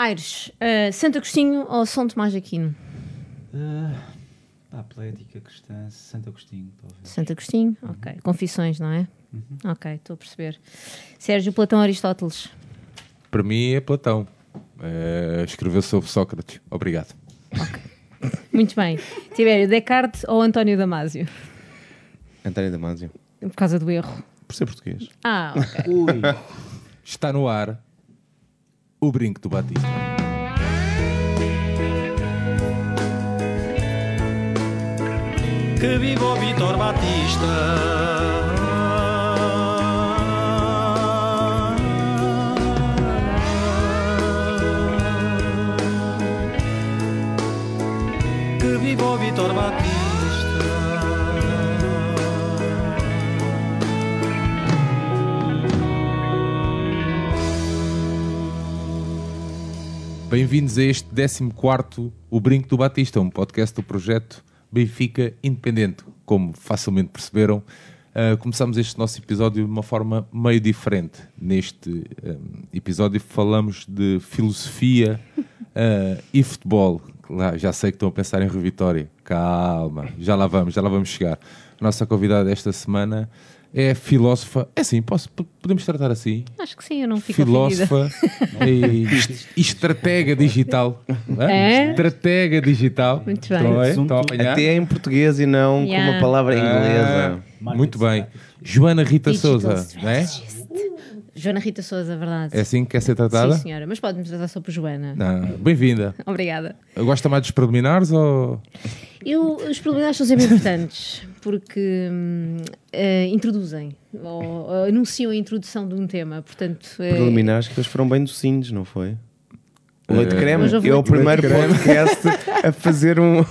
Aires, uh, Santo Agostinho ou São Tomás de Aquino? Uh, pá, pela ética cristã, Santo Agostinho, talvez. Santo Agostinho, Uhum. ok. Confissões, não é? Ok, estou a perceber. Sérgio Platão Aristóteles. Para mim é Platão. É, escreveu sobre Sócrates. Obrigado. Muito bem. Tibério, Descartes ou António Damásio? António Damasio. Por causa do erro. Por ser português. Ah, ok. Ui, Está no ar o brinco do Batista. Que viva o Vitor Batista! Que viva o Vitor Batista! Bem-vindos a este 14 O Brinco do Batista, um podcast do projeto Benfica Independente. Como facilmente perceberam, ah, começamos este nosso episódio de uma forma meio diferente. Neste ah, episódio falamos de filosofia ah, e futebol. Já sei que estão a pensar em Rio Vitória. Calma, já lá vamos, já lá vamos chegar. A nossa convidada esta semana é filósofa. É assim, posso, podemos tratar assim? Acho que sim, eu não fico filósofa e, est- estratega digital. É? Estratega digital. Muito bem. Assunto- estão a apanhar? Até em português e não Yeah. com uma palavra inglesa. Ah, muito bem. Joana Rita Digital Souza, não é? Joana Rita Souza, verdade. É assim que quer ser tratada? Sim, senhora. Mas pode-me tratar só por Joana. Não. Bem-vinda. Obrigada. Gosta mais dos preliminares ou. Eu, os preliminares são sempre importantes porque hum, eh, introduzem ou, ou anunciam a introdução de um tema. Portanto, eh, Preliminares que eles foram bem docinhos, não foi? O leite creme houve é o primeiro podcast a fazer um,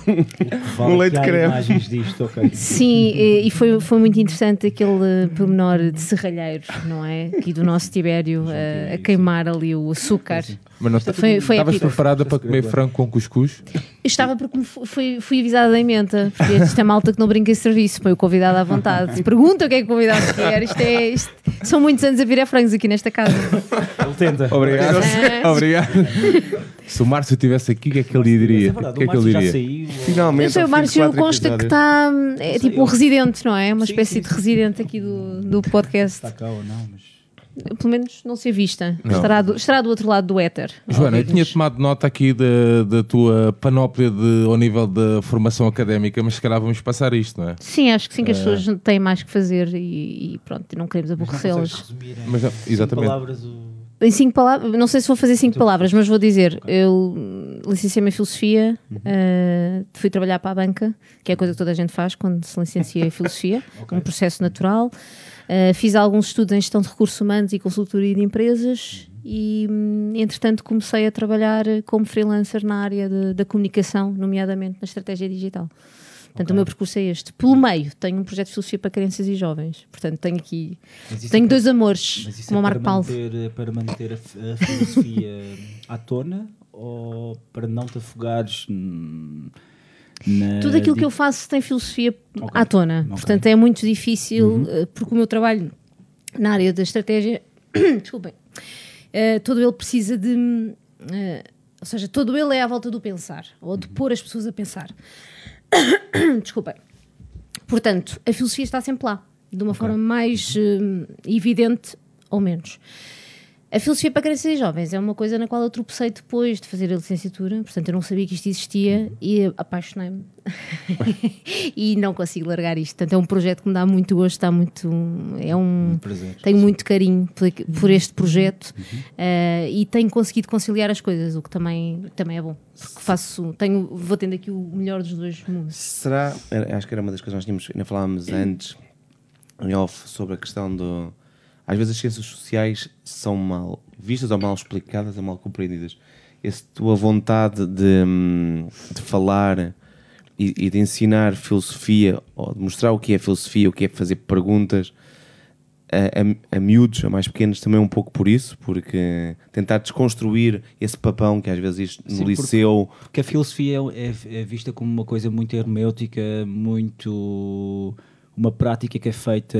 vale um leite creme. imagens disto, ok. Sim, e foi, foi muito interessante aquele pormenor de serralheiros, não é? Aqui do nosso Tibério eh, a queimar ali o açúcar. Mas não Foi- foi estavas épico. preparada para comer frango com cuscuz? Eu Estava porque fui, fui avisada da emenda, porque isto é malta que não brinca em serviço, põe o convidado à vontade. Pergunta o que é que o convidado quer. Isto é, isto- São muitos anos a vir a frangos aqui nesta casa. Ele tenta. Obrigado. É. Obrigado. Se o Márcio estivesse aqui, o que é que ele Mas diria? é o verdade, que é o que ele diria? saiu. Finalmente. Eu sei, o Márcio consta que está. É tipo um residente, não é? Uma Sim, espécie sim, de residente aqui do, do podcast. Está cá ou não, mas. Pelo menos não ser vista. Não. Estará do, estará do outro lado do éter. Joana, eu tinha tomado nota aqui da, da tua panóplia de, ao nível da formação académica, mas se calhar vamos passar isto, não é? Sim, acho que sim, que as pessoas têm mais que fazer e, e pronto, não queremos aborrecê-las. Mas não, exatamente. palavras o... Em cinco palavras, não sei se vou fazer cinco palavras, mas vou dizer: eu licenciei-me em Filosofia, eh, fui trabalhar para a banca, que é a coisa que toda a gente faz quando se licencia em Filosofia, um processo natural. Eh, fiz alguns estudos em gestão de recursos humanos e consultoria de empresas. E, hum, entretanto, comecei a trabalhar como freelancer na área de- da comunicação, nomeadamente na estratégia digital. Portanto, o meu percurso é este. Pelo meio, tenho um projeto de filosofia para crianças e jovens. Portanto, tenho aqui. Isso Tenho é dois para- amores, Mas isso como é Marco para Paulo. manter, para manter a, a filosofia à tona ou para não te afogares hum, na. Tudo aquilo que eu faço tem filosofia Ok. à tona. Ok. Portanto, é muito difícil, eh, porque o meu trabalho na área da estratégia, desculpem, eh, todo ele precisa de. eh, ou seja, todo ele é à volta do pensar, ou de pôr as pessoas a pensar. Desculpem. Portanto, a filosofia está sempre lá, de uma forma mais hum, evidente ou menos. A filosofia para crianças e jovens é uma coisa na qual eu tropecei depois de fazer a licenciatura, portanto eu não sabia que isto existia e apaixonei-me e não consigo largar isto. Portanto, é um projeto que me dá muito gosto, está muito, é um, prazer. tenho muito carinho por, por este projeto eh, e tenho conseguido conciliar as coisas, o que também, também é bom, porque faço, tenho, vou tendo aqui o melhor dos dois mundos. Será, acho que era uma das coisas que nós tínhamos, ainda falávamos antes, em off, sobre a questão do. Às vezes as ciências sociais são mal vistas ou mal explicadas ou mal compreendidas. Essa tua vontade de, hum, de falar e, e de ensinar filosofia, ou de mostrar o que é filosofia, o que é fazer perguntas a, a, a miúdos, a mais pequenos, também é um pouco por isso, porque tentar desconstruir esse papão que às vezes existe no Sim, porque- liceu. Porque a filosofia é, é- é vista como uma coisa muito hermenêutica, muito. uma prática que é feita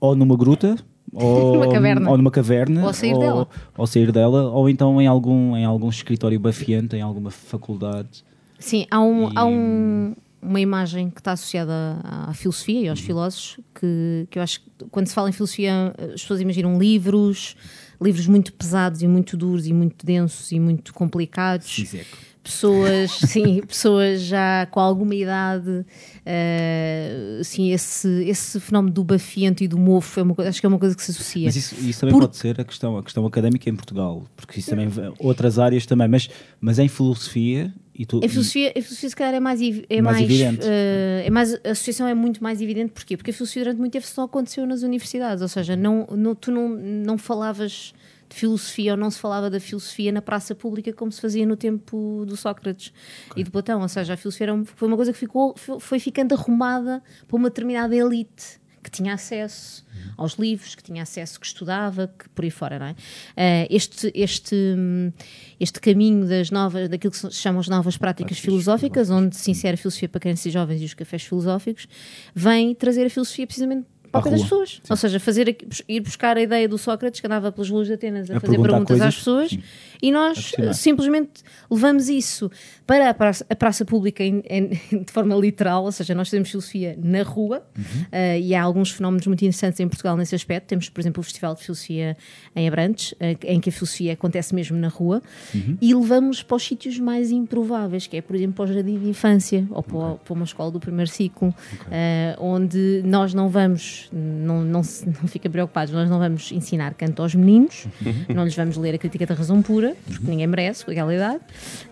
ou numa gruta ou, Numa caverna. ou numa caverna, Ou sair dela. ou sair dela, ou então em algum, em algum escritório bafiante, em alguma faculdade. Sim, há, um, E- há um- uma imagem que está associada à, filosofia e aos Uhum. filósofos que, que eu acho que quando se fala em filosofia as pessoas imaginam livros, livros muito pesados e muito duros e muito densos e muito complicados. Pessoas, sim, pessoas já com alguma idade, eh, sim, esse, esse fenómeno do bafiento e do mofo é uma acho que é uma coisa que se associa. Mas isso, isso também Por- pode ser a questão, a questão académica em Portugal, porque isso também outras áreas também, mas, mas em filosofia e tu, A filosofia, a filosofia se calhar é mais, é Mais mais, evidente. eh, é mais a associação é muito mais evidente porquê? Porque a filosofia durante muito tempo só aconteceu nas universidades, ou seja, não, não- tu não, não falavas de filosofia ou não se falava da filosofia na praça pública como se fazia no tempo do Sócrates e de Platão, ou seja, a filosofia um- foi uma coisa que ficou, foi, ficando arrumada para uma determinada elite que tinha acesso aos livros, que tinha acesso, que estudava, que por aí fora, não é? Eh, este, este, hum, este caminho das novas, daquilo que se chamam as novas práticas filosóficas, onde se insere a filosofia para crianças e jovens e os cafés filosóficos, vem trazer a filosofia precisamente pé das pessoas. Ou seja, fazer, ir buscar a ideia do Sócrates que andava pelas ruas de Atenas a, A fazer perguntas às coisas, pessoas sim. e nós eh, simplesmente levamos isso para a praça, a praça pública em- em- de forma literal, ou seja, nós temos filosofia na rua Uhum. eh, e há alguns fenómenos muito interessantes em Portugal nesse aspecto. Temos, por exemplo, o Festival de Filosofia em Abrantes, eh, em que a filosofia acontece mesmo na rua, Uhum. e levamos para os sítios mais improváveis, que é, por exemplo, para o jardim de infância ou para, para uma escola do primeiro ciclo, eh, onde nós não vamos, não, não, se- não fiquem preocupados, nós não vamos ensinar canto aos meninos, não lhes vamos ler a crítica da razão pura, porque ninguém merece com aquela idade,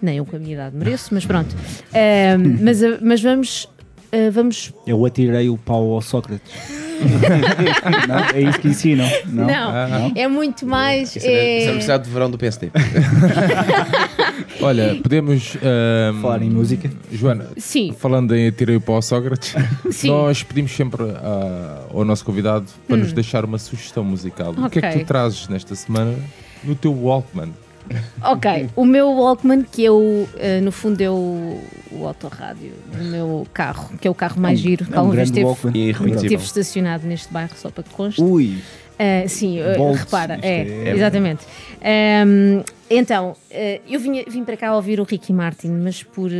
nem eu com a minha idade mereço, mas pronto. Eh, mas, eh, mas vamos. Eh, vamos Eu atirei o pau ao Sócrates. não, é isso que ensinam. Não, não, é muito mais. Isso é, isso é a é- Universidade de Verão do PSD. Olha, podemos. ahm, Falar em música. Joana, Sim. falando em Atirei o Sócrates, Sim. nós pedimos sempre ah, ao nosso convidado para nos deixar uma sugestão musical. O que é que Hum. Tu trazes nesta semana no teu Walkman? Ok, o meu Walkman, que eu, eh, no fundo, é o, o autorrádio do meu carro, que é o carro mais giro, que É um alguma vez. E esteve estacionado neste bairro, só para que conste. Ui, Ah, sim, Bolt, repara, é, é- exatamente. Ahm, então, ah, eu vinha, vim para cá ouvir o Ricky Martin, mas por.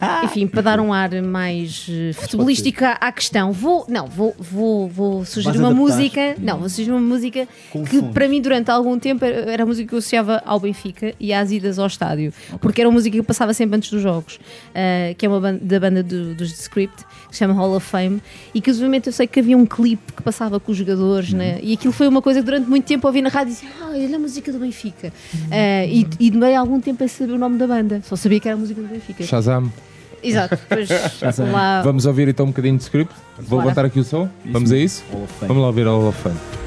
ah, enfim, para dar um ar mais eh, futebolístico à, questão, vou. Não, vou, vou, vou sugerir Vais uma adaptar. música. Não, vou sugerir uma música que para mim durante algum tempo era a música que eu associava ao Benfica e às idas ao estádio, porque era uma música que eu passava sempre antes dos jogos, ah, que é uma banda, da banda do- dos The Script, que se chama Hall of Fame, e que obviamente eu sei que havia um clipe que passava com os jogadores, né? e aquilo foi uma coisa que durante muito tempo ouvi na rádio e dizia, ah, olha a música do Benfica. Ah, e, e demorei algum tempo a saber o nome da banda, só sabia que era a música do Benfica. Shazam. Exato, sabia. lá. Vamos ouvir então um bocadinho de script? Vou Bora. levantar aqui o som? Vamos a isso? Vamos lá ouvir a Hall of Fame.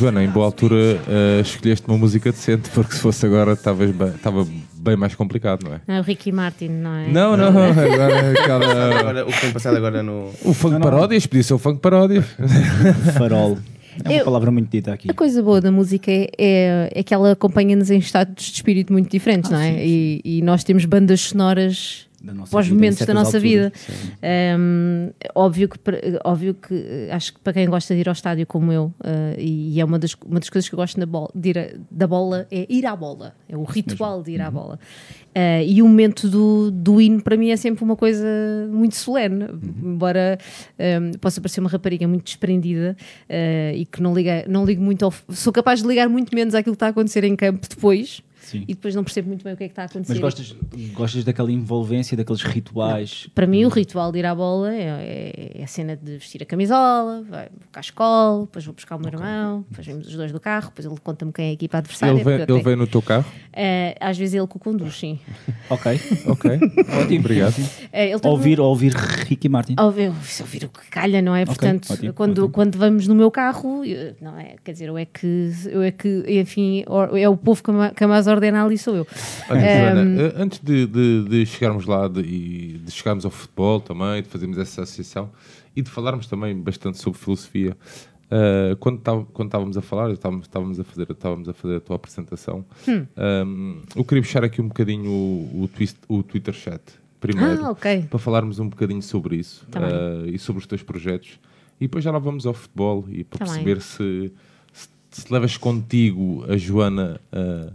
Joana, em boa altura eh, escolheste uma música decente, porque se fosse agora estavas bem- estava bem mais complicado, não é? Não é o Ricky Martin, não é? Não, não, agora é aquela. Agora, o que tem passado agora no. O funk paródias, podia ser o funk paródias. Farol. É uma Eu- palavra muito dita aqui. A coisa boa da música é, é, é que ela acompanha-nos em estados de espírito muito diferentes, Ah, não é? sim, sim. E, e nós temos bandas sonoras para os momentos da nossa alturas. vida. Um, óbvio, que, óbvio que acho que para quem gosta de ir ao estádio como eu, eh, e, é uma das, uma das coisas que eu gosto bola, de ir a- da bola, é ir à bola. É o ritual de ir Uhum. à bola. Eh, e o momento do, do hino para mim é sempre uma coisa muito solene, Uhum. embora um, possa parecer uma rapariga muito desprendida eh, e que não, liga, não ligo muito ao. Sou capaz de ligar muito menos àquilo que está a acontecer em campo depois. Sim. E depois não percebo muito bem o que é que está a acontecer. Mas gostas, gostas daquela envolvência, daqueles rituais. Para mim, o ritual de ir à bola é, é- é a cena de vestir a camisola, vai cá à escola, depois vou buscar o meu irmão, depois vemos os dois do carro, depois ele conta-me quem é a equipa adversária. Ele vem, ele tenho- vem no teu carro? Eh, às vezes ele que o conduz, sim. Ok. Ok, ótimo, obrigado. Eh, ele tem- Ouvir, ouvir Ricky Martin. Ouvir, ouvir o que calha, não é? Portanto, ótimo, quando, ótimo. quando vamos no meu carro, eu- não é? Quer dizer, eu é que, eu é que enfim, or- é o povo que que mais ordenado cardenal e sou eu. Olha, Ehm, Joana, eh, antes de, de- de chegarmos lá de, e de chegarmos ao futebol também, de fazermos essa associação e de falarmos também bastante sobre filosofia, eh, quando, tav- quando estávamos a falar, estávamos, estávamos, a fazer, estávamos a fazer a tua apresentação, Hum. ehm, eu queria puxar aqui um bocadinho o, o, twist- o Twitter chat primeiro, Ah, ok. para falarmos um bocadinho sobre isso Tá eh, e sobre os teus projetos. E depois já lá vamos ao futebol e para Tá perceber se, se, se levas contigo a Joana eh,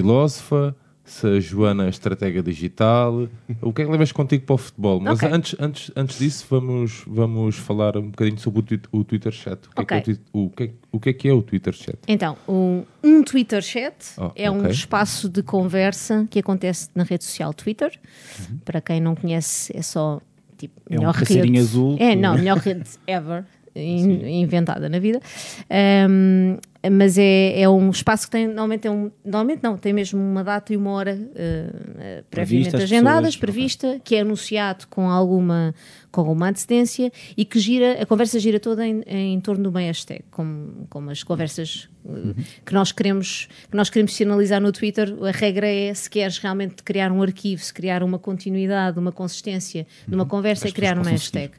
filósofa, se a Joana estratega digital, o que é que levas contigo para o futebol? Mas Ok. antes, antes, antes disso, vamos, vamos falar um bocadinho sobre o, twi- o Twitter chat. O que, é que é o, o, que é, o que é que é o Twitter chat? Então, um, um Twitter chat Oh, é um ok. espaço de conversa que acontece na rede social Twitter. Uhum. Para quem não conhece, é só tipo, É um melhor passarinho rede. azul É, não, melhor rede ever in- inventada na vida. Um, mas é, é um espaço que tem, normalmente, tem um, normalmente não, tem mesmo uma data e uma hora uh, previamente as agendadas, pessoas, prevista, que é anunciado com alguma, com alguma antecedência e que gira, a conversa gira toda em, em torno de uma hashtag, como, como as conversas uh, que nós queremos que nós queremos sinalizar no Twitter, a regra é se queres realmente criar um arquivo, se criar uma continuidade, uma consistência numa conversa, é criar uma hashtag.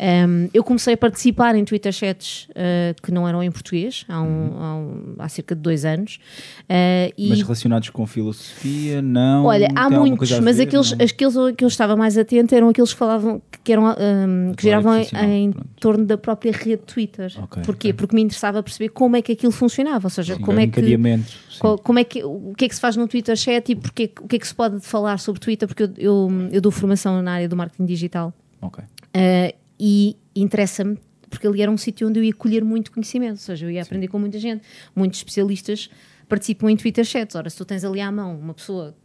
Um, eu comecei a participar em Twitter chats uh, que não eram em português há, um- há, um- há cerca de dois anos. Uh, e Mas relacionados com filosofia, não. Olha, há muitos, mas ver, aqueles, não? aqueles a que eu estava mais atento eram aqueles que falavam que, eram, um, que giravam em, profissional, em torno da própria rede Twitter. Ok, Porquê? ok. Porque me interessava perceber como é que aquilo funcionava, ou seja, Sim, como é que encadeamentos, sim. qual- como é que, o que é que se faz no Twitter chat e porque, o que é que se pode falar sobre Twitter, porque eu, eu, eu dou formação na área do marketing digital Ok. Uh, e interessa-me porque ali era um sítio onde eu ia colher muito conhecimento, ou seja, eu ia aprender com muita gente. Muitos especialistas participam em Twitter chats. Ora, se tu tens ali à mão uma pessoa que, que-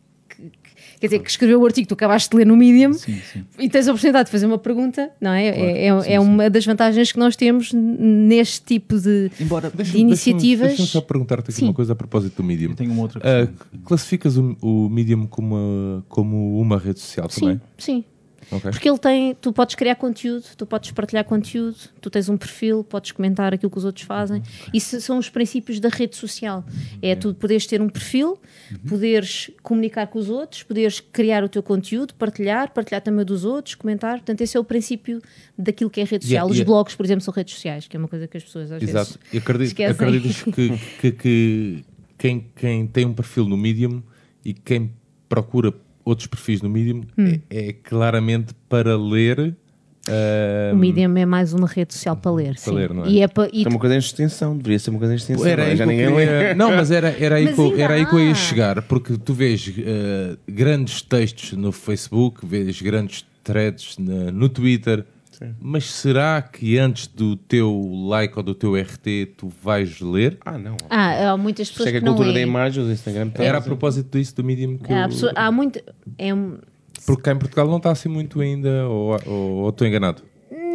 quer dizer, que escreveu o artigo que tu acabaste de ler no Medium Sim, sim. e tens a oportunidade de fazer uma pergunta, não é? Claro, é é, sim, é uma das vantagens que nós temos neste tipo de, Embora. de iniciativas. Deixa-me só perguntar-te aqui Sim. uma coisa a propósito do Medium. Eu tenho uma outra questão. classificas o, o Medium como uma, como uma rede social também? Sim, sim. Ok. Porque ele tem, tu podes criar conteúdo, tu podes partilhar conteúdo, tu tens um perfil, podes comentar aquilo que os outros fazem. Isso são os princípios da rede social. É tu poderes ter um perfil, poderes comunicar com os outros, poderes criar o teu conteúdo, partilhar, partilhar também dos outros, comentar. Portanto, esse é o princípio daquilo que é rede social. Yeah, os yeah. blogs, por exemplo, são redes sociais, que é uma coisa que as pessoas às Exato. vezes E acredito, esquecem. acreditas que, que, que quem, quem tem um perfil no Medium e quem procura outros perfis no Medium Hum. é, é claramente para ler. ah, O Medium é mais uma rede social para ler. sim. ler, não é? E é pa- e É uma coisa em extensão, deveria ser uma coisa em extensão. Era não é? aí Já que ninguém queria- lê. Não, mas era, era, aí Mas que eu, era aí que eu ia chegar, porque tu vês eh, grandes textos no Facebook, vês grandes threads na- no Twitter, mas será que antes do teu like ou do teu RT tu vais ler? Ah, não. Ah, há muitas pessoas é que que a não cultura da imagem do Instagram está Era a propósito disso do Medium que Há, eu- pessoa- há muito. É, um- Porque cá em Portugal não está assim muito ainda, ou, ou, ou estou enganado?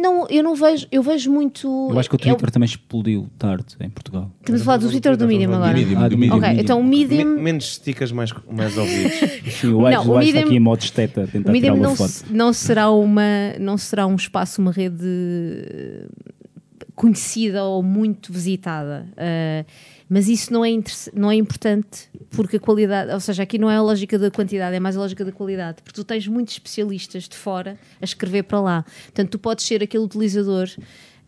Não, eu não vejo, eu vejo muito. Eu acho que o é Twitter também explodiu tarde em Portugal. Estamos a falar do Twitter ou do Medium agora? Do Medium, Ah, do Medium. Ok, então o Medium. Me- menos sticks mais, mais ouvidos. Sim, o o o Edge está Medium- aqui em modo esteta a O tentar tirar Medium uma não, foto. se- não será uma não será um espaço, uma rede conhecida ou muito visitada. Eh, mas isso não é, não é importante porque a qualidade, ou seja, aqui não é a lógica da quantidade, é mais a lógica da qualidade, porque tu tens muitos especialistas de fora a escrever para lá. Portanto, tu podes ser aquele utilizador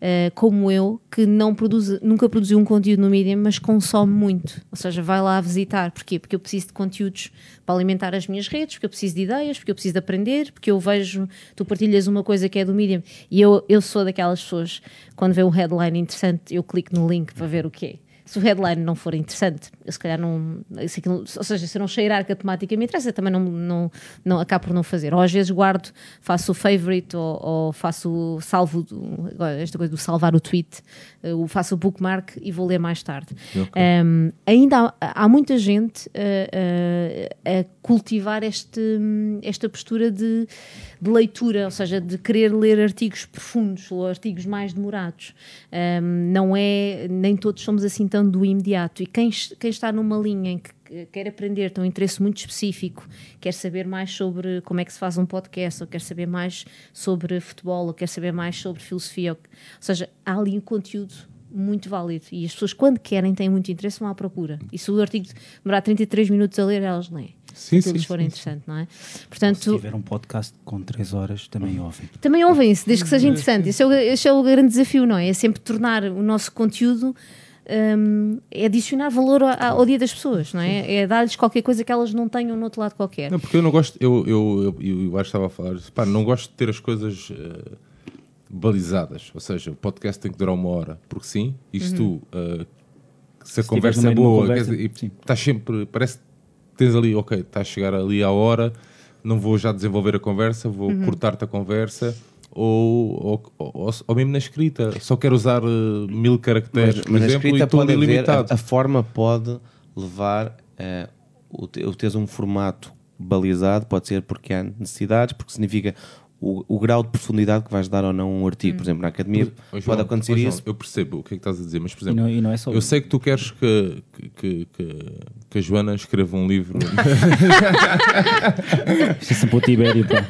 eh, como eu, que não produz, nunca produziu um conteúdo no Medium, mas consome muito. Ou seja, vai lá visitar. Porquê? Porque eu preciso de conteúdos para alimentar as minhas redes, porque eu preciso de ideias, porque eu preciso de aprender, porque eu vejo, tu partilhas uma coisa que é do Medium e eu, eu sou daquelas pessoas, quando vê um headline interessante, eu clico no link para ver o que é. Se o headline não for interessante, eu se calhar não. se aquilo- ou seja, se eu não cheirar que a temática me interessa, também não, não, não acabo por não fazer. Ou às vezes guardo, faço o favorite ou, ou faço o salvo, esta coisa do salvar o tweet, eh, o faço o bookmark e vou ler mais tarde. Um, ainda há, há muita gente uh, uh, a cultivar este, hum, esta postura de, de leitura, ou seja, de querer ler artigos profundos ou artigos mais demorados. Um, não é, nem todos somos assim tão do imediato. E quem, quem está numa linha em que que quer aprender, tem um interesse muito específico, quer saber mais sobre como é que se faz um podcast, ou quer saber mais sobre futebol, ou quer saber mais sobre filosofia, ou, ou seja, há ali um conteúdo muito válido. E as pessoas, quando querem, têm muito interesse, vão à procura. E se o artigo demorar 33 minutos a ler, elas leem. Sim, se sim, lhes sim, for sim. interessante, não é? Se Portanto, tiver um podcast com 3 horas, também ouvem. também ouvem isso, desde que seja interessante. Esse é, o, esse é o grande desafio, não é? É sempre tornar o nosso conteúdo. hum, é adicionar valor a- ao dia das pessoas, não é? É dar-lhes qualquer coisa que elas não tenham no outro lado qualquer. Não, porque eu não gosto, eu, eu, eu, eu acho que estava a falar, pá, não gosto de ter as coisas eh, balizadas, ou seja, o podcast tem que durar uma hora, porque sim, se tu, eh, se a Se conversa é boa, conversa, dizer, e estás sempre, parece que tens ali, ok, estás a chegar ali à hora, não vou já desenvolver a conversa, vou Uhum. cortar-te a conversa. Ou, ou, ou, ou mesmo na escrita, só quero usar eh, mil caracteres, Mas, por mas a exemplo, escrita e tudo pode haver, ilimitado. a, a forma pode levar a o, te- o teres um formato balizado, pode ser porque há necessidades, porque significa o, o grau de profundidade que vais dar ou não a um artigo. Por exemplo, na academia Ó, João, pode acontecer ó, João, isso. Eu percebo o que é que estás a dizer, mas por E exemplo, não, e não é só eu sei que tu queres que, que, que, que- a Joana escreva um livro. Isto é sempre o Tibério, pá.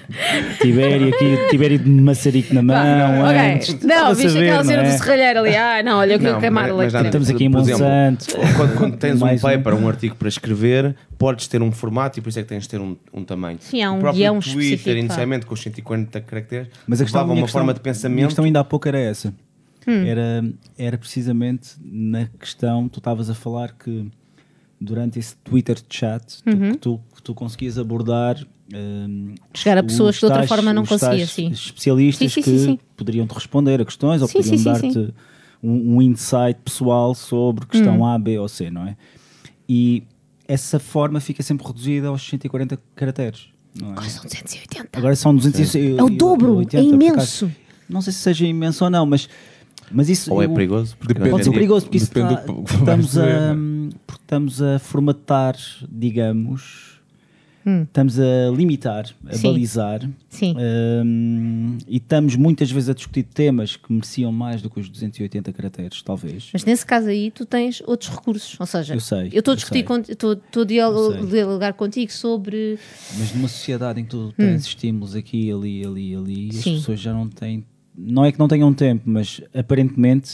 Tibério aqui, Tibério de maçarico na mão. ok. antes, Não, viste saber, aquela cena é? do serralheiro ali. Ah, não, olha o que Não, o que a Marla mas já quer. Estamos aqui em Monsanto. Quando, quando tens um paper, um artigo para escrever, podes ter um formato e por isso é que tens de ter um, um tamanho. Sim, há um o próprio guião Twitter, inicialmente, com os 140 caracteres, Mas a questão, levava uma questão- forma de pensamento. questão ainda há pouco era essa. Hum. Era, era precisamente na questão, tu estavas a falar que durante esse Twitter chat tu- Uhum. que, tu, que tu conseguias abordar hum, Chegar a pessoas que de outra forma não conseguia, sim. especialistas Sim, sim, que sim, sim. poderiam te responder a questões ou Sim, poderiam dar-te um, um insight pessoal sobre questão Hum. A, B ou C, não é? E essa forma fica sempre reduzida aos 140 caracteres. Não é? Agora são 280. Agora são 200 É o dobro, é por imenso. Não sei se seja imenso ou não, mas, mas isso Ou é perigoso? porque Depende. Pode ser perigoso porque, isso está- estamos, a, estamos a formatar, digamos, Hum. estamos a limitar, a Sim. balizar Sim. hum, e estamos muitas vezes a discutir temas que mereciam mais do que os 280 caracteres, talvez. Mas nesse caso aí tu tens outros recursos. Ou seja, Eu sei, estou a eu discutir, estou a Eu dialogar contigo sobre. Mas numa sociedade em que tu tens estímulos aqui, ali, ali, ali, as Hum. Sim. pessoas já não têm. Não é que não tenham tempo, mas aparentemente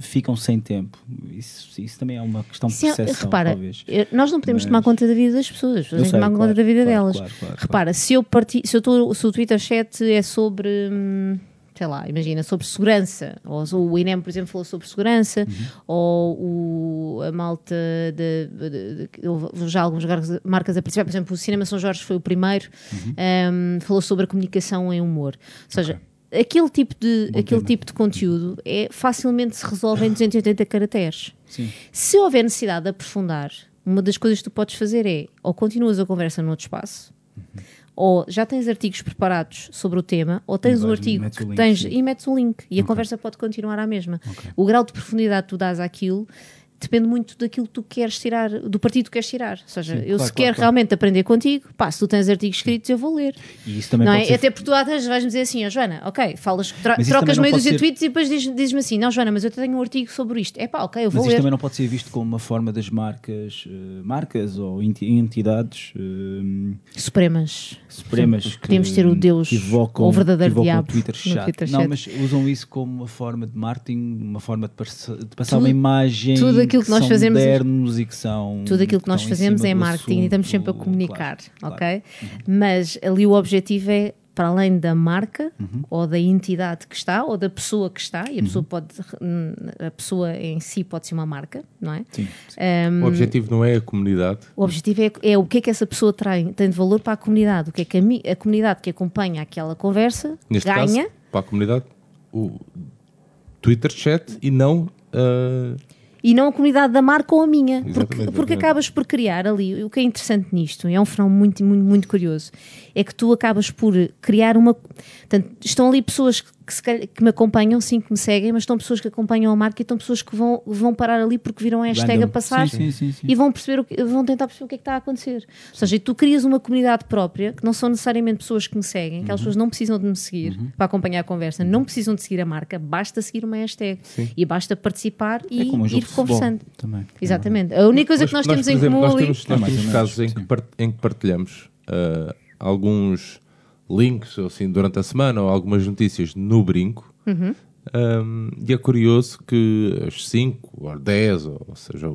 ficam sem tempo. Isso, isso também é uma questão de percepção, repara, talvez. nós não podemos Mas- tomar conta da vida das pessoas, as pessoas têm que tomar claro, conta da vida claro, delas. claro, Repara, se eu parti, se eu tô, se o Twitter chat é sobre, hum, sei lá, imagina, sobre segurança, ou o INEM, por exemplo, falou sobre segurança, Uhum. ou o, a malta de, de- de- já algumas marcas- a participar, por exemplo, o Cinema São Jorge foi o primeiro, Uhum. hum, falou sobre a comunicação em humor. Ou seja, aquele tipo de, aquele tipo de conteúdo é facilmente se resolve em 280 caracteres. Sim. Se houver necessidade de aprofundar, uma das coisas que tu podes fazer é ou continuas a conversa noutro espaço, ou já tens artigos preparados sobre o tema, ou tens um artigo que tens e metes o link e a conversa pode continuar à mesma. O grau de profundidade que tu dás àquilo depende muito daquilo que tu queres tirar, do partido que queres tirar. Ou seja, Sim, eu claro, se claro, quero claro. realmente aprender contigo, pá, se tu tens artigos escritos, eu vou ler. E isso também Não é? ser Até porque tu às vais-me dizer assim, ó Joana, ok, falas, Mas trocas não meio dúzia de ser- tweets e depois diz- dizes-me assim, não Joana, mas eu tenho um artigo sobre isto. É pá, ok, eu Mas vou isto ler. também não pode ser visto como uma forma das marcas, eh, marcas ou enti- entidades eh, Supremas. supremas Sim, que, podemos ter o Deus, evocam, ou o verdadeiro diabo o Twitter chat. Twitter Não, chat. mas usam isso como uma forma de marketing, uma forma de, de passar Tudo- uma imagem tudo aquilo que nós são fazemos- modernos e que são Tudo aquilo que nós estão em fazemos é marketing e estamos sempre a assunto, comunicar, claro, ok? claro. Mas ali o objetivo é, para além da marca, Uhum. ou da entidade que está, ou da pessoa que está, e a pessoa pode, hum, a pessoa em si pode ser uma marca, não é? Sim, sim. Um, O objetivo não é a comunidade, O objetivo é, é o que é que essa pessoa tem, tem de valor para a comunidade, o que é que a, a comunidade que acompanha aquela conversa neste ganha. caso, para a comunidade, o Twitter chat e não ah, e não a comunidade da marca ou a minha. Porque, Exatamente, porque exatamente. acabas por criar ali, o que é interessante nisto, e é um fenómeno muito, muito, muito curioso, é que tu acabas por criar uma. Portanto, estão ali pessoas que, calhar- que me acompanham, sim, que me seguem, mas estão pessoas que acompanham a marca e estão pessoas que vão, vão parar ali porque viram a hashtag a Random. passar Sim, sim, sim, sim. e vão perceber o que, vão tentar perceber o que é que está a acontecer. Ou seja, tu crias uma comunidade própria que não são necessariamente pessoas que me seguem, Uhum. aquelas pessoas não precisam de me seguir para acompanhar a conversa, não precisam de seguir a marca, basta seguir uma hashtag e basta participar e É como um jogo ir conversando. também. Exatamente. A única coisa que nós, nós, temos em comum nós ali. temos, nós É temos casos em que, em que partilhamos ah, alguns links assim, durante a semana ou algumas notícias no brinco. Uhum. Ahm, e é curioso que as 5 ou 10, ou seja,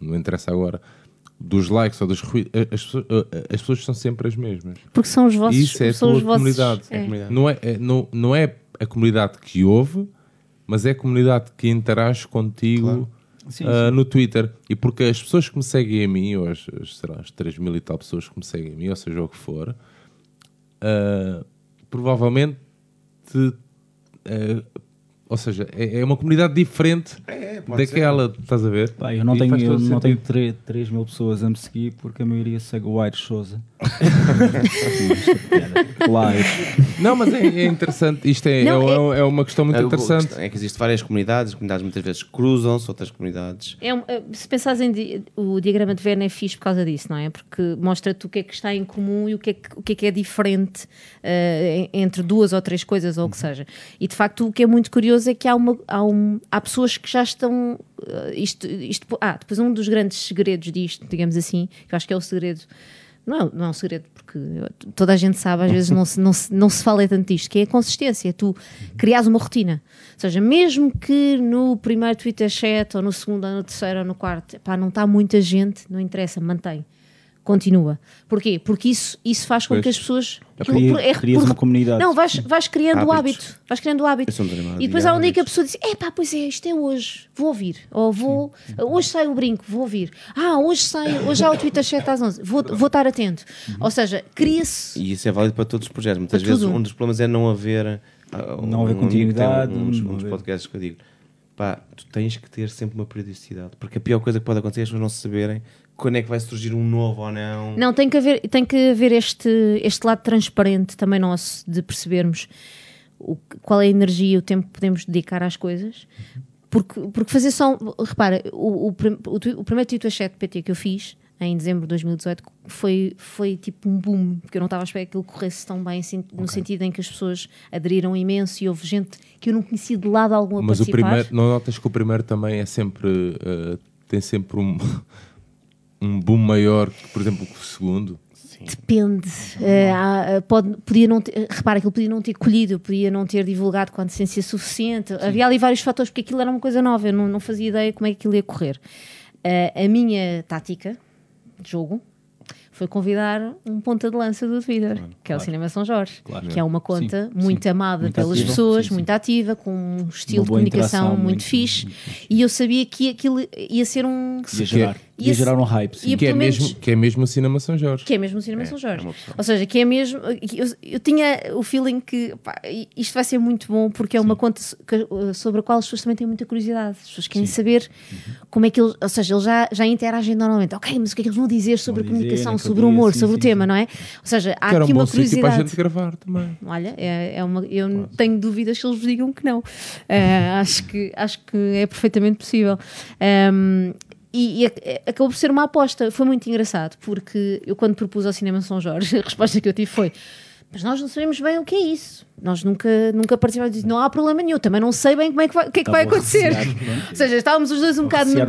não interessa agora, dos likes ou dos ruídos, as, pessoas- as pessoas são sempre as mesmas. Porque são os vossos. Isso é a são tua os vossos, comunidade. é. Não, é, é- não, não é a comunidade que ouve, mas é a comunidade que interage contigo Sim, ah, no Twitter. E porque as pessoas que me seguem a mim, ou as, as, sei lá, as 3 mil e tal pessoas que me seguem a mim, ou seja, o que for, ah, provavelmente. ah, ou seja, é, é uma comunidade diferente pode daquela, estás a ver? Pá, eu não E tenho, eu não tenho 3, mil pessoas a me seguir porque a maioria segue o Aires Souza. Não, mas é, é interessante. Isto é, Não, é, é uma questão muito É, interessante. É que existem várias comunidades, as comunidades muitas vezes cruzam-se, outras comunidades. É um- é, se pensares em di- o diagrama de Venn é fixe por causa disso, não é? Porque mostra-te o que é que está em comum e o que é que, o que, é, que é diferente eh, em- entre duas ou três coisas ou o que seja. E de facto o que é muito curioso é que há, uma, há, um- há pessoas que já estão. eh, isto, isto, ah, depois um dos grandes segredos disto, digamos assim, que eu acho que é o segredo. Não é, não é um segredo, porque toda a gente sabe, às vezes não se, não se, não se fala tanto disto, que é a consistência. Tu crias uma rotina. Ou seja, mesmo que no primeiro Twitter chat, ou no segundo, ou no terceiro, ou no quarto, pá, não está muita gente, não interessa, mantém. Continua. Porquê? Porque isso, isso faz com Pois. que as pessoas. Cria- é crias uma comunidade. Não, vais, vais criando o hábito. Vais criando o hábito. Um E depois de há um dia que a pessoa diz: é pá, pois é, isto é hoje, vou ouvir. Ou vou. Hoje sai o brinco, vou ouvir. Ah, hoje sai, hoje há o Twitter 7 às 11, vou, vou estar atento. Ou seja, cria-se. E isso é válido para todos os projetos. Muitas vezes tudo. um dos problemas é não haver, ah, Não haver continuidade, tem uns, não uns podcasts que eu digo. Pá, tu tens que ter sempre uma periodicidade. Porque a pior coisa que pode acontecer é as pessoas não saberem quando é que vai surgir um novo ou não. Não, tem que haver, tem que haver este, este lado transparente também nosso de percebermos o, qual é a energia e o tempo que podemos dedicar às coisas. Porque, porque fazer só. Repara, o, o, o, o primeiro Twitter Chat PT que eu fiz em dezembro de 2018 foi, foi tipo um boom, porque eu não estava à espera que aquilo corresse tão bem, assim, no sentido em que as pessoas aderiram imenso e houve gente que eu não conhecia de lado algum a Mas o participar. primeiro, não notas que o primeiro também é sempre. eh, tem sempre um, um boom maior que, por exemplo, que o segundo. Depende. Eh, há- pode, podia não ter, repara que ele podia não ter colhido, podia não ter divulgado com a decência suficiente. Havia ali vários fatores, porque aquilo era uma coisa nova, eu não, não fazia ideia como é que aquilo ia correr. Eh, a minha tática de jogo foi convidar um ponta de lança do Twitter, que é o Cinema São Jorge, que é uma conta Sim, muito sim. amada Muito pelas ativa. pessoas, Sim, sim. muito ativa, com um estilo de comunicação muito, muito- fixe, muito e eu sabia que aquilo ia ser um. Ia gerar, Ia ia se- gerar um hype. Sim. ia- Que é, menos- mesmo, que é mesmo o Cinema São Jorge. Que é mesmo o Cinema São Jorge. é. Ou seja, que é mesmo. Eu, eu tinha o feeling que pá, isto vai ser muito bom porque é uma conta que- sobre a qual as pessoas também têm muita curiosidade. As pessoas querem saber Uhum. como é que eles. Ou seja, eles já, já interagem normalmente. Ok, mas o que é que eles vão dizer sobre Vão a dizer comunicação, naquele sobre o humor, sim, sobre sim, o tema, sim. não é? Ou seja, há era aqui um bom uma sítio para a curiosidade. gente gravar também. Olha, é, é uma, eu não tenho dúvidas que eles vos digam que não. Eh, acho, que, acho que é perfeitamente possível. Ehm, e, e ac- acabou por ser uma aposta. Foi muito engraçado, porque eu, quando propus ao Cinema São Jorge, a resposta que eu tive foi: Mas nós não sabemos bem o que é isso. Nós nunca, nunca participamos disso. Não há problema nenhum. Também não sei bem como é que vai, o que é que vai acontecer. recear, pronto. Ou seja, estávamos os dois um bocado. No-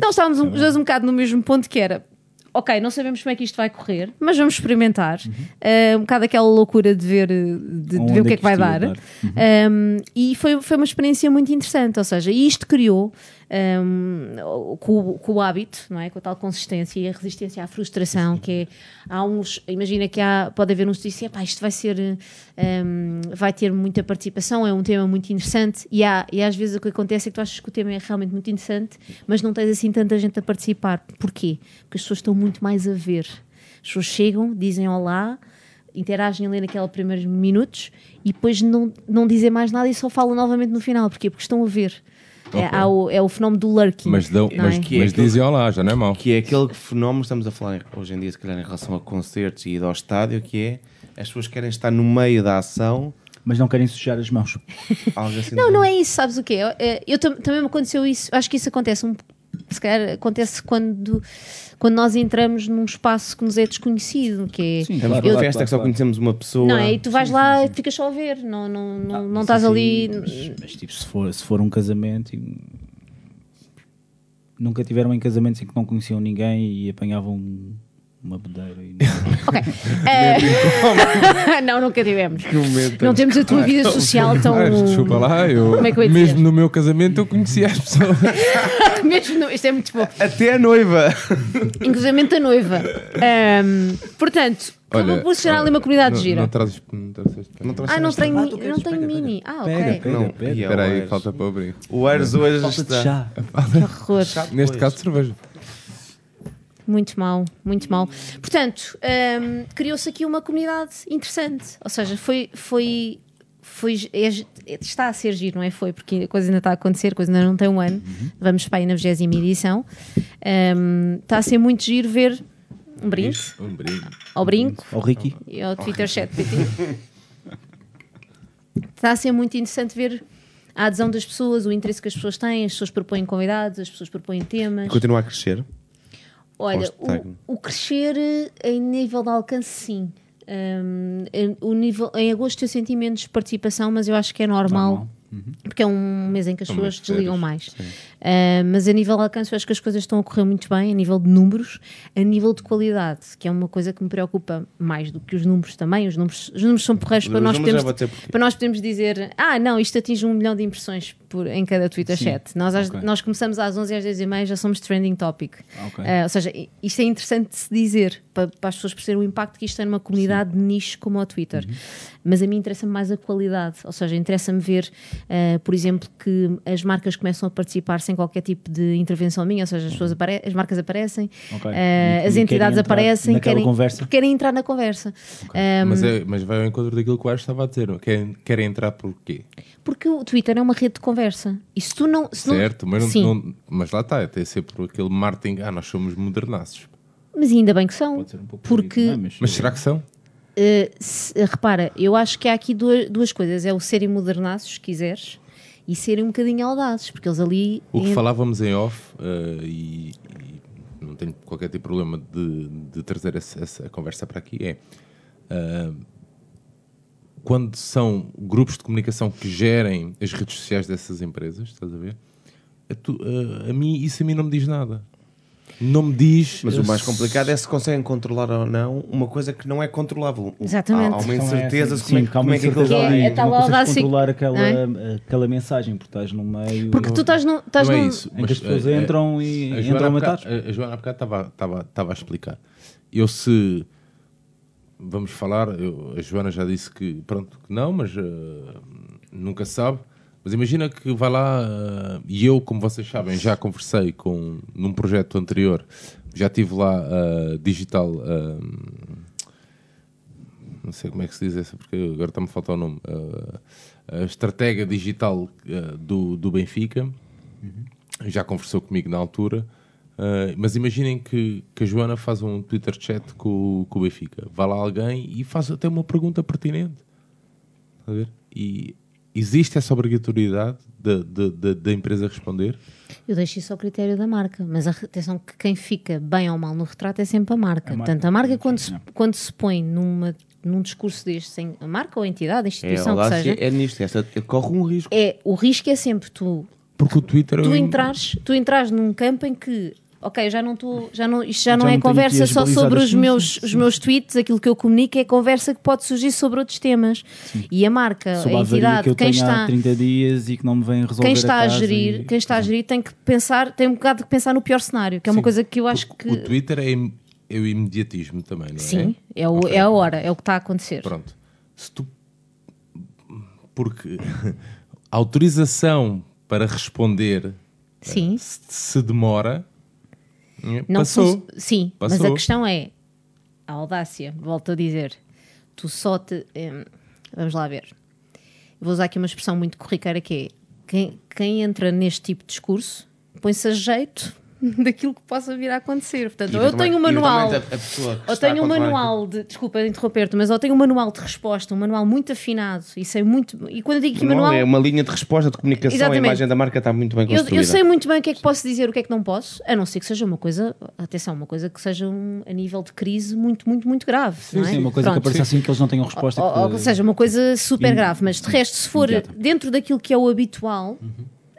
não, estávamos um- os dois um bocado no mesmo ponto que era. Ok, não sabemos como é que isto vai correr, mas vamos experimentar. Uh, um bocado aquela loucura de ver, uh, de, de ver o que é é que vai que ia dar. dar? Um, e foi, foi uma experiência muito interessante. Ou seja, isto criou um, com, o- com o hábito, não é? com a tal consistência e a resistência à frustração, que é, há uns, imagina que há, pode haver uns que dizem, "Epá, isto vai ser, um, vai ter muita participação, é um tema muito interessante, e, há, e às vezes o que acontece é que tu achas que o tema é realmente muito interessante, mas não tens assim tanta gente a participar. Porquê? Porque as pessoas estão muito mais a ver. As pessoas chegam, dizem olá, interagem ali naqueles primeiros minutos e depois não, não dizem mais nada e só falam novamente no final. Porquê? Porque estão a ver. É, há o, é o fenómeno do lurking. Mas, dão, não mas, é? Que é mas aquele- dizem olá, já não é mau. Que é aquele fenómeno, estamos a falar hoje em dia, se calhar, em relação a concertos e ir ao estádio, que é as pessoas querem estar no meio da ação. Mas não querem sujar as mãos. Algo assim Não, não é isso, sabes o quê? Eu, é, eu tam- também me aconteceu isso, acho que isso acontece um se calhar acontece quando, quando nós entramos num espaço que nos é desconhecido, que é Sim, Estamos claro, festa claro, que só conhecemos uma pessoa. não é? E tu vais lá e ficas só a ver, não, não, não, Ah, não estás ali. Mas, mas, tipo, se for, se for um casamento. Nunca tiveram em casamentos em que não conheciam ninguém e apanhavam uma bodeira e Ok. Eh, não, nunca tivemos. Não temos a tua vida social tão. Ah, desculpa lá, eu, Como é que eu ia dizer? mesmo no meu casamento eu conhecia as pessoas. Mesmo no- Isto é muito bom. Até a noiva. Inclusive da noiva. Ahm, portanto, acabou por ser ali uma comunidade não, gira. Não trazes, não trazes Não trouxe ah, não tenho, Ah, não tenho Pega, mini. Ah, ok. Pega, pega, Não, pega. é Espera o aí, falta para brinco. O Ares hoje Falta de está. chá. Que horror. Neste caso, cerveja. Muito mal, muito mal. Portanto, hum, criou-se aqui uma comunidade interessante. Ou seja, foi. foi foi, é- está a ser giro, não é? Foi, porque a coisa ainda está a acontecer, a coisa ainda não tem um ano. Vamos para aí na 20 edição. Hum, está a ser muito giro ver um brinde Um brinco. ao brinco Ao Ricky. e ao Twitter chat PT. Está a ser muito interessante ver a adesão das pessoas, o interesse que as pessoas têm, as pessoas propõem convidados, as pessoas propõem temas. Continua a crescer. Olha, o, o crescer eh, em nível de alcance, sim. Um, em- o nível, em agosto eu senti menos de participação, mas eu acho que é normal, Normal. porque é um mês em que as São pessoas desligam mais. Uh, mas a nível de alcance eu acho que as coisas estão a correr muito bem, a nível de números, a nível de qualidade, que é uma coisa que me preocupa mais do que os números também. Os números, os números são porreiros para nós, para nós podermos dizer ah, não, isto atinge um milhão de impressões por, em cada Twitter chat. Nós, às- nós começamos às 11 e às 10 e meia já somos trending topic. Ok. Uh, ou seja, isto é interessante de se dizer para, para as pessoas perceberem o impacto que isto tem numa comunidade de nicho como o Twitter. Mas a mim interessa-me mais a qualidade, ou seja, interessa-me ver, uh, por exemplo, que as marcas começam a participar sem qualquer tipo de intervenção minha, ou seja, as, pessoas apare- as marcas aparecem, Ok. uh, as entidades aparecem, querem, conversa? querem entrar na conversa. Um, Mas, é, mas vai ao encontro daquilo que o Ares estava a dizer. Querem, querem entrar por quê? Porque o Twitter é uma rede de conversa. E se tu não. Se não- Certo, mas, não- não- mas lá está, até sempre aquele marketing. Ah, nós somos modernaços. mas ainda bem que são. Pode ser um por Porque não é? Mas será que são? Uh, se- uh, repara, eu acho que há aqui duas, duas coisas: é o serem modernaços, se quiseres, e serem um bocadinho audazes, porque eles ali. O que en- falávamos em off, eh, e, e não tenho qualquer tipo de problema de, de trazer essa, essa conversa para aqui, é eh, quando são grupos de comunicação que gerem as redes sociais dessas empresas, estás a ver? É tu- eh, a mim, isso a mim não me diz nada. Não me diz. Mas o mais complicado é se conseguem controlar ou não uma coisa que não é controlável. Exatamente. Há, há uma Então é incerteza de como é, sim, como é que aquilo incerteza Que é a tal não consegues audácia- controlar aquela, não aquela mensagem, porque estás no meio Porque tu estás, num, estás Não é isso. em que as pessoas eh, eh, entram e a entram a matar. a Joana há bocado estava, estava, estava a explicar. Eu se vamos falar, eu- a Joana já disse que pronto, que não, mas eh, nunca sabe. Mas imagina que vai lá eh, e eu, como vocês sabem, já conversei com num projeto anterior, já tive lá a digital. eh, não sei como é que se diz essa, porque agora está-me a faltar o nome. a estratega digital do, do Benfica já conversou comigo na altura. Uh, mas imaginem que, que a Joana faz um Twitter chat com, o- com o Benfica. Vai lá alguém e faz até uma pergunta pertinente. Está a ver? E existe essa obrigatoriedade da- empresa responder? Eu deixo isso ao critério da marca, mas a- atenção que quem fica bem ou mal no retrato é sempre a marca. A marca, Portanto, a marca, quando, se, quando se põe numa, num discurso deste, sem a marca ou a entidade, a É, instituição que audácia seja, é nisto, essa, corre um risco. é, o risco é sempre tu Porque o Twitter é tu um- entrares, tu entrares num campo em que ok, já não estou, já não, isto já, Já não é conversa só sobre os sim, meus, sim, os sim. meus tweets, aquilo que eu comunico é conversa que pode surgir sobre outros temas. E a marca, Sob a a entidade, que eu quem tenho está, há 30 dias e que não me vem resolver quem está a, casa gerir, e- quem está a gerir tem que pensar, tem um bocado de pensar no pior cenário, que é uma Sim. coisa que eu acho Porque que O Twitter é, im- é o imediatismo também, não é? sim, é, o- Ok. é a hora, é o que está a acontecer. Pronto. Se tu... Porque a autorização para responder Sim. se, se demora, Não passou. fun- Sim, mas a Passou. questão é a audácia, volto a dizer. Tu só te. hum, vamos lá ver. Vou usar aqui uma expressão muito corriqueira que é quem, quem entra neste tipo de discurso põe-se a jeito daquilo que possa vir a acontecer. Portanto, ou eu tenho um manual. Que Ou tenho um manual de. Desculpa interromper-te, mas ou tenho um manual de resposta, um manual muito afinado. E sei muito. E quando eu digo que manual. Não, é uma linha de resposta de comunicação, Exatamente. a imagem da marca está muito bem Eu, construída. eu sei muito bem o que é que posso dizer, o que é que não posso, a não ser que seja uma coisa, atenção, uma coisa que seja um, a nível de crise muito, muito, muito grave. não é? Sim, uma coisa que Pronto. apareça assim que eles não tenham resposta. Ou, ou que- seja, uma coisa super Im- grave, mas de resto, se for dentro daquilo que é o habitual, Uhum.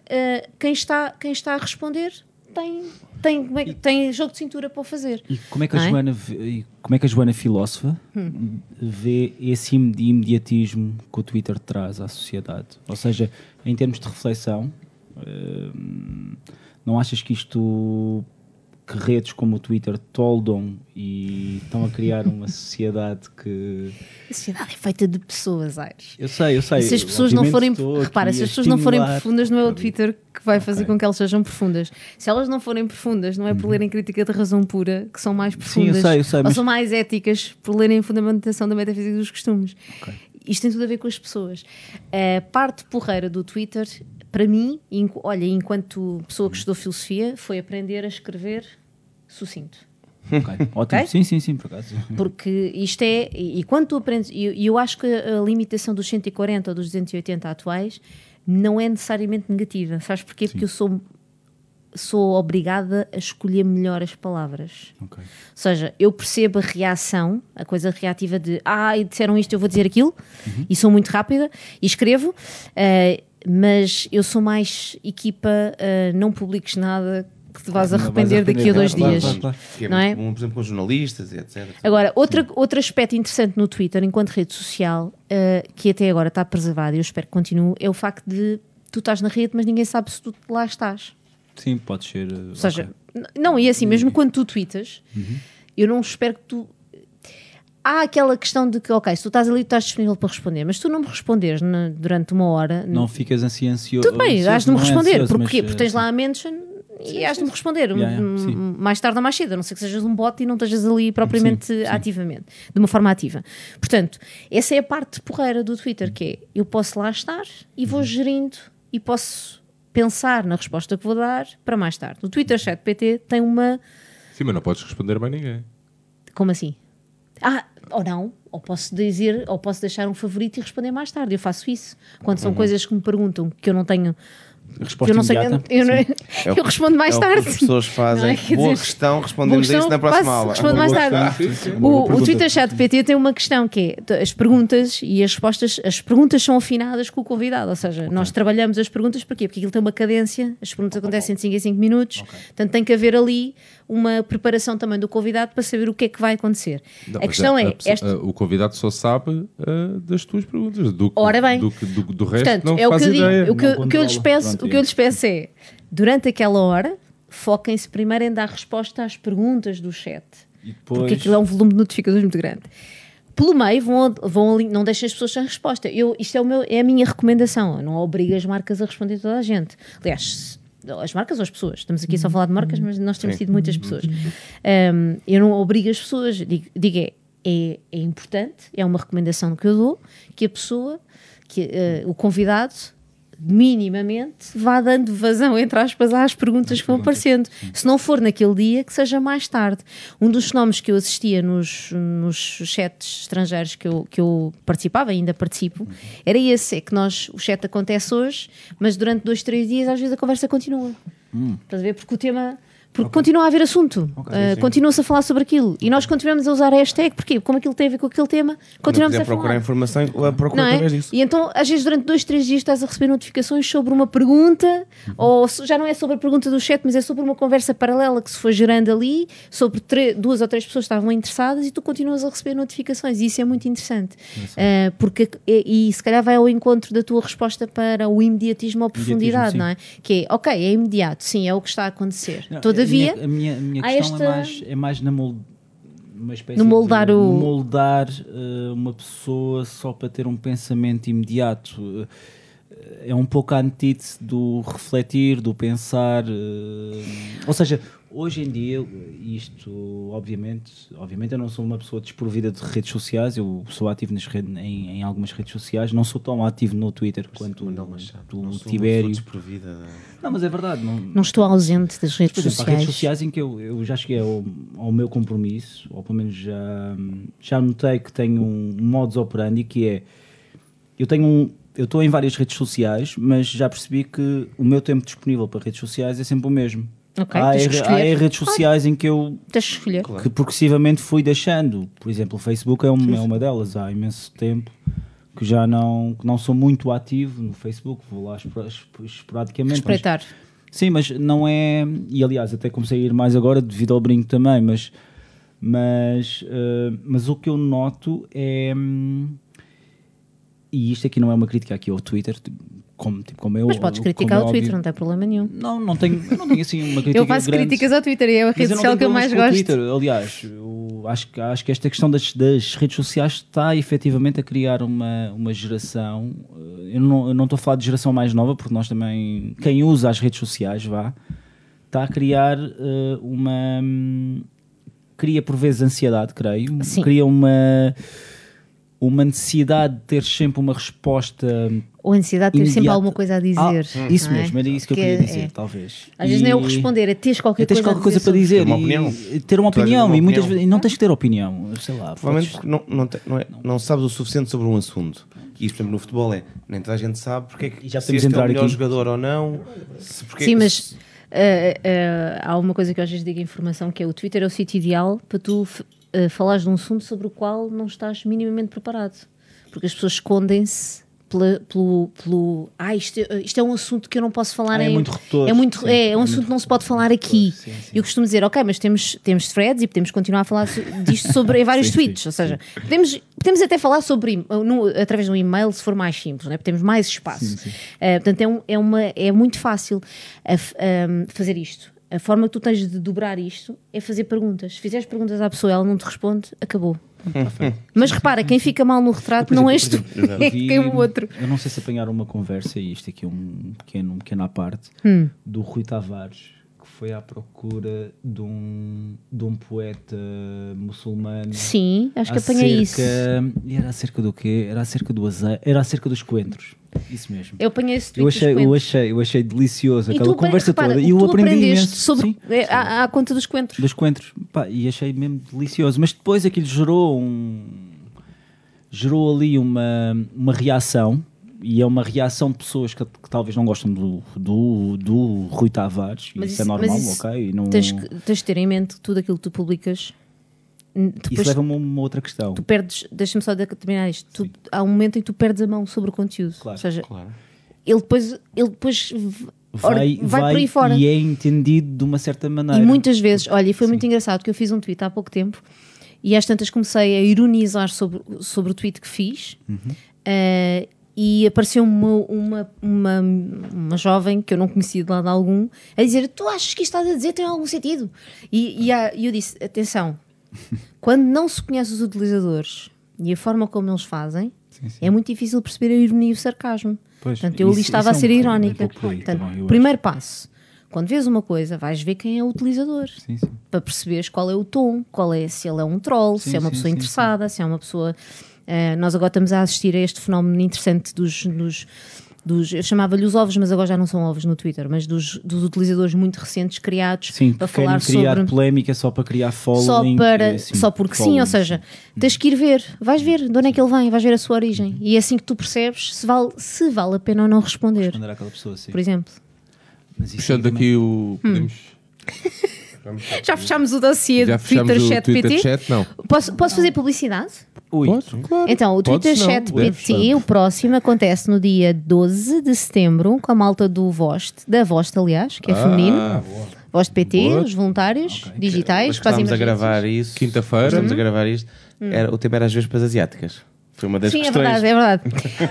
eh, quem, está, quem está a responder tem, tem, como é que- tem jogo de cintura para o fazer. E como é que a é? Joana, vê- e como é que a Joana filósofa Hum. vê esse imediatismo que o Twitter traz à sociedade? Ou seja, em termos de reflexão, hum, não achas que isto que redes como o Twitter toldam e estão a criar uma sociedade que A sociedade é feita de pessoas, Aires. eu sei, eu sei. Se as pessoas não forem, repara, se as pessoas não forem profundas, não é o Twitter que vai fazer Ok. com que elas sejam profundas. Se elas não forem profundas, não é por lerem crítica de razão pura que são mais Sim, eu profundas. sei, eu sei, ou mas- são mais éticas por lerem a fundamentação da metafísica dos costumes. Ok. Isto tem tudo a ver com as pessoas. A parte porreira do Twitter, para mim, olha, enquanto pessoa que estudou filosofia, foi aprender a escrever sucinto. Ok, Ótimo. Ok? Sim, sim, sim, por acaso. Porque isto é, e e quando tu aprendes, e eu, eu acho que a limitação dos 140 ou dos 280 atuais não é necessariamente negativa. Sabes porquê? Porque eu sou, sou obrigada a escolher melhor as palavras. Ok. Ou seja, eu percebo a reação, a coisa reativa de ah, e disseram isto, eu vou dizer aquilo, e sou muito rápida e escrevo, eh, mas eu sou mais equipa, eh, não publiques nada que te vais Não vais arrepender daqui a arrepender, dois claro, dias. claro, claro. É Não é? muito comum, por exemplo, com jornalistas e etc. Agora, outra, outro aspecto interessante no Twitter, enquanto rede social, eh, que até agora está preservado e eu espero que continue, é o facto de tu estás na rede, mas ninguém sabe se tu lá estás. Sim, pode ser. uh, Ou seja, n- não, e assim, mesmo quando tu tweetas, eu não espero que tu. Há aquela questão de que, ok, se tu estás ali, tu estás disponível para responder, mas se tu não me responderes na- durante uma hora, Não ficas assim ansioso. tudo bem, ansioso, has de me é responder. ansioso, Porquê? mas, Porque tens uh, lá a mention e has de me responder. Yeah, yeah, m- sim. mais tarde ou mais cedo, a não ser que sejas um bot e não estejas ali propriamente Sim, sim. ativamente, de uma forma ativa. Portanto, essa é a parte porreira do Twitter, que é eu posso lá estar e Uhum. vou gerindo e posso pensar na resposta que vou dar para mais tarde. O Twitter Chat PT tem uma. Sim, mas não podes responder mais ninguém. Como assim? Ah, ou não, ou posso dizer, ou posso deixar um favorito e responder mais tarde. Eu faço isso. Quando Uhum. são coisas que me perguntam que eu não tenho. Resposta eu não sei, eu, não- eu que- respondo mais é tarde. as pessoas fazem. É? Boa dizer, questão, respondemos Boa isso na próxima passo- aula. Respondo mais tarde. questão. O, o. Twitter Chat PT tem uma questão que é as perguntas e as respostas, as perguntas são afinadas com o convidado, ou seja, nós trabalhamos as perguntas porquê? Porque aquilo tem uma cadência, as perguntas acontecem de 5 em 5 minutos, portanto tem que haver ali uma preparação também do convidado para saber o que é que vai acontecer. Não, a questão é, pessoa- esta, o convidado só sabe ah, das tuas perguntas. Do, Ora bem. do, do, do resto Portanto, não é o faz que eu digo. ideia. O que, o que eu lhes peço, o que eu é. lhes peço é, durante aquela hora, foquem-se primeiro em dar resposta às perguntas do chat. Depois, Porque aquilo é um volume de notificações muito grande. Pelo meio, vão, vão ali, não deixem as pessoas sem resposta. Eu, isto é, o meu, é a minha recomendação. Eu não obrigo as marcas a responder toda a gente. Aliás, as marcas ou as pessoas. Estamos aqui só a falar de marcas, mas nós temos tido muitas pessoas. Um, eu não obrigo as pessoas. Digo, digo é, é, é importante, é uma recomendação que eu dou, que a pessoa, que eh, o convidado, minimamente vá dando vazão, entre aspas, às perguntas que vão aparecendo. Se não for naquele dia, que seja mais tarde. Um dos fenómenos que eu assistia nos, nos chats estrangeiros que eu, que eu participava, ainda participo, era esse: é que nós, o chat acontece hoje, mas durante dois, três dias, às vezes a conversa continua. Estás a ver? Porque o tema. Porque continua a haver assunto, Uh, continua-se a falar sobre aquilo e nós continuamos a usar a hashtag, porque como aquilo tem a ver com aquele tema, continuamos a falar procurar informação, procura não é? através disso. E então, às vezes, durante dois, três dias estás a receber notificações sobre uma pergunta, ou se- já não é sobre a pergunta do chat, mas é sobre uma conversa paralela que se foi gerando ali, sobre duas ou três pessoas que estavam interessadas e tu continuas a receber notificações. E isso é muito interessante. Ah, porque, e, e se calhar vai ao encontro da tua resposta para o imediatismo ou profundidade, sim. não é? Que é, ok, é imediato, sim, é o que está a acontecer. Não, a minha, a minha, a minha há questão esta- é, mais, é mais na mold, uma espécie No moldar de, o- moldar eh, uma pessoa só para ter um pensamento imediato. Eh, é um pouco a antítese do refletir, do pensar. eh, ou seja, hoje em dia, isto, obviamente, obviamente eu não sou uma pessoa desprovida de redes sociais, eu sou ativo nas redes, em, em algumas redes sociais, não sou tão ativo no Twitter quanto não sou uma Tibério. desprovida de- Não, mas é verdade. Não, não estou ausente das redes exemplo, há sociais. redes sociais em que eu, eu já cheguei ao, ao meu compromisso, ou pelo menos já, já notei que tenho um modus operandi que é eu tenho um. Eu estou em várias redes sociais, mas já percebi que o meu tempo disponível para redes sociais é sempre o mesmo. Ok, há, há redes sociais em que eu que progressivamente fui deixando. Por exemplo, o Facebook é, um, é uma delas. Há imenso tempo que já não, que não sou muito ativo no Facebook. Vou lá espora- esp- esporadicamente. mas- Espreitar. Sim, mas não é. E aliás, até comecei a ir mais agora devido ao brinco também, mas. Mas, eh, mas o que eu noto é. hum, E isto aqui não é uma crítica aqui ao Twitter, como, tipo, como eu. Mas podes criticar é o Twitter, óbvio. não tem problema nenhum. Não, não tenho, eu não tenho assim uma crítica Eu faço grande. críticas ao Twitter e é a rede social que eu mais gosto. Twitter. Aliás, acho, que- acho que esta questão das, das redes sociais está efetivamente a criar uma, uma geração. eh, Eu não, eu não estou a falar de geração mais nova, porque nós também. Quem usa as redes sociais, vá, está a criar eh, uma. Cria por vezes ansiedade, creio. Sim. Cria uma. Uma necessidade de ter sempre uma resposta. Ou a necessidade de ter sempre alguma coisa a dizer. Ah, isso não é? mesmo, era isso que eu Que queria é- dizer, é. talvez. Às vezes nem é o E- responder, é teres qualquer é teres coisa, qualquer coisa para dizer Ter uma e opinião. ter uma opinião uma e muitas opinião. vezes e não tens que ter opinião, sei lá. Provavelmente não, não, te- não, é- não sabes o suficiente sobre um assunto. E isto, por exemplo, no futebol é, nem toda a gente sabe porque é que E já se este é entrar o melhor aqui. jogador ou não. Se, porque, Sim, mas eh, eh, há uma coisa que eu às vezes digo em informação que é o Twitter é o sítio ideal para tu eh, falares de um assunto sobre o qual não estás minimamente preparado. Porque as pessoas escondem-se pela- pelo, pelo ah, isto, é- isto é um assunto que eu não posso falar Ah, é em- muito retor, é, muito, sim, é, é é um assunto que não se pode falar aqui. sim, sim. Eu costumo dizer, ok, mas temos, temos threads e podemos continuar a falar disto sobre em vários tweets. ou seja, podemos, podemos até falar sobre im- no- através de um e-mail se for mais simples, né? temos mais espaço. Eh, portanto, é, um- é, uma, é muito fácil a ahm, fazer isto. A forma que tu tens de dobrar isto é fazer perguntas. Se fizeres perguntas à pessoa e ela não te responde, acabou. Mas repara, quem fica mal no retrato não és tu, é quem o outro. Eu não sei se apanharam uma conversa, e isto aqui é um pequeno, um pequeno à parte, Hum. do Rui Tavares, que foi à procura de um, de um poeta muçulmano. Sim, acho que apanhei isso. acerca- E era acerca do quê? Era acerca do azeite, era acerca dos coentros. Isso mesmo. Eu apanhei esse tweet Eu dos achei, eu achei, eu achei delicioso E aquela tu, conversa repara, toda. o E eu aprendi imenso. sobre, Sim, é, à, à conta dos coentros. dos coentros. Pá, e achei mesmo delicioso. Mas depois aquilo gerou um. gerou ali uma, uma reação. E é uma reação de pessoas que, que talvez não gostam do, do, do Rui Tavares. Mas isso, é isso- normal, mas isso ok? Não, Tens, que, tens de ter em mente tudo aquilo que tu publicas. N- isso Depois leva-me a uma outra questão. tu perdes, deixa-me só de- terminar isto. Tu- há um momento em que tu perdes a mão sobre o conteúdo. Claro, Ou seja, Claro. ele depois, ele depois v- ora- Vai, vai, por aí fora. e é entendido de uma certa maneira. E muitas vezes, olha, e foi muito engraçado porque eu fiz um tweet há pouco tempo e às tantas comecei a ironizar sobre, sobre o tweet que fiz Uhum. eh, e apareceu uma, uma, uma, uma jovem que eu não conhecia de lado algum a dizer: Tu achas que isto estás a dizer tem algum sentido? E, e, há- e eu disse: Atenção, quando não se conhece os utilizadores e a forma como eles fazem, é muito difícil perceber a ironia e o sarcasmo. Pois, Portanto, eu ali estava a é ser um irónica. um aí Portanto, também, eu primeiro passo. Quando vês uma coisa, vais ver quem é o utilizador Sim, sim. para perceberes qual é o tom, qual é, se ele é um troll, Sim, se é uma sim, pessoa sim, interessada, se é uma pessoa. eh, nós agora estamos a assistir a este fenómeno interessante dos. dos, dos- eu chamava-lhe os ovos, mas agora já não são ovos no Twitter, mas dos, dos utilizadores muito recentes criados Sim, para falar criar sobre. polémica só para criar following. Só, para, e assim, só porque sim, following, ou seja, tens que ir ver, vais ver de onde é que ele vem, vais ver a sua origem. E é assim que tu percebes se vale, se vale a pena ou não responder, Responder àquela pessoa, sim. por exemplo. Mas isso Puxando também- aqui o. Podemos, Já fechámos o dossiê já do Twitter o Chat Twitter PT. chat? Não. Posso, posso fazer publicidade? Ui, Podes? Claro. Então, o Podes Twitter não, Chat deves, PT, o próximo, acontece no dia 12 de setembro, com a malta do Vost, da Vost, aliás, que é feminino. Ah, Vost PT, Boa. os voluntários digitais, Mas para as estávamos a gravar isso. Quinta-feira. Estamos a gravar isto. Era, o tema era as vespas asiáticas. Foi uma das Sim, é questões. verdade, é verdade.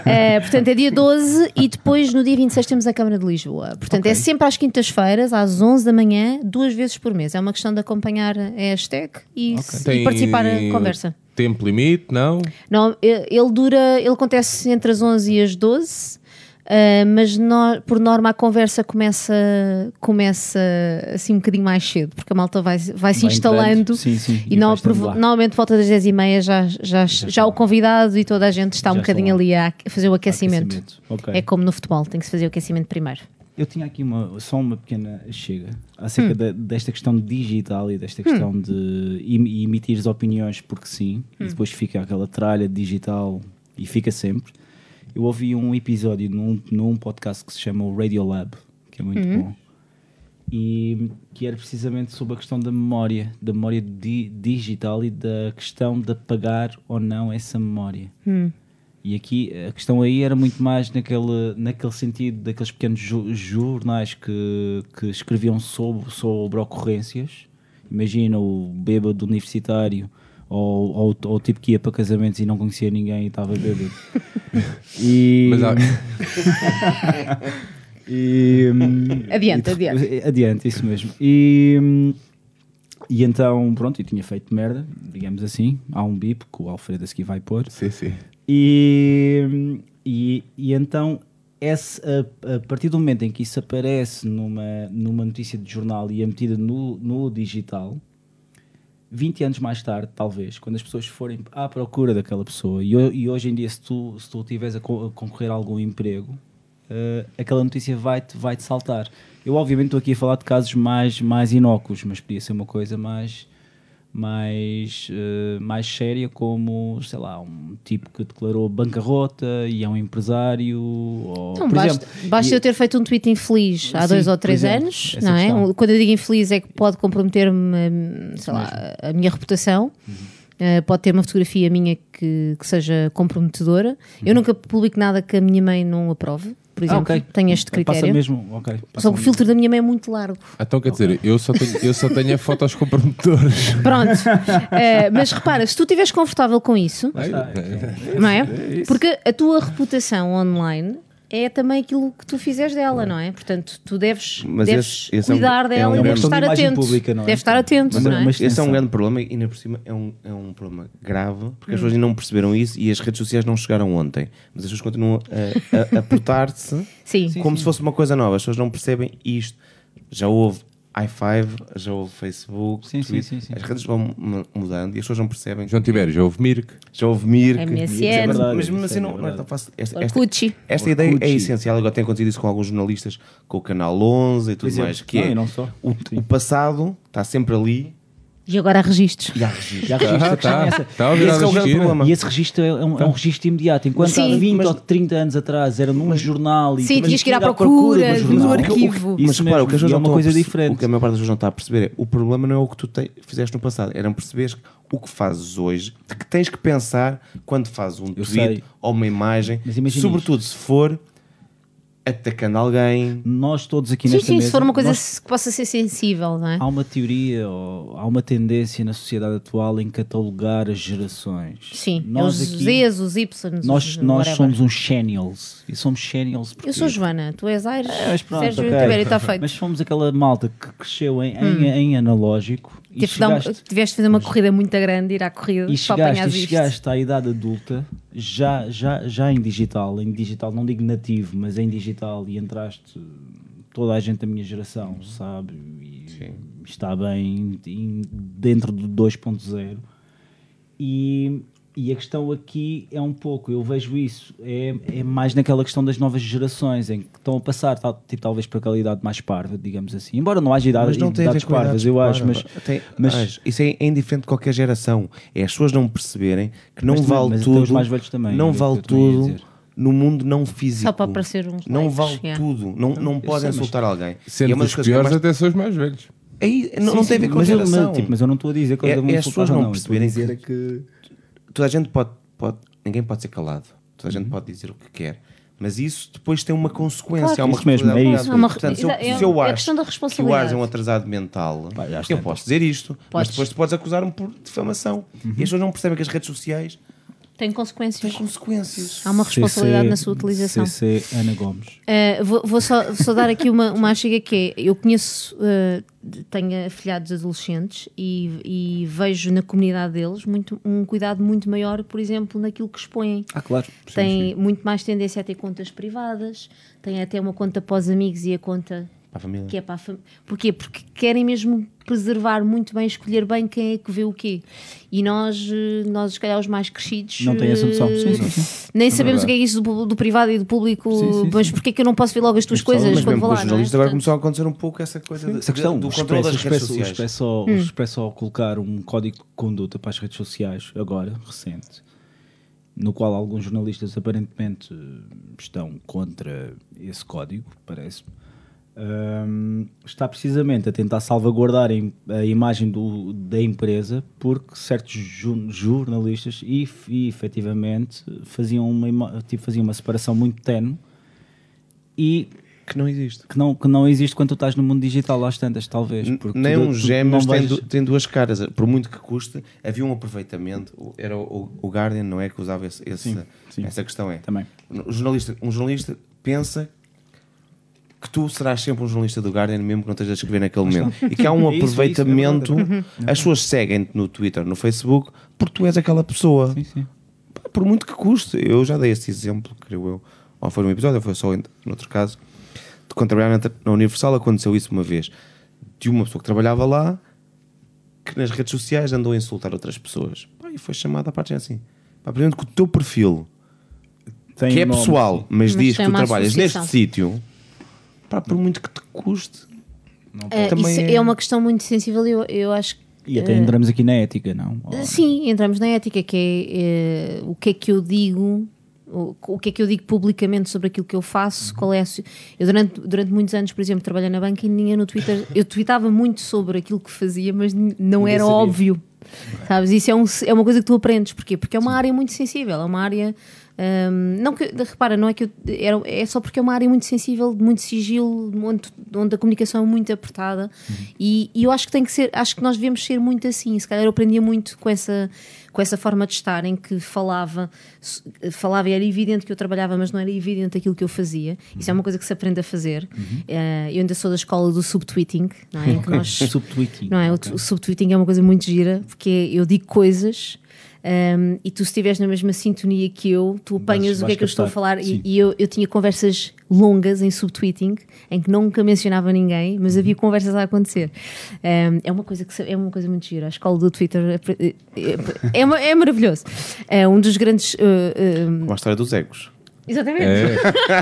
Eh, portanto, é dia 12 e depois no dia 26 temos a Câmara de Lisboa. Portanto, é sempre às quintas-feiras, às 11 da manhã, duas vezes por mês. É uma questão de acompanhar a hashtag e, se- e participar na conversa. Tempo limite, não? Não, ele dura, ele acontece entre as 11 e as 12, ah, mas nó- por norma a conversa começa, começa assim um bocadinho mais cedo, porque a malta vai, vai se instalando sim, sim, e, e por- normalmente volta das 10 e meia já, já, já, o convidado e toda a gente está um Já bocadinho estão lá. ali a fazer o aquecimento. aquecimento. Ok. É como no futebol, tem que se fazer o aquecimento primeiro. Eu tinha aqui uma, só uma pequena chega Hum. acerca da- desta questão digital e desta questão de im- emitir opiniões porque sim, Hum. e depois fica aquela tralha digital e fica sempre. Eu ouvi um episódio num, num podcast que se chama o Radio Lab, que é muito Uhum. bom, e que era precisamente sobre a questão da memória, da memória di- digital e da questão de apagar ou não essa memória. E aqui a questão aí era muito mais naquele, naquele sentido daqueles pequenos ju- jornais que, que escreviam sobre, sobre ocorrências. Imagina o bêbado universitário ou, ou, ou o tipo que ia para casamentos e não conhecia ninguém e estava bêbado. e, Mas há- e, hum, Adiante, e- adiante. Adiante, isso mesmo. E, hum, e então, pronto, eu tinha feito merda, digamos assim. Há um bip que o Alfredo a seguir vai pôr. Sim, sim. E, e, e então, esse, a, a partir do momento em que isso aparece numa, numa notícia de jornal e é metida no, no digital, 20 anos mais tarde, talvez, quando as pessoas forem à procura daquela pessoa, e, e hoje em dia, se tu, se tu a, co- a concorrer a algum emprego, eh, aquela notícia vai-te vai -te saltar. Eu, obviamente, estou aqui a falar de casos mais, mais inócuos, mas podia ser uma coisa mais, mais, eh, mais séria, como, sei lá, um tipo que declarou bancarrota e é um empresário. Ou, por basta, exemplo, basta e- eu ter feito um tweet infeliz há Sim, dois ou três exemplo, anos, essa não é? questão. Quando eu digo infeliz é que pode comprometer-me, hum, sei lá, a minha reputação. Uhum. Uh, pode ter uma fotografia minha que, que seja comprometedora. Eu nunca publico nada que a minha mãe não aprove, por Uhum. Ah, exemplo. ok. Tenho este Passa critério. mesmo, ok. passa Só que o mesmo. filtro da minha mãe é muito largo. Então quer dizer, eu só tenho, eu só tenho fotos comprometedoras. Pronto. Uh, mas repara, se tu estiveres confortável com isso, não é? Porque a tua reputação online é também aquilo que tu fizeres dela, não é? Portanto, tu deves, Mas deves esse- esse é um- cuidar é dela um e deves estar atento. pública, não é? Deves estar atento, Mas- não é? mas- Esse é um grande problema e ainda por cima é um, é um problema grave porque as Hum. pessoas ainda não perceberam isso e as redes sociais não chegaram ontem. Mas as pessoas continuam a, a, a portar-se Sim. como se fosse uma coisa nova. As pessoas não percebem isto. Já houve i5, já houve Facebook, Sim, Twitter. sim, sim. as redes vão mu- mudando e as pessoas não percebem. João Tibério, já houve Mirk. Já houve Mirk. MSN. É verdade, Mas mesmo isso assim é não, não é tão fácil. Esta, esta, Orkut. esta ideia é essencial. Agora tem acontecido isso com alguns jornalistas, com o Canal 11 e tudo exemplo. mais. Que Não, é não só. O, o passado está sempre ali E agora há registros. e há registro. Já registro, a questão tá. é. Tá E esse é o grande problema. E esse registro é um, é um registro imediato. Enquanto Sim, há 20 mas- ou 30 anos atrás era num jornal e Sim, tinhas que ir à procura do no arquivo. Isso Mas repara, o que as mesmo, pessoas e é não uma estão a coisa perce- diferente. O que a maior parte das pessoas não está a perceber é o problema não é o que tu te- fizeste no passado, era perceber o que fazes hoje, de que tens que pensar quando fazes um Eu tweet sei. ou uma imagem, Mas sobretudo se for atacando alguém. Nós todos aqui Sim, nesta sim, mesa, se for uma coisa nós- que possa ser sensível, não é? há uma teoria ou há uma tendência na sociedade atual em catalogar as gerações. Sim, nós os aqui, Zs, os Ys, nós, os nós whatever. somos uns Xennials e somos Xennials porque Eu sou Joana, tu és Aires, É, mas pronto, Sérgio ok. Tibério, está feito. Mas fomos aquela malta que cresceu em, em, em analógico e Tiveste de dar um- chegaste, tiveste de fazer uma corrida muito grande, ir à corrida, e chegaste, e isto. chegaste à idade adulta já, já, já em digital, em digital, não digo nativo, mas em digital e entraste toda a gente da minha geração, sabe? E está bem em- dentro do 2.0 e, e a questão aqui é um pouco, eu vejo isso, é, é mais naquela questão das novas gerações em que estão a passar tal, tipo, talvez para aquela idade mais parva, digamos assim. Embora não haja idade, Mas não a idades com parvas, idades eu acho, mas. Tem- mas- Acho, isso é, é indiferente de qualquer geração. É as pessoas não perceberem que não Mas também- vale mas até tudo. os mais velhos também, não que vale eu também tudo no mundo não físico. Só para aparecer uns Não likes, vale yeah. tudo. Não, não podem sei, mas- insultar alguém. Sendo é uma das os é piores mais- até são os mais velhos. Aí, não, Sim, não sim, tem a ver com a mas eu- geração. mas, tipo, mas eu não estou a dizer que É- é as pessoas não. Eu a perceberem é que Toda a gente pode, pode. Ninguém pode ser calado. Toda a gente Uhum. pode dizer o que quer. Mas isso depois tem uma consequência. Claro. há uma Isso mesmo, é responsabilidade. isso. Uma- Portanto, se eu, é- se eu é acho que o. Ars é um atrasado mental, eu posso dizer isto, mas Podes. depois tu podes acusar-me por difamação. Uhum. E as pessoas não percebem que as redes sociais Tem consequências. têm consequências. Há uma responsabilidade CC na sua utilização. CC Ana Gomes. Uh, vou vou só, só dar aqui uma, uma chega que é, eu conheço, uh, tenho afilhados adolescentes e, e vejo na comunidade deles muito, um cuidado muito maior, por exemplo, naquilo que expõem. Ah, claro. Tem muito mais tendência a ter contas privadas, tem até uma conta os amigos e a conta Para a família. que é para a família. Porquê? Porque querem mesmo preservar muito bem, escolher bem quem é que vê o quê. E nós, eh, nós se calhar os mais crescidos, Não tem essa noção. Sim, eh, sim, sim. nem sabemos o que é isso do, do privado e do público, Sim, sim, mas sim. porquê é que eu não posso ver logo as tuas As pessoas- coisas Mas quando vou lá, os é? jornalistas agora começou a acontecer um pouco essa coisa de- Essa questão, do controle das redes sociais. Expresso, o Hum. Expresso ao colocar um código de conduta para as redes sociais, agora, recente, no qual alguns jornalistas aparentemente eh, estão contra esse código, parece-me, hum, está precisamente a tentar salvaguardar a im- a imagem do- da empresa porque certos jornalistas e, e efetivamente faziam uma, tipo, faziam uma separação muito tenue e Que não existe. que não, que não existe quando tu estás no mundo digital às tantas, talvez. porque Nem tu- um gêmeos tem, tem duas caras. Por muito que custe, havia um aproveitamento. Era o, o Guardian, não é? Que usava esse, esse- Sim, sim. essa questão. É. Também. O jornalista, um jornalista pensa que tu serás sempre um jornalista do Guardian, mesmo que não estejas a escrever naquele momento. E que há um É isso, é isso, é aproveitamento. verdade. as pessoas seguem-te no Twitter, no Facebook, porque tu és aquela pessoa. Sim, sim. Por muito que custe. Eu já dei esse exemplo, creio eu. Ou foi num episódio, ou foi só em outro caso. De quando trabalhava na, na Universal, aconteceu isso uma vez. De uma pessoa que trabalhava lá, que nas redes sociais andou a insultar outras pessoas. E foi chamada à parte assim. Pá, por exemplo, que o teu perfil, Tem que é nome, pessoal, mas, Mas diz que tu trabalhas neste sítio, pá, por muito que te custe. Também isso é- é... uma questão muito sensível e eu, eu acho que. E até entramos aqui na ética, não? Ou- Sim, entramos na ética, que é eh, o que é que eu digo, o, o que é que eu digo publicamente sobre aquilo que eu faço, qual é a Eu durante, durante muitos anos, por exemplo, trabalhei na banca e ninguém no Twitter, eu tweetava muito sobre aquilo que fazia, mas não era sabia. óbvio. Sabes? Isso é, um, é uma coisa que tu aprendes. Porquê? Porque é uma área muito sensível, é uma área. Hum, não que, repara, não é que eu, era, é só porque é uma área muito sensível, de muito sigilo, onde, onde a comunicação é muito apertada e, e eu acho que tem que ser, acho que nós devemos ser muito assim. Se calhar eu aprendia muito com essa, com essa forma de estar em que falava, falava e era evidente que eu trabalhava, mas não era evidente aquilo que eu fazia. Isso é uma coisa que se aprende a fazer. Eh, eu ainda sou da escola do subtweeting, não é? Que nós Subtweeting. não é? O, o subtweeting é uma coisa muito gira, porque eu digo coisas um, e tu se estiveres na mesma sintonia que eu, tu apanhas o que é que eu estou a falar e, Sim. e eu, eu tinha conversas longas em subtweeting em que nunca mencionava ninguém, mas havia conversas a acontecer. Um, é uma coisa que é uma coisa muito gira. A escola do Twitter é, é, é, é maravilhoso. É um dos grandes uh, uh, Como a história dos egos. Exatamente.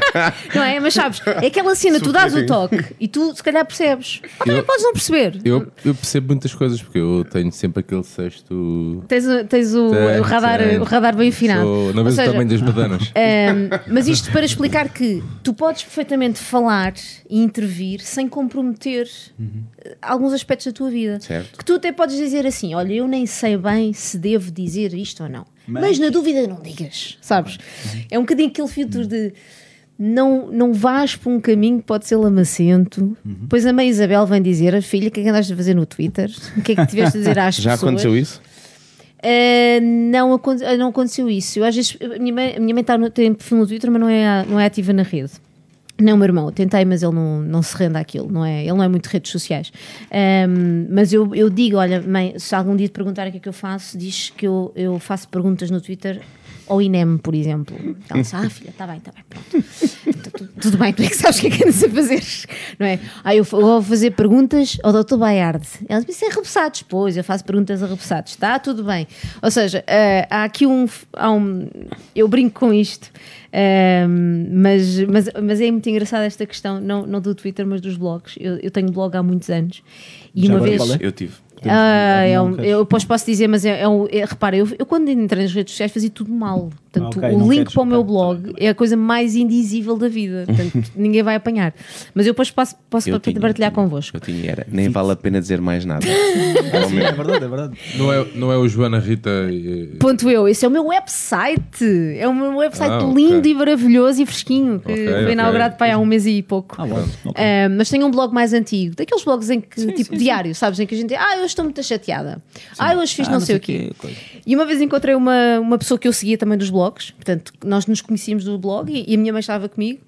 Não é? Mas sabes, é aquela cena, tu dás o toque e tu se calhar percebes. Ou também Eu- podes não perceber. Eu, eu percebo muitas coisas, porque eu tenho sempre aquele sexto. Tens, o- tens o, o radar, tenho. o radar bem afinado. Sou, não vês o tamanho das bananas. um, mas isto para explicar que tu podes perfeitamente falar e intervir sem comprometer eh, alguns aspectos da tua vida. Certo. Que tu até podes dizer assim: olha, eu nem sei bem se devo dizer isto ou não. Mas, Mas- na dúvida não digas, sabes? É um bocadinho aquele filtro de não, não vás por um caminho que pode ser lamacento. Depois a mãe Isabel vem dizer: a filha, o que é que andaste a fazer no Twitter? O que é que tiveste a dizer às Já pessoas? aconteceu isso? Uh, não, aconte- uh, não aconteceu isso. Eu, às vezes, a minha mãe, a minha mãe tá no, tem perfil no Twitter, mas não é, não é ativa na rede. Não, meu irmão, tentei, mas ele não, não se rende àquilo, não é? Ele não é muito de redes sociais. Um, mas eu, eu digo: olha, mãe, se algum dia te perguntarem o que é que eu faço, diz que eu, eu faço perguntas no Twitter ao INEM, por exemplo. Ela disse: ah, filha, está bem, está bem, pronto. Tu- Tudo bem, tu é que sabes o que é que andas a fazer, não é? Ah, eu vou fazer perguntas ao Dr. Baiarde. Ela disse: isso é repassados, pois, eu faço perguntas a repassados, está tudo bem. Ou seja, eh, há aqui um, há um. Eu brinco com isto, ehm, mas, mas, mas é muito engraçada esta questão, não, não do Twitter, mas dos blogs. Eu, eu tenho blog há muitos anos e Já uma vez. é? Eu tive. Ah, é um- eu posso, posso dizer, mas é, é um, é- repara, eu, eu quando entrei nas redes sociais fazia tudo mal. Portanto, Ah, ok, o link queres, para o meu blog tá é a coisa mais indizível da vida. Portanto, ninguém vai apanhar. Mas eu depois posso, posso Eu tinha, partilhar eu tinha. convosco. Eu tinha, era. Nem vale a pena dizer mais nada. Ah, sim, é verdade, é verdade. Não é, não é o Joana Rita. eh, Ponto eu, esse é o meu website. É o meu website Ah, lindo e maravilhoso e fresquinho, que Ok, foi ok. inaugurado para aí há um mês e pouco. Ah, bom. Ah, mas tenho um blog mais antigo, daqueles blogs em que, tipo, diário, sabes? Em que a gente, ah, hoje estou muito chateada, ah, hoje fiz Ah, não, sei o quê. coisa. E uma vez encontrei uma, uma pessoa que eu seguia também dos blogs, portanto, nós nos conhecíamos do blog e, e a minha mãe estava comigo.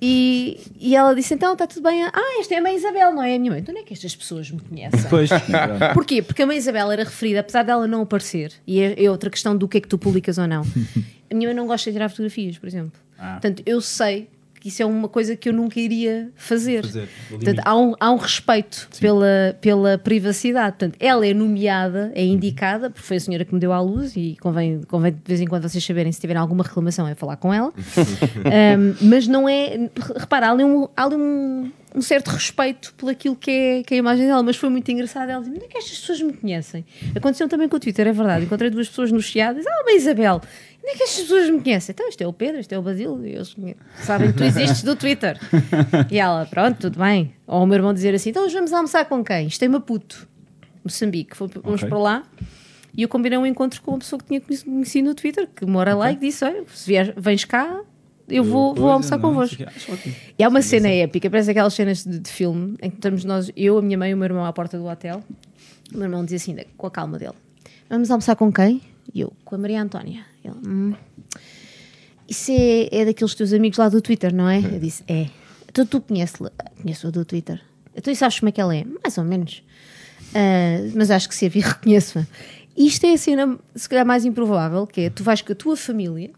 E, e ela disse: Então, está tudo bem? Ah, esta é a mãe Isabel, não é a minha mãe? Então, onde é que estas pessoas me conhecem? Pois, Porquê? Porque a mãe Isabel era referida, apesar dela não aparecer, e é, é outra questão do que é que tu publicas ou não. A minha mãe não gosta de tirar fotografias, por exemplo. Ah. Portanto, eu sei que isso é uma coisa que eu nunca iria fazer. Fazer, Portanto, há um, há um respeito pela, pela privacidade. Portanto, ela é nomeada, é indicada, porque foi a senhora que me deu à luz e convém, convém de vez em quando vocês saberem se tiverem alguma reclamação é falar com ela. Um, mas não é. Repara, há ali um, há ali um, um certo respeito por aquilo que é, que é a imagem dela, mas foi muito engraçado. Ela disse: Onde é que estas pessoas me conhecem? Aconteceu também com o Twitter, é verdade. Encontrei duas pessoas no Chiado e disse: Ah, mas Isabel. Onde é que estas pessoas me conhecem? Então, isto é o Pedro, isto é o Basílio, eles sabem que tu existes do Twitter. E ela, pronto, tudo bem. Ou o meu irmão dizer assim: então vamos almoçar com quem? Isto é Maputo, Moçambique. Fomos vamos Ok. para lá. E eu combinei um encontro com uma pessoa que tinha conhecido no Twitter, que mora lá e que disse: Olha, se vier, vens cá, eu vou, vou almoçar não convosco. E há uma cena épica, parece aquelas cenas de, de filme em que estamos nós, eu, a minha mãe e o meu irmão à porta do hotel. O meu irmão diz assim, com a calma dele: Vamos almoçar com quem? E eu, com a Maria Antónia. Ele, "Hum, Isso é, é daqueles teus amigos lá do Twitter, não é? Eu disse: É. Então tu conheces-la? Conheço-a do Twitter. Então isso sabes como é que ela é? Mais ou menos. Ah, mas acho que se vi, reconheço-a. Isto é a cena, se calhar, mais improvável, que é tu vais com a tua família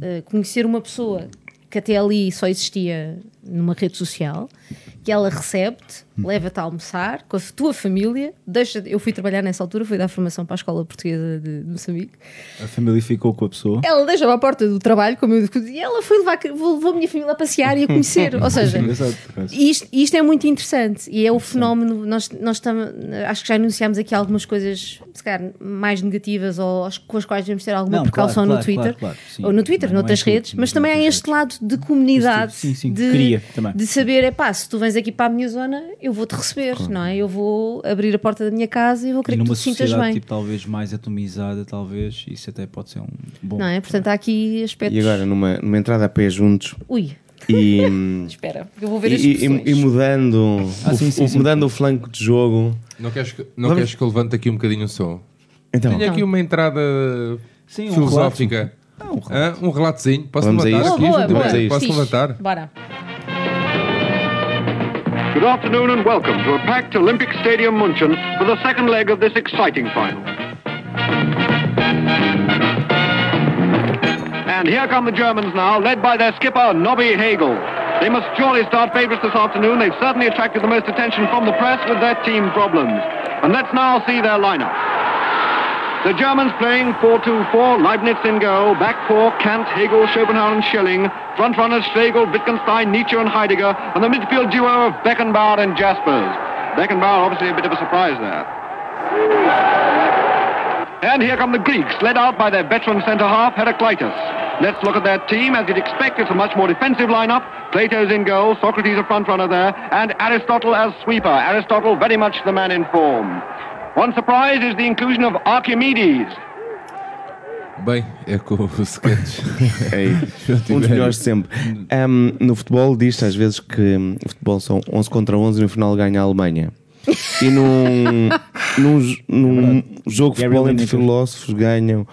ah, conhecer uma pessoa que até ali só existia numa rede social, que ela recebe-te, leva-te a almoçar com a tua família, deixa eu fui trabalhar nessa altura, fui dar formação para a Escola Portuguesa de, Moçambique, A família ficou com a pessoa. ela deixa-me à porta do trabalho, como eu disse, e ela foi levar, levou a minha família a passear e a conhecer, ou seja, e isto, isto é muito interessante e é o fenómeno. Nós, nós estamos, acho que já anunciámos aqui algumas coisas, se calhar, mais negativas ou com as quais devemos ter alguma Não, precaução claro, no claro, Twitter, claro, claro, sim. ou no Twitter, Não é noutras tudo, redes, mas mas também há este lado de comunidade, Sim, sim, de, de saber, é pá, se tu vens aqui para a minha zona, eu vou-te receber, não é? Eu vou abrir a porta da minha casa e vou E querer que tu te sintas sociedade bem. tipo, talvez mais atomizada, talvez, isso até pode ser um bom. Não é? Portanto, há aqui aspectos. E agora, numa, numa entrada a pé juntos Ui, e, hum, espera, eu vou ver e, as e- expressões. e mudando, Ah, o, sim, sim, o- sim. mudando o flanco de jogo. Não queres que, não Vamos- queres que eu levante aqui um bocadinho o som? Então, Tenho aqui uma entrada Sim, um filosófica. Ah, um relato. Hã? um relatozinho. Posso Vamos levantar aqui? boa, boa. Posso levantar? Bora. Good afternoon and welcome to a packed Olympic Stadium München for the second leg of this exciting final. And here come the Germans now, led by their skipper, Nobby Hagel. They must surely start favourites this afternoon. They've certainly attracted the most attention from the press with their team problems. And let's now see their lineup. The Germans playing 4-2-4, Leibniz in goal, back four, Kant, Hegel, Schopenhauer and Schelling, front runners Schlegel, Wittgenstein, Nietzsche and Heidegger, and the midfield duo of Beckenbauer and Jaspers. Beckenbauer obviously a bit of a surprise there. And here come the Greeks, led out by their veteran centre-half, Heraclitus. Let's look at their team. As you'd expect, it's a much more defensive lineup. Plato's in goal, Socrates a front runner there, and Aristotle as sweeper. Aristotle very much the man in form. One surprise is the inclusion of Archimedes. Bem, é com o sketch. é um dos melhores de sempre. Um, no futebol diz-se às vezes que hum, o futebol são 11 contra 11 e no final ganha a Alemanha. E num, num, num jogo de futebol entre filósofos ganham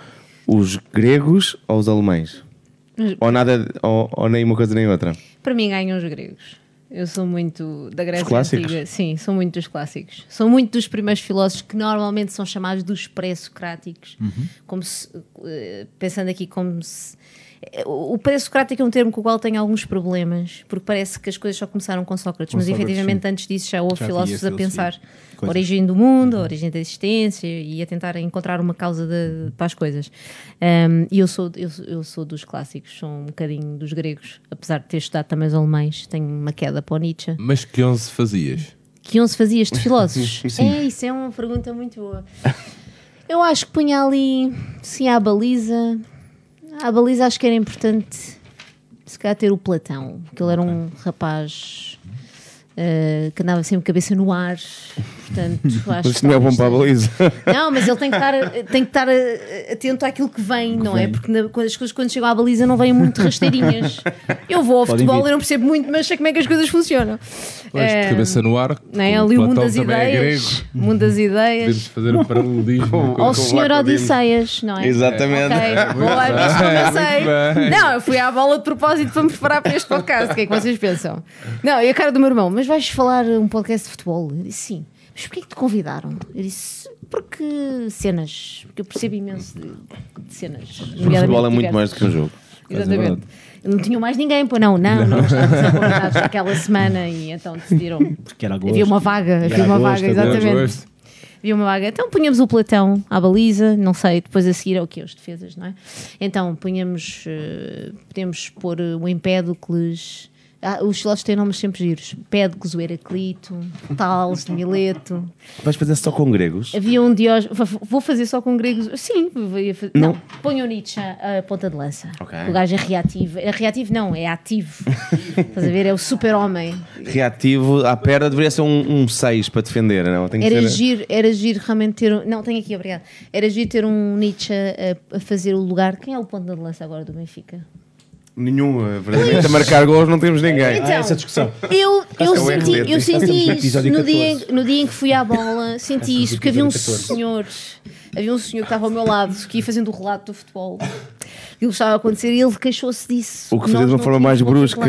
os gregos ou os alemães? Ou, nada, ou, ou nem uma coisa nem outra? Para mim ganham os gregos. Eu sou muito da Grécia? Antiga. Sim, sou muito dos clássicos. Sou muito dos primeiros filósofos que normalmente são chamados dos pré-socráticos. Como se, eh, pensando aqui como se. O o pré-socrático é um termo com o qual tenho alguns problemas, porque parece que as coisas só começaram com Sócrates, Com mas Sócrates, efetivamente sim. antes disso já houve Já filósofos a pensar a origem do mundo, a origem da existência e a tentar encontrar uma causa de- para as coisas. Um, e eu sou, eu, sou- eu sou dos clássicos, sou um bocadinho dos gregos, apesar de ter estudado também os alemães, tenho uma queda para o Nietzsche. Mas que 11 fazias? Que 11 fazias de filósofos? é, isso é uma pergunta muito boa. Eu acho que punha ali, sim, à baliza. À baliza acho que era importante, se calhar, ter o Platão, que ele era um rapaz eh, que andava sempre cabeça no ar. Portanto, acho Mas que isto não é bom para a baliza. não, mas ele tem que estar, tem que estar eh, atento àquilo que vem, não é? Porque na- quando as coisas quando chegam à baliza não vêm muito rasteirinhas. Eu vou ao Podem futebol vir. e não percebo muito, mas sei como é que as coisas funcionam. Pois, de Eh, cabeça no ar. não é? Ali o mundo das é ideias. o mundo das Podemos ideias. fazer um paralelismo. com- Ao com senhor. Odisseias, não é? Exatamente. Ok, boa, bem, visto como eu muito sei. bem. Não, eu fui à bola de propósito para me preparar para este podcast. O que é que vocês pensam? Não, e a cara do meu irmão, mas vais falar um podcast de futebol? Eu disse sim. Mas porquê que te convidaram? Eu disse, porque cenas. Porque eu percebo imenso de, de cenas. O futebol é muito mais do que um jogo. Exatamente. Não tinham mais ninguém, pô, não, não, não, estávamos só convidados naquela semana e então decidiram. Porque era agosto. Havia uma vaga, havia uma agosto, vaga, exatamente. Havia uma vaga. Então punhamos o Platão à baliza, não sei, depois a seguir é o que? Os defesas, não é? Então punhamos, eh, podemos pôr o Empédocles, Ah, os filósofos têm nomes sempre giros. Pédicos, o Heraclito, Tales, de Mileto. Vais fazer só com gregos? Havia um Diógenes. Vou fazer só com gregos. Sim, fazer. Não, Não. ponham Nietzsche a ponta de lança. Ok. O gajo é reativo. É reativo, não, é ativo. Estás a ver? É o super-homem. Reativo à perna deveria ser um 6 para defender, não? Tem que Era ser... giro, era giro realmente ter. um- Não, tenho aqui, obrigado. Era giro ter um Nietzsche a, a fazer o lugar. Quem é o ponta de lança agora do Benfica? Nenhum, verdadeiramente a marcar gols não temos ninguém. Então, essa discussão. Eu, eu é o senti, eu senti isso episódio no dia, 14. no dia em que fui à bola, senti isso, porque havia um episódio 14. senhor, havia um senhor que estava ao meu lado, que ia fazendo o relato do futebol. E o que estava a acontecer e ele queixou-se disso. O que fazia Nós de uma forma mais brusca,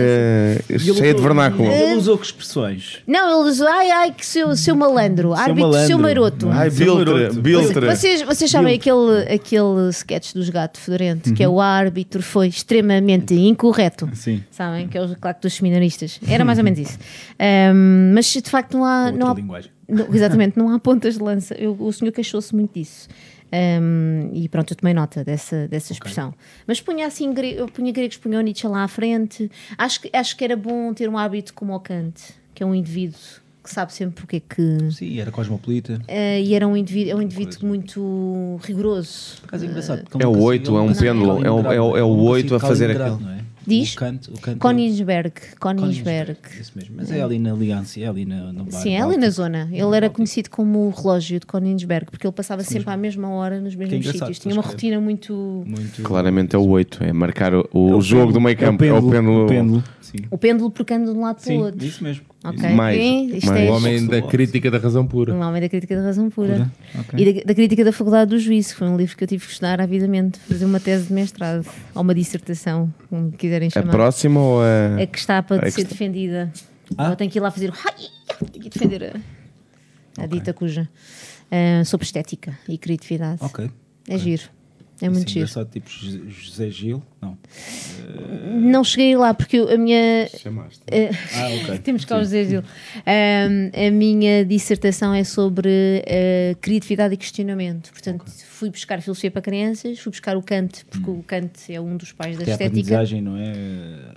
cheia de vernáculo. Ele usou que expressões? Não, ele diz, ai, ai, que seu, seu malandro, árbitro, malandro. seu maroto. Ai, Seu Biltre, maroto. Biltre. Vocês, vocês sabem aquele, aquele sketch dos gatos fedorento, que é Uhum. o árbitro foi extremamente incorreto. Sim. Sabem? Que é o claque dos seminaristas. Era mais ou menos isso. Ahm, mas de facto não há. Não há Outra linguagem. Não- exatamente, não há pontas de lança. Eu- o senhor queixou-se muito disso. Ahm, e pronto, eu tomei nota dessa, dessa expressão. Mas punha assim, eu punha gregos, punha o Nietzsche lá à frente. Acho que, acho que era bom ter um hábito como o Kant, que é um indivíduo que sabe sempre o que é que. Sim, era cosmopolita. Eh, e era um indivíduo, é um indivíduo muito rigoroso. Acaso é porque É o oito, é um pêndulo, é é o- é o oito a fazer aquilo. não é? Diz? O canto, o canto Königsberg. Königsberg. Isso mesmo. Mas é ali na Aliança, é ali na, no bairro Sim, é ali na zona. Ele era conhecido como o relógio de Königsberg, porque ele passava sempre à mesma hora nos mesmos engraçado, sítios. Tinha uma pois, rotina muito. Muito... Claramente é o 8, é marcar o, o É o jogo pêndulo, do meio campo. É o pêndulo. o pêndulo. Sim, O pêndulo porcando de um lado para o Sim outro. isso mesmo. Ok, Mais? Isto mais. é O homem da crítica da razão pura. um homem da crítica da razão pura. Pura, ok. E da, da crítica da faculdade do juízo, que foi um livro que eu tive que estudar avidamente, fazer uma tese de mestrado, ou uma dissertação, como quiserem A chamar. próxima ou a. É que está para É ser está- defendida. Ah? Eu tenho que ir lá fazer. Tenho que defender a, a dita cuja. Ah, sobre estética e criatividade. Ok. É giro. É muito Assim, giro. engraçado, tipo José Gil? Não. Não cheguei lá porque a minha. Chamaste. Ah, ok. Temos cá o José Gil. Ahm, a minha dissertação é sobre eh, criatividade e questionamento. Portanto, fui buscar filosofia para crianças, fui buscar o Kant, porque o Kant é um dos pais da Tem a estética. aprendizagem, não é?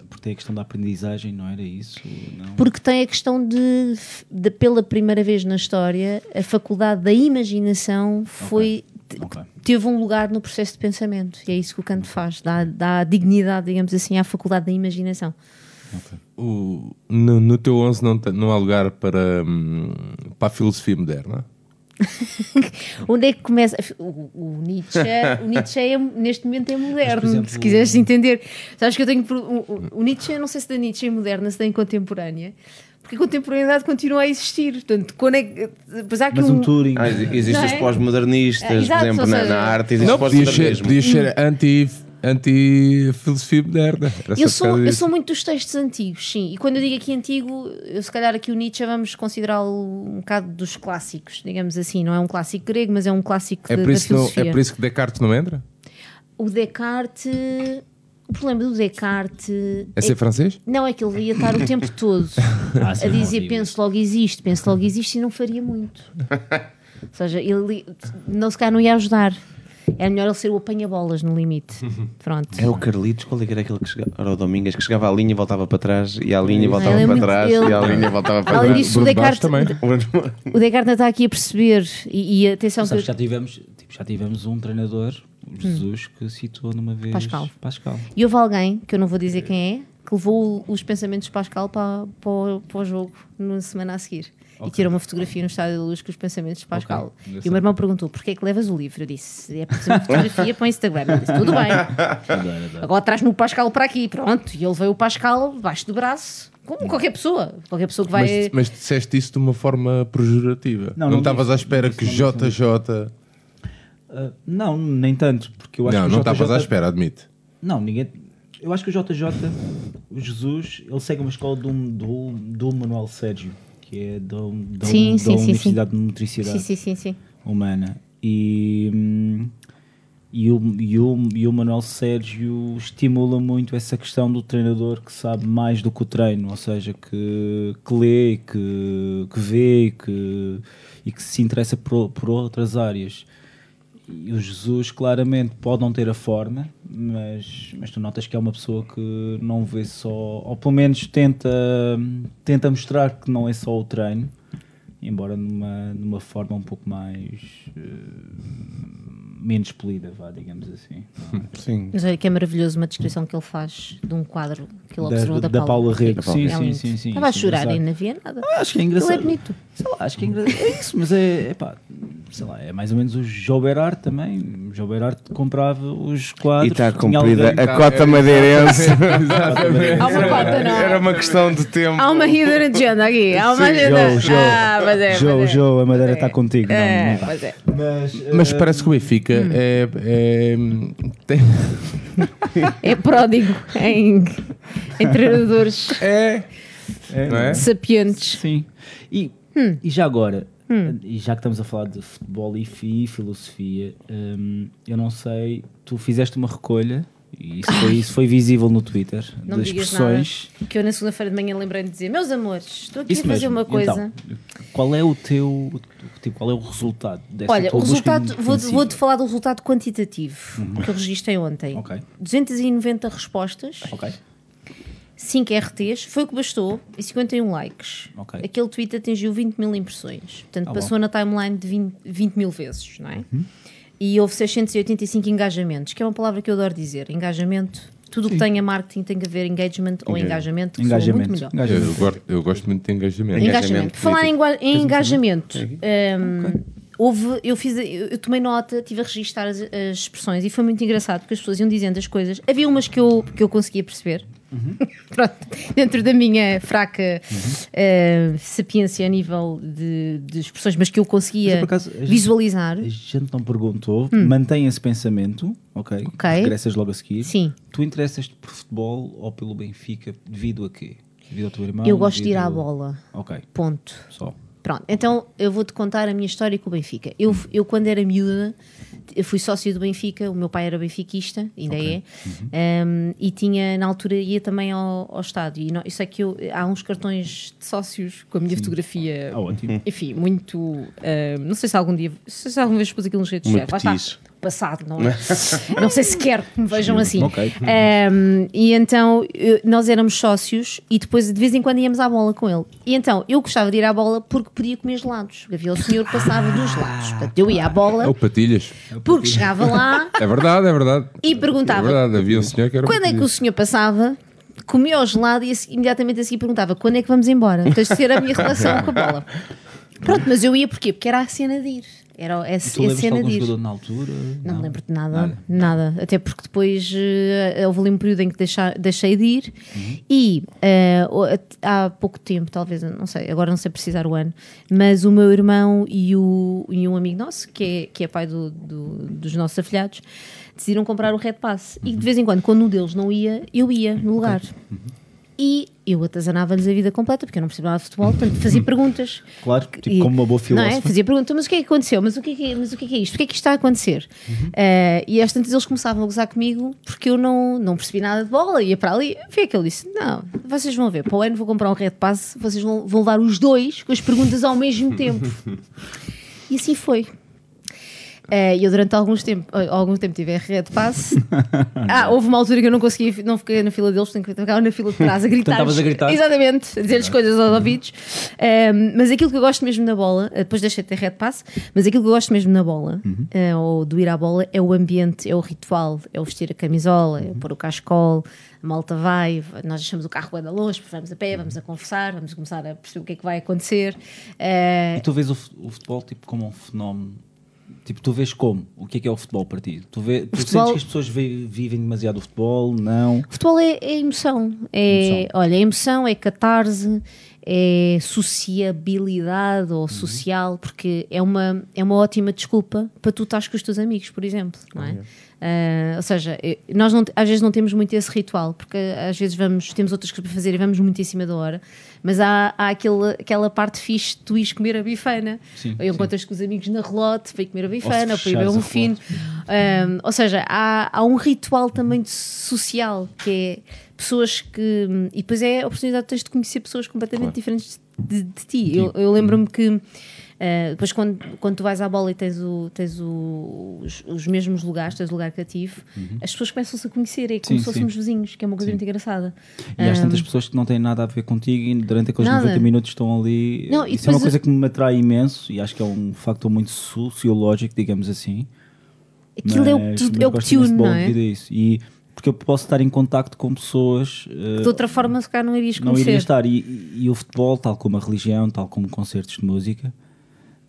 Porque tem a questão da aprendizagem, não era isso? Não. Porque tem a questão de, de, pela primeira vez na história, a faculdade da imaginação foi. te- Ok. Teve um lugar no processo de pensamento, e é isso que o Kant faz, dá, dá dignidade, digamos assim, à faculdade da imaginação. O- no, no teu 11 não, não há lugar para, hum, para a filosofia moderna? Onde é que começa? O, o Nietzsche, o Nietzsche é, neste momento é moderno, exemplo, se quiseres entender. Sabes que eu tenho. O, o- Nietzsche, não sei se da Nietzsche é moderna, se tem contemporânea, porque a contemporaneidade continua a existir. Portanto, quando é que. Pois há aqui Mas um um. Turing. Ah, exi- existem os é? pós-modernistas, Ah, por exato, exemplo, na, seja- na arte existe Não, o podias ser, pós-modernismo. podias ser anti, anti-filosofia moderna. Eu sou, eu sou muito dos textos antigos, sim. E quando eu digo aqui antigo, eu, se calhar aqui o Nietzsche vamos considerá-lo um bocado dos clássicos, digamos assim. Não é um clássico grego, mas é um clássico É por, da isso não- filosofia. é por isso que Descartes não entra? O Descartes. O problema do Descartes. É ser francês? Não, é que ele ia estar o tempo todo Ah, sim, a dizer horrível. penso logo existe, penso logo existe e não faria muito. Ou seja, ele não se calhar não ia ajudar. Era melhor ele ser o apanha-bolas no limite. Pronto. Era o Carlitos, qual é que era aquele que chegava? Era o Domingas, que chegava à linha e voltava para trás, e à linha e voltava ele é para trás, ele- e à linha e voltava para Além trás. disso, o Descartes, também. o Descartes não está aqui a perceber. E, e atenção Sabes que já tivemos, já tivemos um treinador, o Jesus, que citou numa vez Pascal. Pascal. E houve alguém, que eu não vou dizer quem é, que levou os pensamentos de Pascal para, para, o, para o jogo na semana a seguir. E tirou uma fotografia no Estádio da Luz com os pensamentos de Pascal. Ok, e o meu irmão perguntou: porquê é que levas o livro? Eu disse: é para fazer uma fotografia para o Instagram. Eu disse: tudo bem. Agora traz-me o Pascal para aqui. Pronto. E ele veio o Pascal debaixo do braço, como qualquer pessoa. Qualquer pessoa que vai. Mas, mas disseste isso de uma forma pejorativa. Não, Não não estavas à espera não que JJ. Ah, não, nem tanto, porque eu acho Não, que não o estavas à espera, admite. Não, ninguém. Eu acho que o JJ, o Jesus, ele segue uma escola do, do, do Manuel Sérgio, que é da, da, Sim, da sim, sim, Universidade de Motricidade Sim, sim, sim, sim. Humana. E, hum, e, o, e, o, e o Manuel Sérgio estimula muito essa questão do treinador que sabe mais do que o treino, ou seja, que, que lê, que, que vê que, e que se interessa por, por outras áreas. E o Jesus claramente pode não ter a forma, mas, mas tu notas que é uma pessoa que não vê só, ou pelo menos tenta, tenta mostrar que não é só o treino, embora numa, numa forma um pouco mais eh, menos polida, vá, digamos assim. Sim. Mas olha que é maravilhoso uma descrição que ele faz de um quadro que ele Da, observou da, da Paula Rego. Da Paula Sim, É sim, lindo. sim, sim. Estava a chorar e não havia nada. Ah, Acho que é Ele engraçado. é bonito. Sei lá, acho que é engraçado. É isso, mas é, é pá, sei lá, é mais ou menos o João Berard também. O João Berard comprava os E quadros. está tinha cumprida alguém- a cota madeirense. Exatamente. Há uma cota, não. Era uma questão de tempo. Há uma hidden agenda aqui. Há uma agenda. Joe. Ah, mas é. João, mas é. João, a madeira está contigo. Não, É, não tá. mas é. Mas, Mas eh, parece que o Benfica Hum. é, é- tem- É pródigo em, em treinadores é, é, não é? sapientes. Sim. E, Hum. e já agora, e já que estamos a falar de futebol e fi- filosofia, hum, eu não sei, tu fizeste uma recolha e isso foi, isso foi visível no Twitter Não das expressões. nada. Que eu na segunda-feira de manhã lembrei de dizer: Meus amores, estou aqui Isso a fazer mesmo. uma coisa. Então, qual é o teu tipo, qual é o resultado dessa Olha, o resultado, vou- vou-te falar do resultado quantitativo que eu registrei ontem. Uhum. Ok. 290 respostas, Ok. 5 RTs, foi o que bastou, e 51 likes. Ok. Aquele tweet atingiu 20 mil impressões. Portanto, Ah, passou na timeline de 20, 20 mil vezes, não é? E houve 685 engajamentos, que é uma palavra que eu adoro dizer. Engajamento. Tudo o que tenha marketing tem que haver engagement ou engajamento, que soa muito Engajamento. melhor. Engajamento. Eu, gosto, eu gosto muito de engajamento. Engajamento Engajamento. Falar em, em engajamento, É hum, houve, eu, fiz, eu, tomei nota, estive a registrar as, as expressões e foi muito engraçado porque as pessoas iam dizendo as coisas. Havia umas que eu, que eu conseguia perceber. Uhum. Pronto, dentro da minha fraca eh, sapiência a nível de, de expressões, mas que eu Mas, conseguia por acaso, a gente- visualizar. A gente não perguntou, mantém esse pensamento, ok? Hum. Ok. Regressas logo a seguir. Sim. Tu interessas-te por futebol ou pelo Benfica devido a quê? Devido ao teu irmão? Eu gosto de ir à devido- bola. Ok, Ponto. só. Pronto, então eu vou-te contar a minha história com o Benfica. Eu, eu quando era miúda, eu fui sócio do Benfica, o meu pai era benfiquista, ainda é, um, e tinha, na altura, ia também ao, ao estádio. E não, eu sei que eu- há uns cartões de sócios com a minha fotografia, Ah, ótimo. enfim, muito. não sei se algum dia, se alguma vez pus aquilo nos redes sociais. Lá petice. está, passado, não é? não sei se quero que me vejam assim. Ok. Um, e então eu- nós éramos sócios e depois de vez em quando íamos à bola com ele. E então eu gostava de ir à bola porque podia comer gelados. Havia o senhor que passava dos gelados. Portanto, eu ia à É o bola Patilhas. porque chegava lá É verdade, é verdade. e É perguntava verdade, havia um senhor que era quando é que o senhor passava, comia o gelado e a seguir- imediatamente a seguir perguntava quando é que vamos embora. Tens de ser a minha relação com a bola. Pronto, mas eu ia porquê? Porque era a cena de ir. Era a, a E cena de na altura? Não, me lembro de nada, nada, Até porque depois eh, houve ali um período em que deixei de ir e eh, o- há pouco tempo, talvez, não sei, agora não sei precisar o ano, mas o meu irmão e, o, e um amigo nosso, que é, que é pai do- do- dos nossos afilhados, decidiram comprar o Red Pass. E de vez em quando, quando um deles não ia, eu ia no lugar. E eu atazanava-lhes a vida completa, porque eu não percebia nada de futebol, portanto fazia perguntas. Claro, tipo, E- como uma boa Não é? filósofa. Fazia pergunta, mas o que é que aconteceu? Mas o que é que é, mas o que é, que é isto? Porquê é que isto está a acontecer? Eh, e às tantas eles começavam a gozar comigo porque eu não, não percebi nada de bola, ia para ali. Foi que ele disse: Não, vocês vão ver, para o ano vou comprar um Red Pass, vocês vão, vão levar os dois com as perguntas ao mesmo tempo. e assim foi. Eh, E eu durante alguns tempo, eh, algum tempo tive Red Pass. ah, houve uma altura que eu não conseguia, não fiquei na fila deles, ficar na fila de trás a gritar. estavas a gritar? Exatamente, a dizer-lhes coisas aos ouvidos. Um, mas aquilo que eu gosto mesmo na bola, eh, depois deixei de ter Red Pass, mas aquilo que eu gosto mesmo na bola, eh, ou do ir à bola, é o ambiente, é o ritual, é o vestir a camisola, é o pôr o cascol, a malta vai, nós deixamos o carro da longe, vamos a pé, vamos a conversar, vamos começar a perceber o que é que vai acontecer. Eh, E tu vês o futebol tipo como um fenómeno. Tipo, tu vês como? O que é que é o futebol para ti? Tu, vê, tu Futebol- sentes que as pessoas vi- vivem demasiado o futebol? Não. Futebol é, é emoção. É, Emoção. Olha, é emoção, é catarse, é sociabilidade ou social, porque é uma, é uma ótima desculpa para tu estás com os teus amigos, por exemplo, não é? Ah, ou seja, eh, nós não, às vezes não temos muito esse ritual, porque às vezes vamos, temos outras coisas para fazer e vamos muito em cima da hora, mas há, há aquele, aquela parte fixe de tu ires comer a bifana, Sim, ou encontras com os amigos na relote, para ir comer a bifana, ou para ir beber um fino. Um, ou seja, há, há um ritual também social que é pessoas que. E depois é a oportunidade de teres de conhecer pessoas completamente diferentes de, de ti. Eu, eu lembro-me que Uh, depois, quando, quando tu vais à bola e tens, o, tens o- os, os mesmos lugares, tens o lugar cativo, as pessoas começam-se a conhecer, é como Sim, se fôssemos vizinhos, que é uma coisa Sim. muito engraçada. E há Um, tantas pessoas que não têm nada a ver contigo e durante aqueles Nada. 90 minutos estão ali. Não, Isso é uma coisa que me atrai imenso e acho que é um factor muito sociológico, digamos assim. Aquilo é o, que é o que te une, não é? E porque eu posso estar em contacto com pessoas eh, De outra forma, se calhar não irias não iria conhecer. estar. E, e- e o futebol, tal como a religião, tal como concertos de música.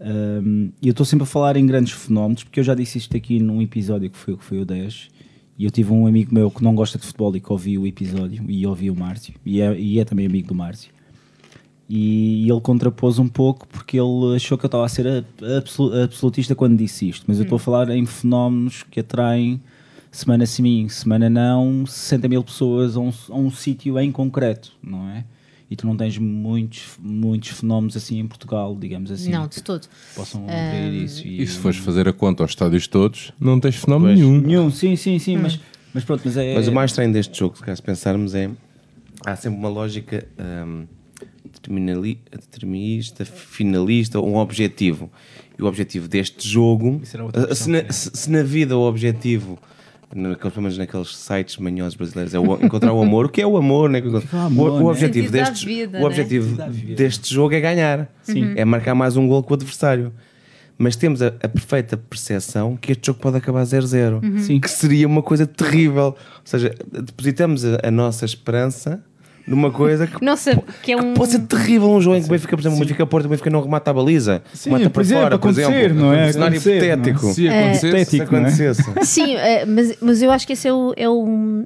Hum, E eu estou sempre a falar em grandes fenómenos, porque eu já disse isto aqui num episódio que foi, que foi o 10. E eu tive um amigo meu que não gosta de futebol e que ouviu o episódio e ouviu o Márcio. E é, e é também amigo do Márcio. E ele contrapôs um pouco porque ele achou que eu estava a ser absolutista quando disse isto. Mas eu estou a falar em fenómenos que atraem semana sim, semana não, 60 mil pessoas a um, a um sítio em concreto, não é? E tu não tens muitos, muitos fenómenos assim em Portugal, digamos assim, Não, de todo. possam abrir isso. E se fores fazer a conta aos estádios todos, não tens fenómeno Pois. nenhum. Nenhum, sim, sim, Hum. sim, mas, mas pronto, mas é... Mas o mais estranho deste jogo, se pensarmos, é há sempre uma lógica hum, determinista, finalista, um objetivo. E o objetivo deste jogo, Isso era outra questão, se, na, é. se- se na vida o objetivo, naqueles, pelo menos naqueles sites manhosos brasileiros, é o, encontrar o amor, o que é o amor? Né? é o o, amor, o né? objetivo, vida, o né? objetivo vida. deste jogo é ganhar, é marcar mais um gol com o adversário. Mas temos a, a perfeita percepção que este jogo pode acabar 0-0 Uhum. Sim. que seria uma coisa terrível. Ou seja, depositamos a, a nossa esperança numa coisa que, Nossa, que é um. pode ser terrível. Um jogo em que o Benfica, por exemplo, o Benfica Porto, o Benfica não remata a baliza, Sim, remata por para exemplo, fora, por exemplo. não é? Um cenário Acontecer, não é? hipotético. Se acontecesse, Hipotético. Se não é? acontecesse. Sim, mas, mas eu acho que esse é o, é o.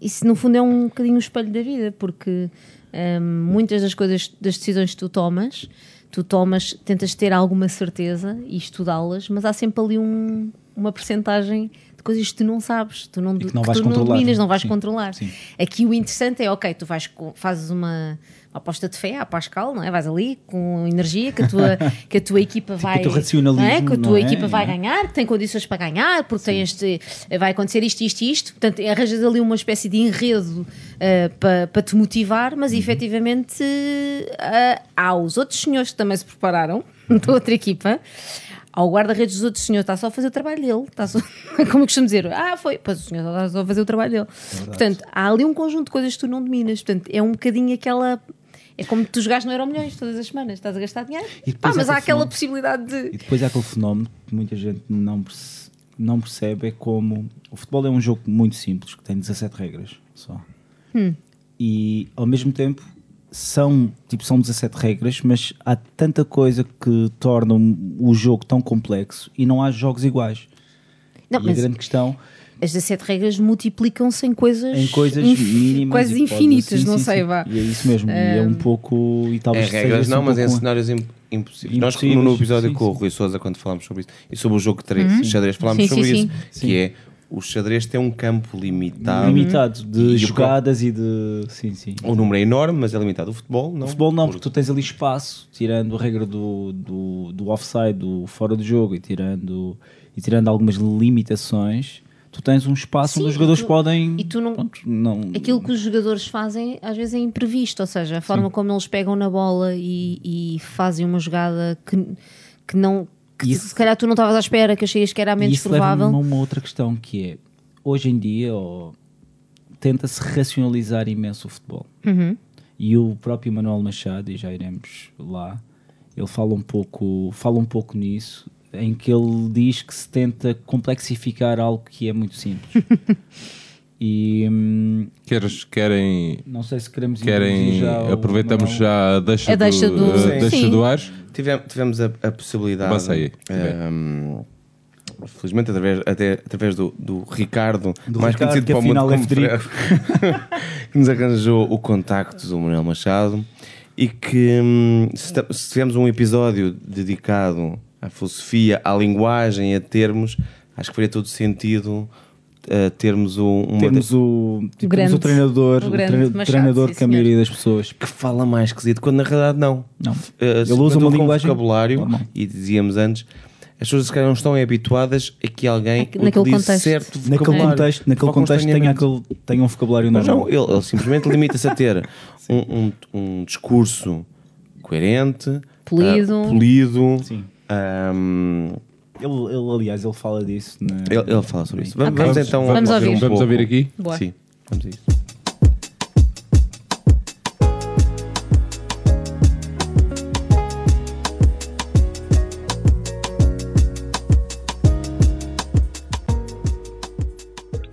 Isso no fundo é um bocadinho o espelho da vida, porque eh, muitas das coisas, das decisões que tu tomas, tu tomas, tentas ter alguma certeza e estudá-las, mas há sempre ali um, uma percentagem de coisas que tu não sabes, tu não, que não que tu não dominas, não vais Sim, controlar. sim. Aqui o interessante é, ok, tu vais, fazes uma, uma aposta de fé à Pascal, não é? Vais ali com energia que a tua, que a tua equipa vai. não é? Que a tua é? equipa vai é? ganhar, que tem condições para ganhar, porque tem este, vai acontecer isto, isto e isto. Portanto, arranjas ali uma espécie de enredo eh, para para te motivar, mas Uhum. efetivamente eh, há os outros senhores que também se prepararam, da outra equipa. Ao guarda-redes dos outros senhores, está só a fazer o trabalho dele. Está só, como eu costumo dizer, ah, foi, pois o senhor está só a fazer o trabalho dele. Portanto, há ali um conjunto de coisas que tu não dominas. Portanto, é um bocadinho aquela. É como tu jogares no Euro Milhões todas as semanas, estás a gastar dinheiro. E depois Ah, mas há aquela fenómeno- possibilidade de. E depois há aquele fenómeno que muita gente não, perce- não percebe é como o futebol é um jogo muito simples, que tem 17 regras só. E ao mesmo tempo são, tipo, são 17 regras, mas há tanta coisa que torna o jogo tão complexo e não há jogos iguais. Não, e mas a grande questão as 17 regras multiplicam-se em coisas, em coisas mínimas quase infinitas, sim, não sim, sei, sim. vá. E é isso mesmo, e é um pouco e Em talvez seja regras não, um mas em cenários im- impossíveis. Nós, Impossíveis, no episódio sim, com o. Rui Souza, quando falámos sobre isso, e sobre o jogo de xadrez, falámos Sim, sobre sim, isso, sim. que é o xadrez tem um campo limitado. limitado de E jogadas e de sim, sim. O número é enorme, mas é limitado. O futebol, não. O futebol não, porque tu tens ali espaço, tirando a regra do, do, do offside, do fora do jogo e tirando, e tirando algumas limitações, tu tens um espaço Sim, onde os jogadores tu- podem. e tu não- pronto, não Aquilo que os jogadores fazem às vezes é imprevisto, ou seja, a forma como eles pegam na bola e, e fazem uma jogada que, que não. Que Isso- se calhar tu não estavas à espera, que acharias que era a menos isso provável. a uma outra questão que é hoje em dia ó, tenta-se racionalizar imenso o futebol. Uhum. E o próprio Manuel Machado, e já iremos lá, ele fala um pouco, fala um pouco nisso, em que ele diz que se tenta complexificar algo que é muito simples. e hum, Queres, querem, não sei se queremos querem já aproveitamos já a deixa, A deixa do- do, a Sim. deixa Sim. do Ares. Tivemos, tivemos a, a possibilidade, Avança aí. ehm, felizmente, através, até, através do, do Ricardo, Do mais Ricardo, conhecido que para o mundo afinal é como que nos arranjou o contacto do Manuel Machado e que hum, se, ta- se tivermos um episódio dedicado à filosofia, à linguagem, a termos, acho que faria todo sentido uh, termos um, uma Temos o, tipo, grande- o treinador, o o grande treina- Machado, treinador sim, que a senhor. maioria das pessoas que fala mais esquisito, quando na realidade não. Não. Eh, Ele usa uma linguagem vocabulário normal. e dizíamos antes, as pessoas se calhar não estão habituadas a que alguém Naque- naquele utilize contexto. certo naquele vocabulário. contexto, naquele contexto constantemente. aquele, tem um vocabulário normal. não, ele, ele simplesmente limita-se a ter um, um, um discurso coerente, Polido. ah, polido. Sim. Ele, ele, aliás, ele fala disso. Na... ele, ele fala sobre isso. Vamos, vamos então Vamos ouvir. um Vamos pouco. ouvir aqui? Boa. Sim, vamos a isso.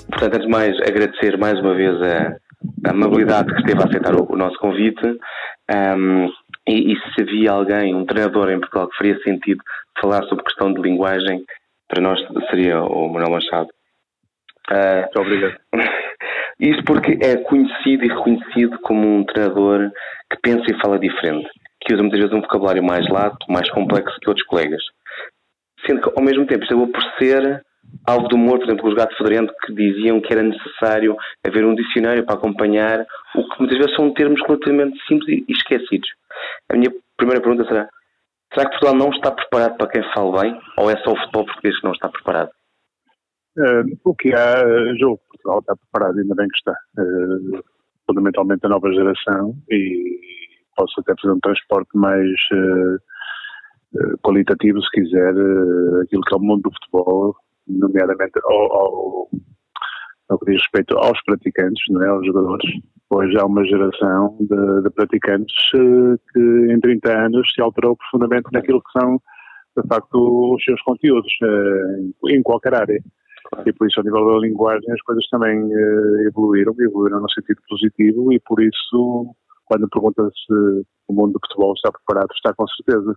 Portanto, antes de mais, agradecer mais uma vez a, a amabilidade que esteve a aceitar o, o nosso convite Ahm, e, e se havia alguém, um treinador em Portugal que faria sentido falar sobre questão de linguagem, para nós seria o Manuel Machado. Ah, Muito obrigado. isto porque é conhecido e reconhecido como um treinador que pensa e fala diferente, que usa muitas vezes um vocabulário mais lato, mais complexo que outros colegas. Sendo que, ao mesmo tempo, acabou por ser alvo de humor, por exemplo, os gatos fedorento que diziam que era necessário haver um dicionário para acompanhar o que muitas vezes são termos relativamente simples e esquecidos. A minha primeira pergunta será: será que Portugal não está preparado para quem fala bem? Ou é só o futebol português que não está preparado? Eh, o que há, eh, que Portugal está preparado, ainda bem que está. Eh, fundamentalmente a nova geração e posso até fazer um transporte mais eh, qualitativo, se quiser, aquilo que é o mundo do futebol, nomeadamente ao, ao, ao que diz respeito aos praticantes, não é, aos jogadores. Hoje há uma geração de, de praticantes eh, que em 30 anos se alterou profundamente naquilo que são, de facto, os seus conteúdos, eh, em qualquer área. E por isso, a nível da linguagem, as coisas também eh, evoluíram, evoluíram no sentido positivo e por isso, quando pergunta se o mundo do futebol está preparado, está com certeza.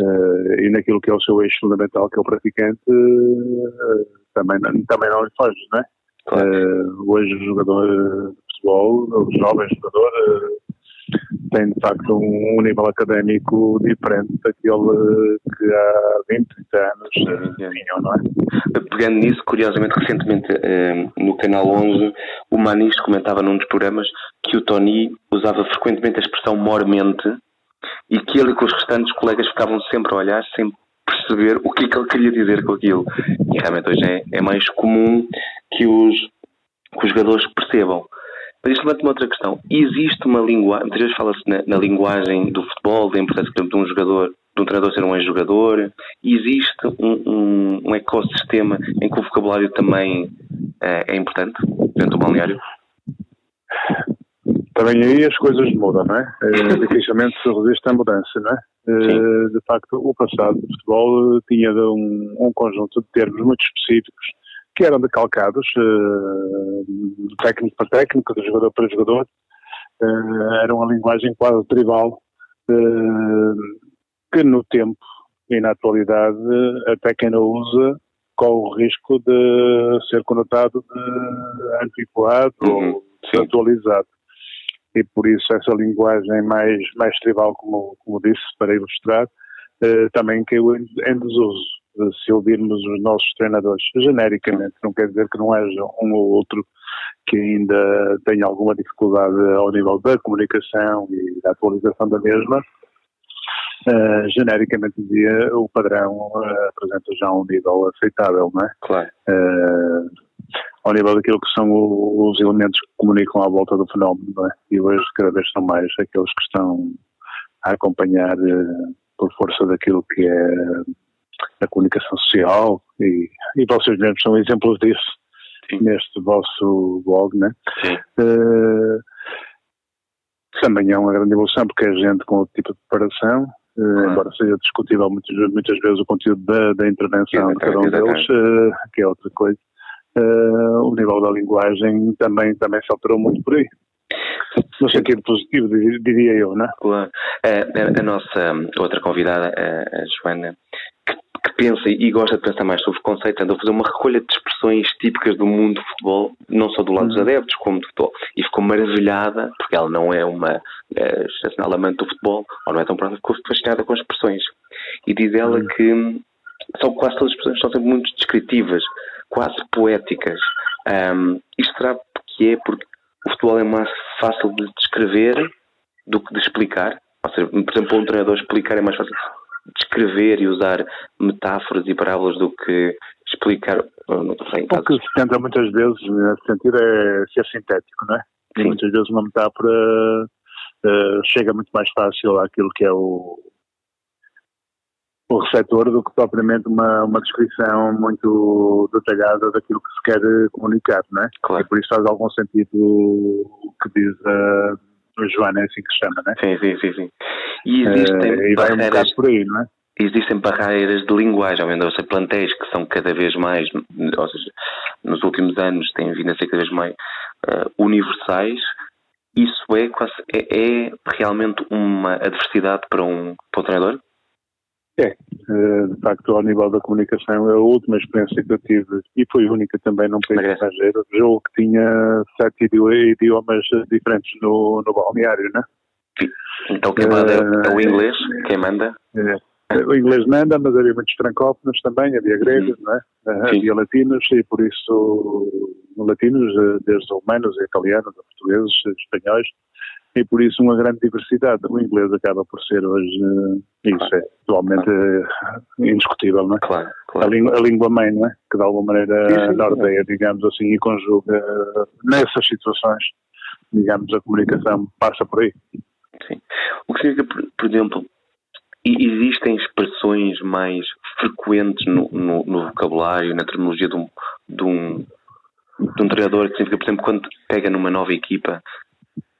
Eh, e naquilo que é o seu eixo fundamental, que é o praticante, eh, também, não- também não lhe foge, não é? Eh, hoje o jogador de futebol, o jovem jogador, eh, tem de facto um, nível académico diferente daquele que há 20, 30 anos eh, tinham, não é? Pegando nisso, curiosamente, recentemente no Canal 11, o Manis comentava num dos programas que o Tony usava frequentemente a expressão mormente e que ele e com os restantes colegas ficavam sempre a olhar sem perceber o que é que ele queria dizer com aquilo. E realmente hoje é, é mais comum que os, que os jogadores percebam. Mas isto levanta uma outra questão. Existe uma linguagem, muitas vezes fala-se na, na linguagem do futebol, da importância, por exemplo, de um jogador, de um treinador ser um ex-jogador. Existe um, um, um ecossistema em que o vocabulário também eh, é importante dentro do balneário? Também aí as coisas mudam, não é? Eh, dificilmente se resiste à mudança, não é? Eh, de facto, o passado do futebol eh, tinha um, um conjunto de termos muito específicos que eram decalcados de técnico para técnico, de jogador para jogador. Era uma linguagem quase tribal que no tempo e na atualidade até quem não usa corre o risco de ser conotado de antiquado Uhum, ou sim. E por isso essa linguagem mais, mais tribal, como, como disse, para ilustrar, eh, também caiu em, em desuso. Se ouvirmos os nossos treinadores genericamente, não quer dizer que não haja um ou outro que ainda tenha alguma dificuldade ao nível da comunicação e da atualização da mesma, eh, genericamente dizia, o padrão eh, apresenta já um nível aceitável, não é? Claro. eh, ao nível daquilo que são os elementos que comunicam à volta do fenómeno, é? E hoje cada vez são mais aqueles que estão a acompanhar eh, por força daquilo que é a comunicação social e, e vocês mesmos são exemplos disso Sim. neste vosso blog, né? Sim. Eh, também é uma grande evolução porque é gente com outro tipo de preparação, eh, embora seja discutível muitas, muitas vezes o conteúdo da, da intervenção de cada um deles, eh, que é outra coisa. Eh, o nível da linguagem também, também se alterou muito por aí. No sentido positivo, dir- diria eu, não é? Claro. Eh, A, a nossa outra convidada, a, a Joana, que, que pensa e gosta de pensar mais sobre conceito, andou a fazer uma recolha de expressões típicas do mundo do futebol, não só do lado dos adeptos, como do futebol. E ficou maravilhada, porque ela não é uma eh, excepcional amante do futebol, ou não é tão próxima, ficou fascinada com as expressões. E diz ela que hum, são quase todas as expressões são sempre muito descritivas, quase poéticas. Hum, isto será que é porque o futebol é mais fácil de descrever do que de explicar? Ou seja, por exemplo, um treinador explicar é mais fácil descrever e usar metáforas e parábolas do que explicar. Não não sei, O que se tenta muitas vezes, nesse sentido, é ser sintético, não é? E Sim. muitas vezes uma metáfora eh, chega muito mais fácil àquilo que é o, o receptor do que propriamente uma, uma descrição muito detalhada daquilo que se quer comunicar, não é? Claro. E por isso faz algum sentido o que diz a, a Joana, é assim que se chama, não é? Sim, sim, sim, sim. E existem Eh, e vai um barreiras bocado por aí, não é? existem barreiras de linguagem, ou seja, plantéis que são cada vez mais, ou seja, nos últimos anos têm vindo a ser cada vez mais eh, universais. Isso é, quase, é, é realmente uma adversidade para um, para um treinador? É, eh, de facto, ao nível da comunicação, é a última experiência que eu tive, e foi única também num país Na Grécia. estrangeiro, jogo que tinha sete idi- idiomas eh, diferentes no, no balneário, né? Então quem manda é, é o inglês, quem manda? É. O inglês manda, mas havia muitos francófonos também, havia gregos, não é? Eh, Uhum. Sim. Havia latinos, e por isso, latinos, eh, desde romanos, a italianos, a portugueses, a espanhóis, e por isso uma grande diversidade. O inglês acaba por ser hoje, eh, isso é atualmente eh, indiscutível, não é? Claro, A claro. língua, a língua mãe, não é? Que de alguma maneira norteia, digamos assim, e conjuga nessas situações, digamos, a comunicação passa por aí. Sim. O que significa, por exemplo, e- existem expressões mais frequentes no, no- no vocabulário, na terminologia de um, de, um, de um treinador, que significa, por exemplo, quando pega numa nova equipa,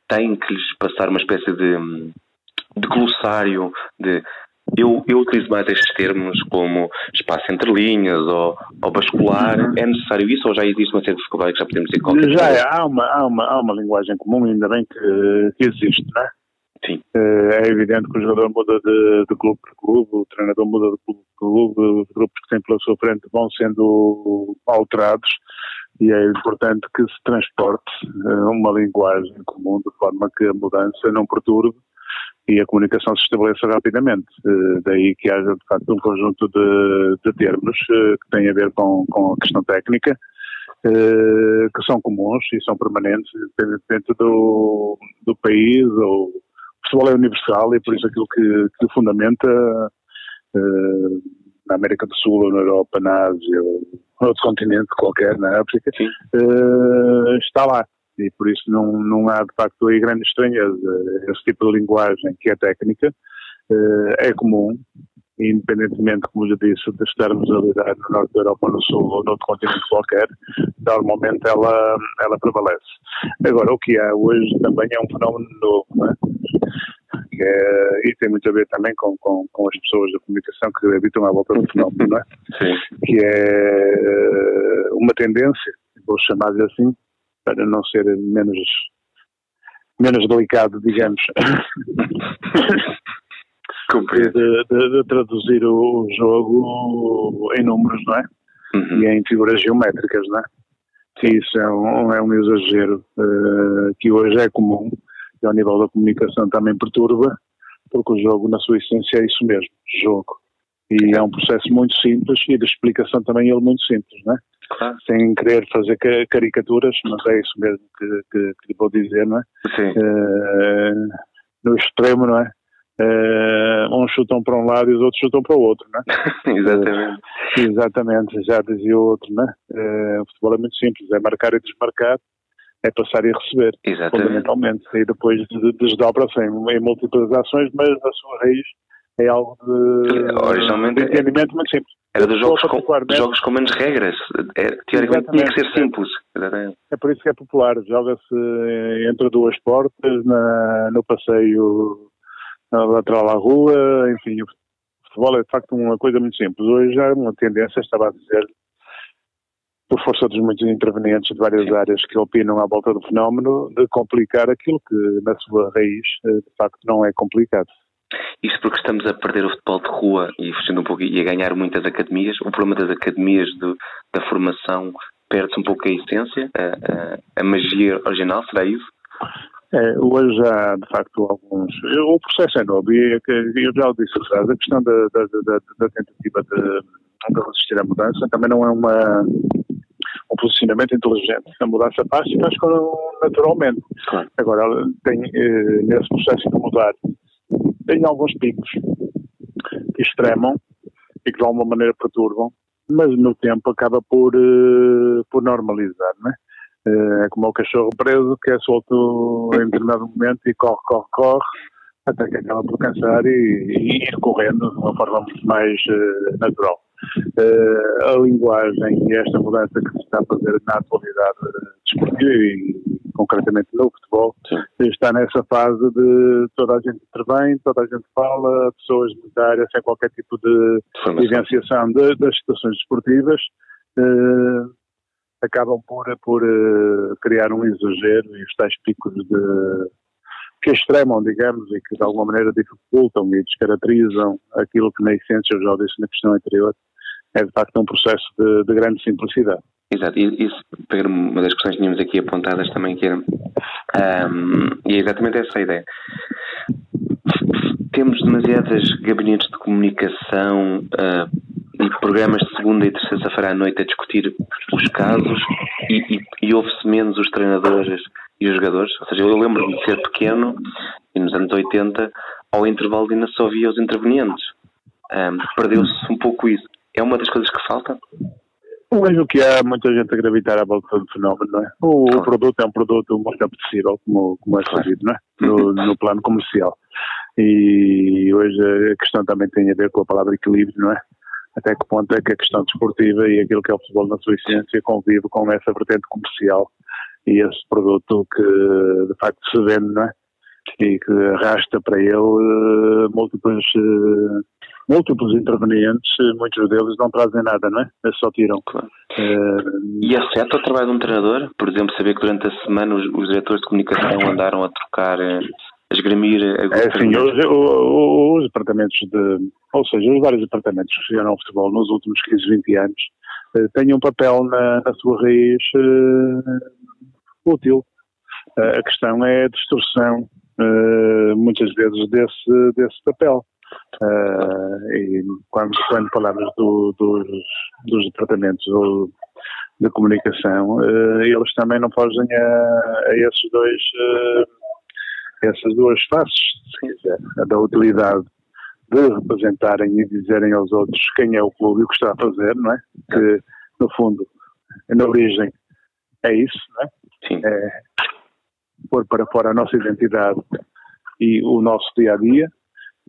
tem que lhes passar uma espécie de, de glossário, de eu, eu utilizo mais estes termos como espaço entre linhas ou, ou bascular. É necessário isso ou já existe uma série de vocabulário que já podemos dizer qualquer Já coisa? é, há, uma, há, uma, há uma linguagem comum, ainda bem que, que existe, não é? Sim. Eh, É evidente que o jogador muda de, de clube para clube, o treinador muda de clube para clube, os grupos que tem pela sua frente vão sendo alterados e é importante que se transporte eh, uma linguagem comum de forma que a mudança não perturbe e a comunicação se estabeleça rapidamente. Eh, Daí que haja, de facto, um conjunto de, de termos que têm a ver com, com a questão técnica, que são comuns e são permanentes, independentemente do, do país ou futebol é universal e por isso aquilo que, que fundamenta eh, na América do Sul na Europa, na Ásia ou outro continente qualquer, na África, eh, está lá. E por isso não, não há de facto aí grande estranheza. Esse tipo de linguagem que é técnica eh, é comum, independentemente, como já disse, de estarmos a lidar no norte da Europa, no sul ou noutro continente qualquer, normalmente ela, ela prevalece. Agora, o que há hoje também é um fenómeno novo, não é? Que é, e tem muito a ver também com, com, com as pessoas da comunicação que habitam à volta do fenómeno, não é? Sim. que é eh, uma tendência, vou chamar-lhe assim, para não ser menos, menos delicado, digamos, de, de- de traduzir o jogo em números, não é? Uhum. E em figuras geométricas, não é? Isso é um, é um exagero eh, que hoje é comum e ao nível da comunicação também perturba, porque o jogo, na sua essência, é isso mesmo, jogo. E é um processo muito simples e de explicação também ele muito simples, não é? Claro. Sem querer fazer ca- caricaturas, mas é isso mesmo que, que, que lhe vou dizer, não é? Sim. Eh, no extremo, não é? Eh, uns chutam para um lado e os outros chutam para o outro, não é? Exatamente. Exatamente, já dizia o outro, né? Eh, o futebol é muito simples, é marcar e desmarcar, é passar e receber, Exatamente. fundamentalmente. E depois de- desdobra-se em, em múltiplas ações, mas a sua raiz é algo de, originalmente de é- entendimento muito simples. Era dos jogos, com, particularmente, jogos com menos regras. É, teoricamente tinha que ser Exatamente. simples. Exatamente. É por isso que é popular. Joga-se entre duas portas, na, no passeio lateral à rua, enfim. O futebol é de facto uma coisa muito simples. Hoje há uma tendência, estava a dizer, por força dos muitos intervenientes de várias áreas que opinam à volta do fenómeno, de complicar aquilo que na sua raiz eh, de facto não é complicado. Isto porque estamos a perder o futebol de rua e fugindo um pouco e a ganhar muitas academias. O problema das academias do- da formação perde-se um pouco a essência, a, a- a magia original, será isso? É, hoje há, de facto, alguns. O processo é novo e é eu já o disse atrás. A questão da, da, da, da tentativa de, de resistir à mudança também não é uma, um posicionamento inteligente. A mudança faz e faz naturalmente. Agora, tem, eh, nesse processo de mudar, tem alguns picos que extremam e que de alguma maneira perturbam, mas no tempo acaba por, eh, por normalizar, não é? Eh, É como o cachorro preso que é solto em determinado momento e corre, corre, corre, até que acaba por cansar e, e ir correndo de uma forma muito mais eh, natural. Eh, a linguagem e esta mudança que se está a fazer na atualidade desportiva e concretamente no futebol está nessa fase de toda a gente intervém, toda a gente fala, pessoas da área sem qualquer tipo de Formação. vivenciação de- das situações desportivas eh, acabam por, por eh, criar um exagero e os tais picos de que extremam, digamos, e que de alguma maneira dificultam e descaracterizam aquilo que na essência, eu já disse na questão anterior, é de facto um processo de, de grande simplicidade. Exato, e isso, pegar uma das questões que tínhamos aqui apontadas também, que era. ahm, e é exatamente essa a ideia. Temos demasiadas gabinetes de comunicação ah, e programas de segunda e terça-feira à noite a discutir os casos e, e, e ouve-se menos os treinadores e os jogadores. Ou seja, eu lembro-me de ser pequeno e nos anos 80, ao intervalo ainda só via os intervenientes. Ahm, Perdeu-se um pouco isso. É uma das coisas que falta? Mas o que há muita gente a gravitar à volta do fenómeno, não é? O, o produto é um produto muito apetecível, como, como é sabido, não é? No, no plano comercial. E hoje a questão também tem a ver com a palavra equilíbrio, não é? Até que ponto é que a questão desportiva e aquilo que é o futebol na sua essência convive com essa vertente comercial e esse produto que de facto se vende, não é? E que arrasta para ele eh, múltiplos, eh, múltiplos intervenientes, eh, muitos deles não trazem nada, não é? Eles só tiram. Eh, E afeta o trabalho de um treinador? Por exemplo, saber que durante a semana os, os diretores de comunicação andaram a trocar, eh, a esgrimir a É assim, os, o- o- os departamentos de, ou seja, os vários departamentos que fizeram ao futebol nos últimos 15, 20 anos eh, têm um papel na, na sua raiz eh, útil. A questão é a distorção, muitas vezes, desse, desse papel. Eh, e quando, quando falamos do- dos, dos departamentos ou de comunicação, eh, eles também não fogem a, a esses dois eh, essas duas faces, se quiser, a da utilidade de representarem e dizerem aos outros quem é o clube e o que está a fazer, não é? Que, no fundo, na origem, é isso, não é? Sim. É pôr para fora a nossa identidade e o nosso dia-a-dia,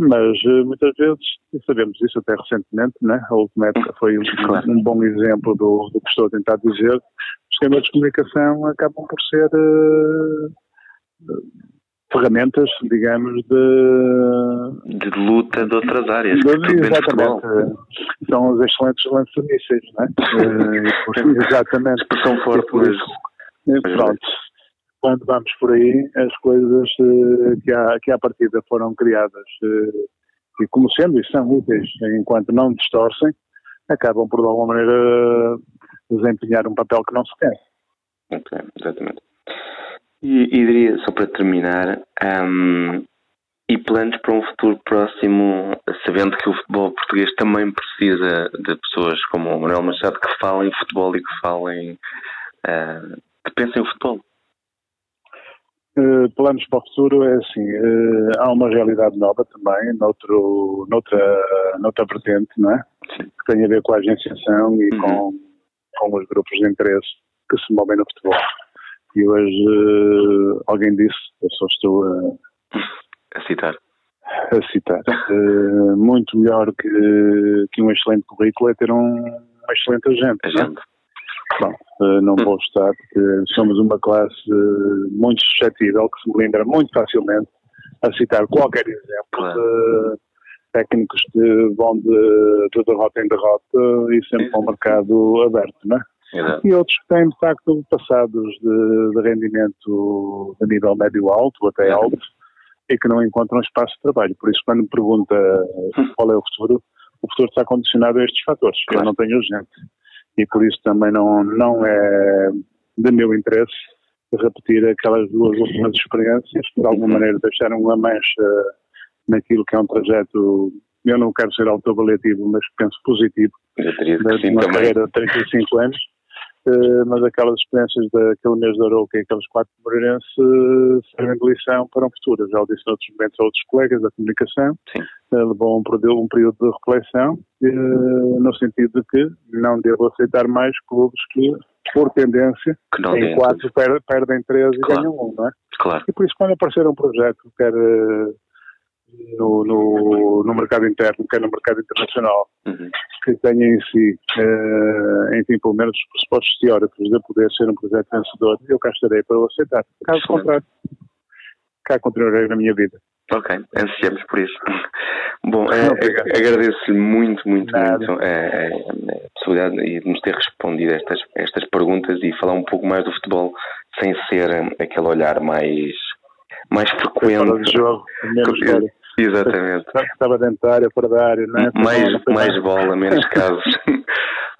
mas eh, muitas vezes, e sabemos isso até recentemente, não é? A última época foi um, um bom exemplo do, do que estou a tentar dizer, os esquemas de comunicação acabam por ser eh, ferramentas, digamos, de, de luta de outras áreas. de- exatamente. São os excelentes lança-mísseis, não é? Por- exatamente. Expressão forte, por isso, eh, pronto. Quando vamos por aí, as coisas eh, que, à, que à partida foram criadas eh, e como sendo e são úteis enquanto não distorcem, acabam por de alguma maneira desempenhar um papel que não se quer. Ok, exatamente. E, e diria, só para terminar, ahm, e planos para um futuro próximo, sabendo que o futebol português também precisa de pessoas como o Manuel Machado que falem futebol e que falem, ah, que pensem o futebol. Eh, planos para o futuro é assim, eh, há uma realidade nova também, noutro, noutra, noutra vertente, não é? Que tem a ver com a agenciação e com, com os grupos de interesse que se movem no futebol. E hoje eh, alguém disse, eu só estou a, A citar. a citar, muito melhor que, que um excelente currículo é ter um, excelente agente. não Bom, eh, não vou estar, porque somos uma classe eh, muito suscetível, que se melindra muito facilmente a citar qualquer exemplo de técnicos que vão de, de derrota em derrota e sempre com o mercado aberto, não é? Exato. E outros que têm, de facto, passados de, de rendimento de nível médio-alto, até alto, e que não encontram espaço de trabalho. Por isso, quando me pergunta qual é o futuro, o futuro está condicionado a estes fatores. Eu não tenho gente. E por isso também não, não é de meu interesse repetir aquelas duas últimas experiências, que de alguma maneira deixaram uma mancha naquilo que é um trajeto, eu não quero ser autoavaliativo, mas penso positivo, uma também. carreira de 35 anos, eh, mas aquelas experiências daquele mês de Arouca e aqueles quatro de Moreirense eh, servem de lição para um futuro. Já o disse noutros momentos a outros colegas da comunicação, eh, levou um período, um período de reflexão, eh, no sentido de que não devo aceitar mais clubes que, por tendência, Que não em quatro per- perdem três e Claro. ganham um, não é? Claro. E por isso, quando aparecer um projeto, quer eh, no, no, no mercado interno, quer no mercado internacional, Uhum. Que tenha em si, eh, enfim, pelo menos os pressupostos teóricos de poder ser um projeto vencedor, eu cá estarei para o aceitar. Caso Excelente. contrário, cá continuarei na minha vida. Ok, ansiamos por isso. Bom, ag- agradeço-lhe muito, muito, Nada. muito eh, a possibilidade de nos ter respondido estas, estas perguntas e falar um pouco mais do futebol sem ser aquele olhar mais, mais Fora frequente. de jogo, menos Que-. Exatamente. Estava dentro da área, fora da área, não é? Mais, Não, mais nada. bola, menos casos.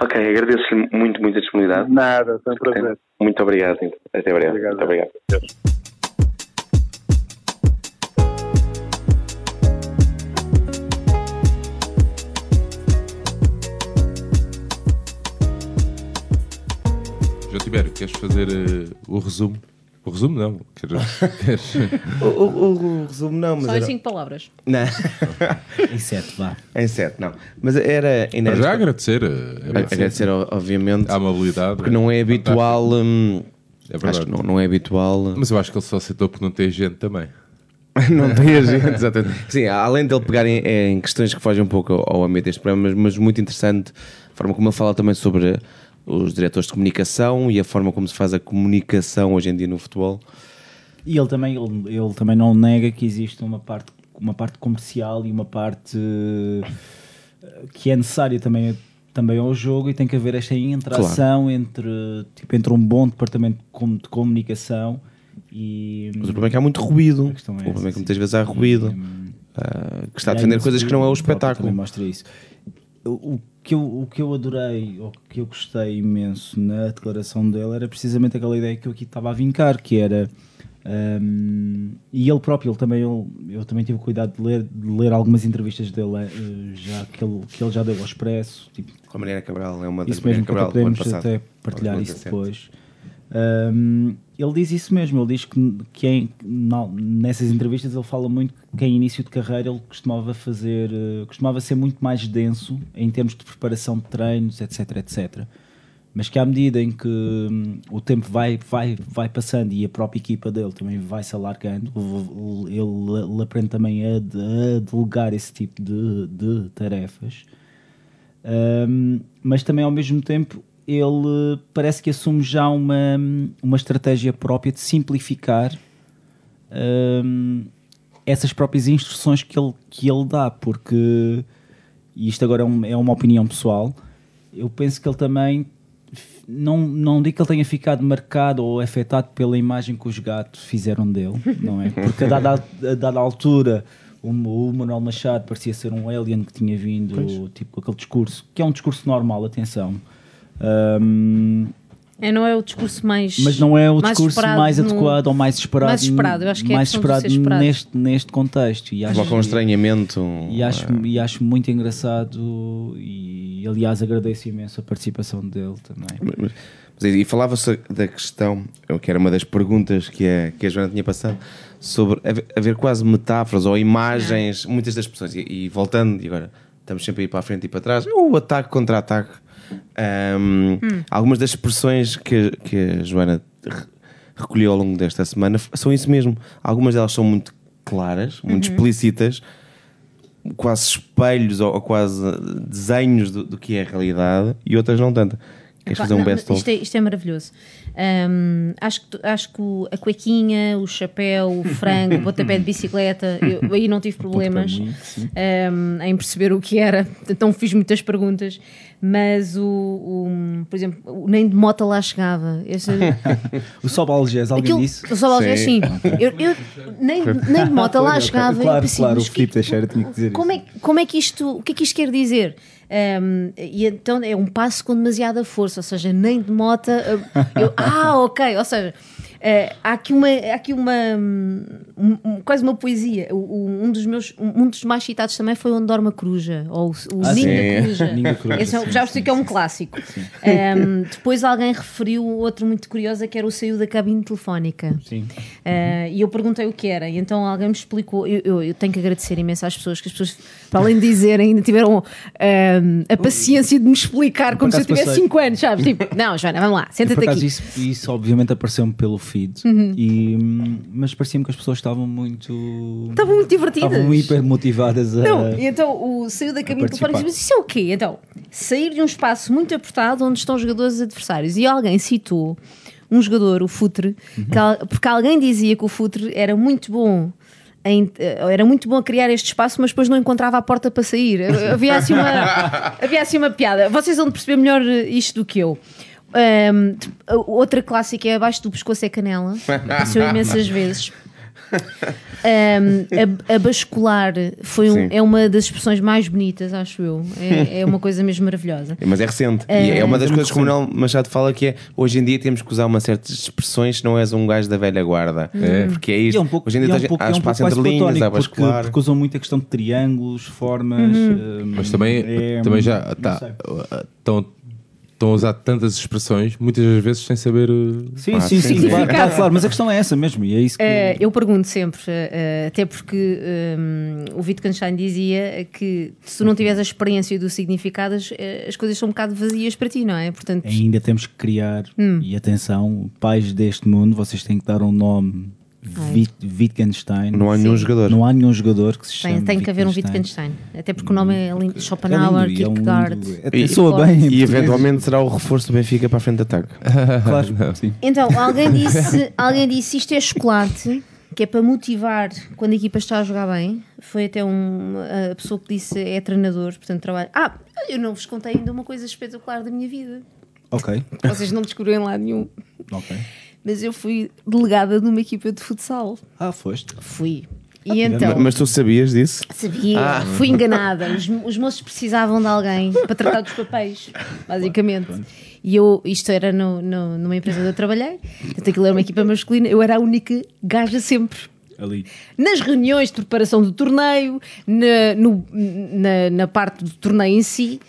ok, agradeço-lhe muito, muito a disponibilidade. Nada, foi um prazer. Muito obrigado. Até breve. Obrigado. Muito obrigado. João Tibério, queres fazer eh, o resumo? O resumo não. Queres, O, o- o resumo não, mas Só em era... cinco palavras. Não, Em sete, vá. em sete, não. Mas era... Para já agradecer. eh, Agradecer, obviamente, a amabilidade. porque não é habitual... hum, É verdade. acho que não, não é habitual... Mas eu acho que ele só aceitou porque não tem gente também. não tem a gente, exatamente. Sim, além dele pegar em, em questões que fogem um pouco ao, ao âmbito deste programa, mas, mas muito interessante a forma como ele fala também sobre os diretores de comunicação e a forma como se faz a comunicação hoje em dia no futebol. E ele também, ele, ele também não nega que existe uma parte, uma parte comercial e uma parte eh, que é necessária também, também ao jogo e tem que haver esta interação entre, tipo, entre um bom departamento de com- de comunicação e. Mas o problema é que há muito ruído. A O é problema é que muitas sim. vezes há ruído. E, ah, que está a defender coisas que não é o espetáculo. Também mostra isso. O, o que eu, o que eu adorei, ou que eu gostei imenso na declaração dele, era precisamente aquela ideia que eu aqui estava a vincar, que era. hum, e ele próprio, ele também, ele- eu também tive cuidado de ler, de ler algumas entrevistas dele, eh, já que ele, que ele já deu ao Expresso, tipo, Com a Mariana Cabral, é uma das isso mesmo Mariana Cabral podemos até partilhar isso 2017. depois. Um, ele diz isso mesmo, ele diz que, que em- na- nessas entrevistas ele fala muito que em início de carreira ele costumava fazer, eh, costumava ser muito mais denso em termos de preparação de treinos, etc, etc. Mas que à medida em que hum, o tempo vai, vai, vai passando e a própria equipa dele também vai se alargando, ele, ele- aprende também a, a delegar esse tipo de, de tarefas. Um, mas também ao mesmo tempo ele parece que assume já uma, uma estratégia própria de simplificar um, essas próprias instruções que ele, que ele dá, porque e isto agora é, um- é uma opinião pessoal, eu penso que ele também não, não digo que ele tenha ficado marcado ou afetado pela imagem que os gatos fizeram dele, não é? Porque a dada, a dada altura o, o Manuel Machado parecia ser um alien que tinha vindo tipo, com aquele discurso, que é um discurso normal, atenção. Um, É, não é o discurso mais. mas não é o mais discurso mais no- adequado ou mais esperado, Mais esperado, eu acho que é a mais esperado, ser esperado. Neste, neste contexto. E acho, Provoca um estranhamento. e, acho, ah, e acho muito engraçado e aliás agradeço imenso a participação dele também. Mas, mas, e falava-se da questão, que era uma das perguntas que a, que a Joana tinha passado, sobre haver, haver quase metáforas ou imagens, muitas das pessoas, e, e voltando, e agora estamos sempre a ir para a frente e para trás, o ataque contra ataque. Ahm, Algumas das expressões que, que a Joana re- recolheu ao longo desta semana são isso mesmo. Algumas delas são muito claras, muito explícitas, quase espelhos ou, ou quase desenhos do, do que é a realidade, e outras não tanto. Queres Epá, fazer um best-of? isto, é, isto é maravilhoso. Hum, acho, que, acho que a cuequinha, o chapéu, o frango, o pontapé de bicicleta, eu, aí não tive problemas sim. hum, em perceber o que era, então fiz muitas perguntas. Mas o, o- por exemplo, nem de moto lá chegava. Esse- O Sob Algés, alguém aquilo, disse? o Sol Algés, sim. Eu, eu- nem, nem de moto lá chegava. eu Claro, pensei, claro, o Filipe Teixeira tinha que dizer como isso. é, como é que isto, o que é que isto quer dizer? Um, e então é um passo com demasiada força, ou seja, nem de mota. eu- ah, ok, ou seja, uh, há aqui uma, há aqui uma um, um- quase uma poesia. O- o- um dos meus, um, um dos mais citados também foi onde dorme a coruja, ou o, o Ah, ninho da coruja. Ninho da coruja, Esse é- sim, já percebi que é um clássico. Um, depois alguém referiu outro muito curioso que era o saiu da cabine telefónica. Sim. Uh, e eu perguntei o que era, e então alguém me explicou. Eu, eu- eu tenho que agradecer imenso às pessoas, que as pessoas, para além de dizerem, ainda tiveram um, a paciência de me explicar como se eu tivesse passei. 5 anos, sabes? Tipo, não, Joana, vamos lá, senta-te aqui. isso, isso obviamente apareceu-me pelo feed, Uhum. e, hum, mas parecia-me que as pessoas estavam muito. Estavam muito divertidas. Estavam hiper motivadas a. Não, então o, saiu da de telefone e disse: Mas isso é o quê? Então, sair de um espaço muito apertado onde estão os jogadores adversários. E alguém citou um jogador, o Futre, que al- porque alguém dizia que o Futre era muito bom. eh, era muito bom a criar este espaço, mas depois não encontrava a porta para sair. Havia assim uma, havia assim uma piada. Vocês vão perceber melhor isto do que eu. Ahm, a outra clássica é abaixo do pescoço é canela. Aconteceu imensas vezes. Um, a, a bascular foi um- é uma das expressões mais bonitas, acho eu. É, é uma coisa mesmo maravilhosa. Mas é recente. E é uma das coisas que o Manuel Machado fala que é hoje em dia temos que usar uma certas expressões se não és um gajo da velha guarda. Porque é E isto. é um pouco, hoje em dia é um tens- pouco, há é um espaço pouco entre linhas, há platónico, porque, bascular. porque usam muito a questão de triângulos, formas. hum, Mas também, é- também já tá, sei. estão, estão a usar tantas expressões, muitas das vezes sem saber. uh, Sim, Ah, sim, sim, sim, sim. claro, claro, claro, mas a questão é essa mesmo, e é isso que. Eh, eu pergunto sempre, eh, até porque um, o Wittgenstein dizia que se tu não tiveres a experiência do significado, as, eh, as coisas são um bocado vazias para ti, não é? Portanto, Ainda temos que criar, Hum. e atenção, pais deste mundo, vocês têm que dar um nome Wit- Wittgenstein. Não há nenhum jogador. Não há nenhum jogador que se chame tem, tem que haver um Wittgenstein. Até porque o nome é lindo. É Schopenhauer, lindo, e é um Kierkegaard. Até E- soa bem. em E eventualmente será o reforço do Benfica para a frente de ataque. Claro, sim. Então, alguém disse, alguém disse isto é chocolate, que é para motivar quando a equipa está a jogar bem. Foi até um, a pessoa que disse é treinador, portanto trabalha. Ah, eu não vos contei ainda uma coisa espetacular da minha vida. Ok, Vocês não descobriram lá nenhum. ok. Mas eu fui delegada de uma equipa de futsal. Ah, foste. Fui. E então, Mas tu sabias disso? sabia, fui enganada. Os, os moços precisavam de alguém para tratar dos papéis, basicamente. E eu, isto era no, no- numa empresa onde eu trabalhei, portanto aquilo era uma equipa masculina, eu era a única gaja sempre. Ali. Nas reuniões de preparação do torneio, na, no- na, na parte do torneio em si,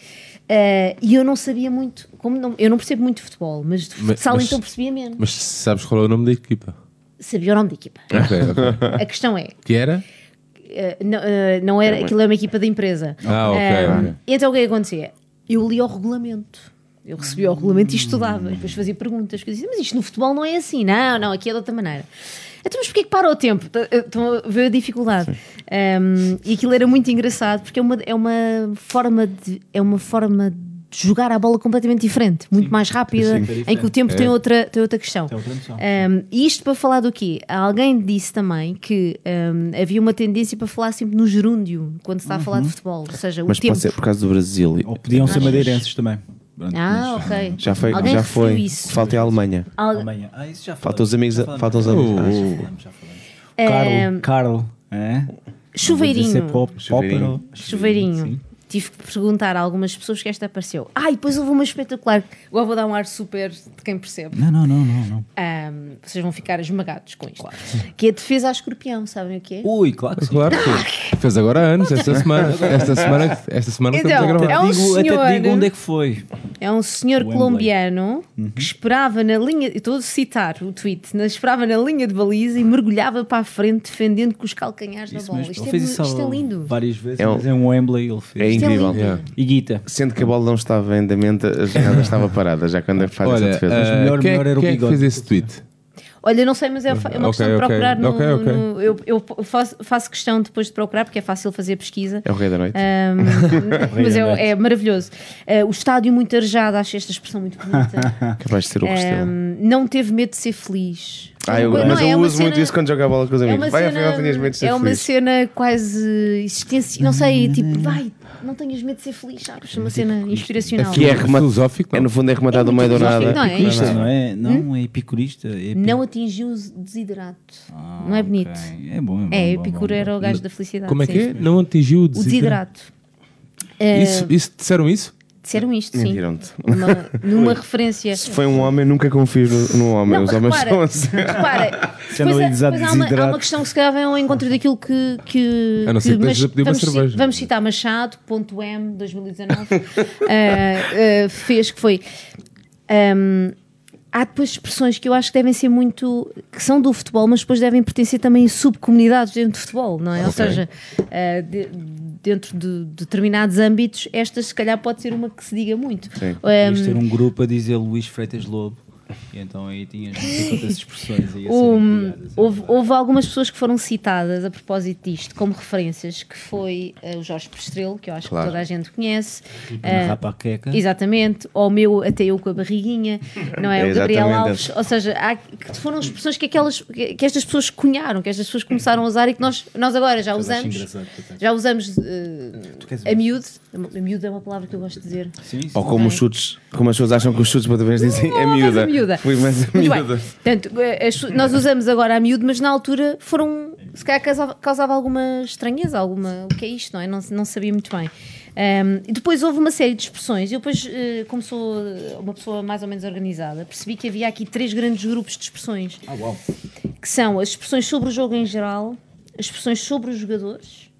eh, e eu não sabia muito, como não, eu não percebo muito de futebol, mas de futsal mas- então percebia menos. Mas sabes qual é o nome da equipa? Sabia o nome da equipa. Ok, ok. A questão é, Que era? eh, não, eh, não era, aquilo é uma equipa da empresa. Ah, ok. Então o que é que acontecia? Eu li o regulamento. Eu recebia o regulamento e estudava. Depois fazia perguntas. Eu dizia, mas isto no futebol não é assim. Não, não, aqui é de outra maneira. Então, mas porquê que para o tempo? Tá- Estão a ver a dificuldade. Um, e aquilo era muito engraçado porque é uma, é uma forma de. É uma forma de jogar a bola completamente diferente, muito mais rápida, em que o tempo tem, outra, tem outra questão. Tem outra. Um, e isto para falar do quê? Alguém disse também que um, havia uma tendência para falar sempre no gerúndio quando se está a falar de futebol, ou seja, Mas o tempo. pode ser por causa do Brasil. Ou podiam ser madeirenses também. Ah, mas- ok. Já foi, Alguém já foi. isso. Falta é a Alemanha. Al- Amanhã. Ah, isso já Faltam os amigos. Já. Faltam os amigos. Ah, Já falamos, já falamos. É, Carl, Carl, é? Chuveirinho. Pop- Chuveirinho. popper, Chuveirinho. Tive que perguntar a algumas pessoas que esta apareceu. Ah, e depois houve uma espetacular. Agora vou dar um ar super de quem percebe. Não, não, não, não. não. Ahm, vocês vão ficar esmagados com isto. Que é a defesa a escorpião, sabem o que é? Ui, claro que sim. Claro que fez agora anos, esta semana. Esta semana, esta semana Então, estamos a gravar. é um Digo- até senhor- te digo onde é que foi. É um senhor Wembley. colombiano que esperava na linha. Estou a citar o tweet. na- Esperava na linha de baliza e mergulhava para a frente, defendendo com os calcanhares da Isso bola. mesmo. Isto é, isto é lindo. várias vezes, É um- mas em Wembley ele fez. É é incrível. Yeah. E Guita. Sendo que a bola não estava em andamento, a jogada estava parada, já quando faz essa Olha, defesa. eh, melhor- quem, é- melhor era o quem é que fez esse tweet? Olha, não sei, mas é, é uma Ok, questão de procurar no. Ok, ok. no- eu eu faço, faço questão depois de procurar, porque é fácil fazer pesquisa. É o rei da noite. Ahm, mas é, é maravilhoso. Ah, o estádio muito arejado, acho esta expressão muito bonita. Capaz de ser o. Ahm, não teve medo de ser feliz. Ah, eu, Não, mas é eu uma uso muito cena- isso quando jogo a bola com os É amigos. uma Vai, cena, afinal, tinhas medo de ser é uma feliz. cena quase existencial, não sei, tipo, vai, não tenhas medo de ser feliz, sabes? Uma cena inspiracional. Que é remat- filosófico, É, não? no fundo é rematado É no meio do nada. não é? Epicurista, não é? Não, é epicurista. É epi- Não atingiu o desidrato. Ah, não é bonito. ok. É bom, é bom. É, bom, Epicuro bom, era o gajo da felicidade. Como é que é? Não atingiu o O desidrato. desidrato. Eh, Isso, isso, disseram isso? Disseram isto, sim. Mentiram-te. Uma- numa referência. Se foi um homem, nunca confio no, no homem. Não, Os homens repara, são assim. repara, depois, há- depois há, uma, há uma questão que se calhar vem ao encontro daquilo que. que A não ser que que estejas a pedir uma vamos, cerveja. vamos citar Machado.m 2019 ah, ah, fez que foi. ahm, há depois expressões que eu acho que devem ser muito. que são do futebol, mas depois devem pertencer também a subcomunidades dentro do futebol, não é? Ou Ok. seja, ah, de- dentro de determinados âmbitos, esta se calhar pode ser uma que se diga muito. Sim. Devias ter um grupo a dizer Luís Freitas Lobo. E então aí tinhas quantas expressões serem criadas. houve, houve algumas pessoas que foram citadas a propósito disto como referências, que foi eh, o Jorge Prestrelo, que eu acho Claro. que toda a gente conhece. Tipo, eh, na Rapaqueca. Exatamente, ou o meu até eu com a barriguinha, não é? O Gabriel. Alves, ou seja, há, que foram expressões que, aquelas, que que estas pessoas cunharam, que estas pessoas começaram a usar e que nós, nós agora já usamos, já usamos queres a miúdo, a miúdo é uma palavra que eu gosto de dizer. Sim, sim. Ou como os chutes, como as pessoas acham que os chutes para vez dizem é Não, miúda. mas a miúda. Fui mais a Muito bem. miúda. Portanto, eh, nós usamos agora a miúdo, mas na altura foram, se calhar causava, causava alguma estranheza, alguma, o que é isto, não é? Não, não sabia muito bem. Ahm, e depois houve uma série de expressões, e eu depois, eh, como sou eh, uma pessoa mais ou menos organizada, percebi que havia aqui três grandes grupos de expressões, Ah, uau. que são as expressões sobre o jogo em geral, as expressões sobre os jogadores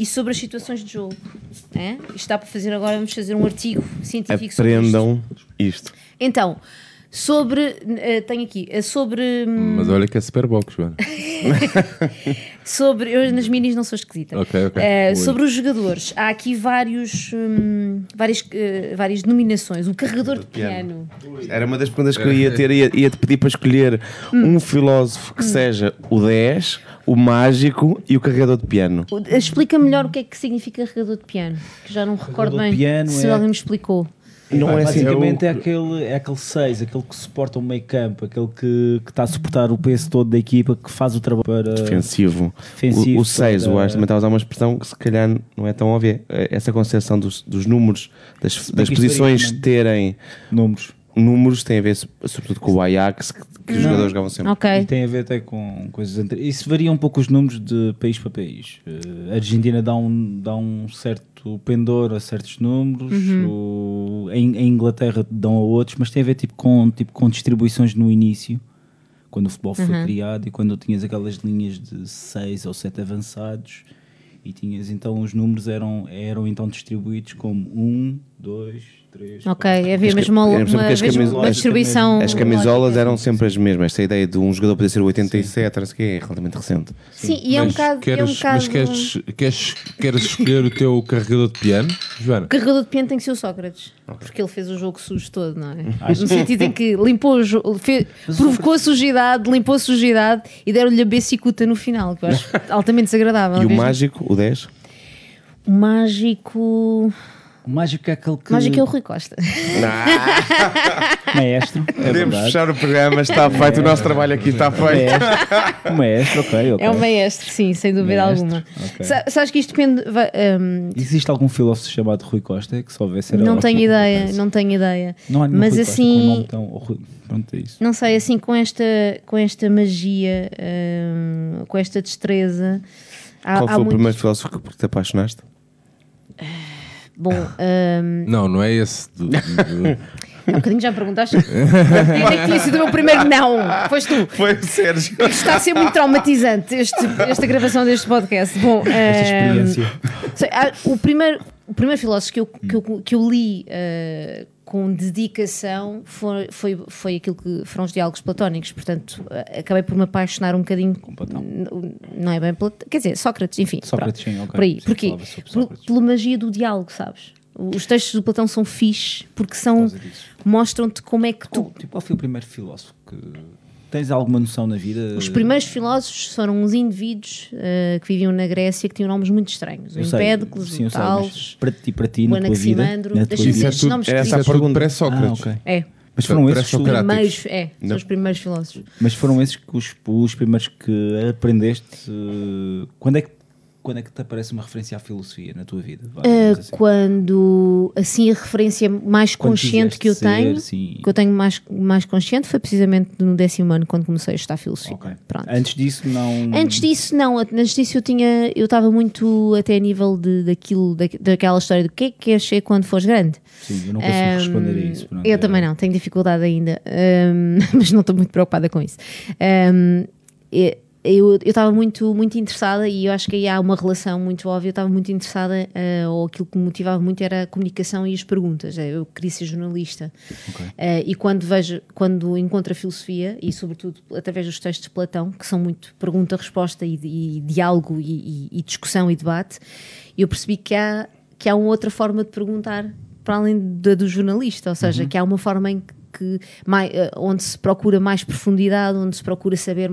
e sobre as situações de jogo. É? Isto está para fazer agora, vamos fazer um artigo científico sobre isto. Aprendam isto. Então, sobre. eh, tenho aqui. eh, sobre. hum, Mas olha que é Superbox, Joana. sobre eu nas minis não sou esquisita. Ok, ok. Eh, Ui. sobre os jogadores, há aqui vários, hum, várias, várias denominações. O carregador de piano. Era uma das perguntas que eu ia ter, ia- ia-te pedir para escolher Hum. um filósofo que seja o 10, o mágico e o carregador de piano. O- Explica melhor o que é que significa carregador de piano, que já não me recordo bem piano se é- alguém me explicou. Não é assim. Basicamente é, aquele, é aquele 6, aquele que suporta o meio campo, aquele que, que está a suportar o peso todo da equipa, que faz o trabalho para. Defensivo. Defensivo o 6, para- o Ars também está a usar uma expressão que se calhar não é tão óbvia. Eh, Essa concepção dos, dos números, das, das posições varia, não é? terem Números. Números, tem a ver so- sobretudo com o Ajax, que, que os jogadores jogavam sempre. Ok. E tem a ver até com coisas anteriores. Isso varia um pouco os números de país para país. Eh, a Argentina dá um, dá um certo pendor a certos números, o, em, em Inglaterra dão a outros, mas tem a ver tipo, com, tipo, com distribuições no início, quando o futebol foi criado e quando tinhas aquelas linhas de 6 ou 7 avançados e tinhas então os números eram, eram então distribuídos como 1, 2, 3. Ok, havia mesmo uma, Era exemplo uma, que as mesmo camis- uma distribuição. As camisolas eram sempre as mesmas. Esta ideia de um jogador poder ser o 87, não sei o quê, é relativamente recente. Sim, e é um bocado. é um queres, bocado... mas queres, queres, queres escolher o teu carregador de piano, Joana? O carregador de piano tem que ser o Sócrates, porque ele fez o jogo sujo todo, não é? No sentido em que limpou o jogo, provocou a sujidade, limpou a sujidade e deram-lhe a bessicuta no final, que eu acho altamente desagradável. E o Mesmo- mágico, o 10? O mágico. O mágico é aquele que. O mágico é o Rui Costa. maestro. É Podemos verdade. fechar o programa, está feito, o nosso trabalho aqui está feito. O maestro, ok, ok. É o maestro, sim, sem dúvida Maestro, alguma. ok. Sa- Sabes que isto depende. hum, Existe algum filósofo chamado Rui Costa que só houvesse era não tenho ideia, não tenho ideia. Não há nenhum Mas Rui Costa com assim- nome tão- o Rui- Pronto, é isso. Não sei, assim com esta, com esta magia, hum, com esta destreza. Há, Qual há foi o muitos- primeiro filósofo que te apaixonaste? Bom, hum, Não, não é esse. do- do- há um bocadinho já me perguntaste. É que tinha sido o meu primeiro não? Foste tu. Foi o Sérgio. Está a ser muito traumatizante, este- esta gravação deste podcast. Bom, Esta experiência. sei, há- o, primeiro, o primeiro filósofo que eu, que eu, que eu li uh, com dedicação foi, foi, foi aquilo que foram os diálogos platónicos. Portanto, uh, acabei por me apaixonar um bocadinho. Platão. n- Não é bem Platão, quer dizer, Sócrates, enfim. Sócrates, pronto, sim, ok. Por aí. Sim, Porquê? Por- pela magia do diálogo, sabes? Os textos do Platão são fixe porque são, mostram-te como é que tu Qual, tipo, qual foi o primeiro filósofo que. Tens alguma noção na vida? Os primeiros filósofos foram uns indivíduos eh, que viviam na Grécia que tinham nomes muito estranhos. O Empédocles, sim, o Tales. Para ti, para ti o na tua vida. Anaximandro. Deixa-me dizer é estes tudo, nomes era essa a é tudo pergunta. Ah, pré-Sócrates. ok. É, Mas foram esses, os- Sócrates. primeiros, é, são os primeiros filósofos. mas foram esses que os, os primeiros que aprendeste. eh, Quando é que quando é que te aparece uma referência à filosofia na tua vida? Eh, digamos assim. quando assim a referência mais Quando consciente que eu ser, tenho, sim. que eu tenho mais, mais consciente, foi precisamente no décimo ano quando comecei a estudar filosofia. Ok. Pronto. Antes disso, não. Antes disso, não. Antes disso, eu tinha, eu estava muito até a nível de, daquilo, da, daquela história do que é que queres ser quando fores grande. Sim, eu não consigo Um, responder a isso. pronto, eu é- também não, tenho dificuldade ainda, um, mas não estou muito preocupada com isso. Um, eu estava muito, muito interessada e eu acho que aí há uma relação muito óbvia. Eu estava muito interessada, uh, ou aquilo que me motivava muito era a comunicação e as perguntas. Eu queria ser jornalista Ok. Uh, e quando vejo, quando encontro a filosofia e sobretudo através dos textos de Platão, que são muito pergunta-resposta e, e diálogo e, e- e discussão e debate, eu percebi que há, que há uma outra forma de perguntar para além da do jornalista, ou seja, que há uma forma em que que mai- eh, onde se procura mais profundidade, onde se procura saber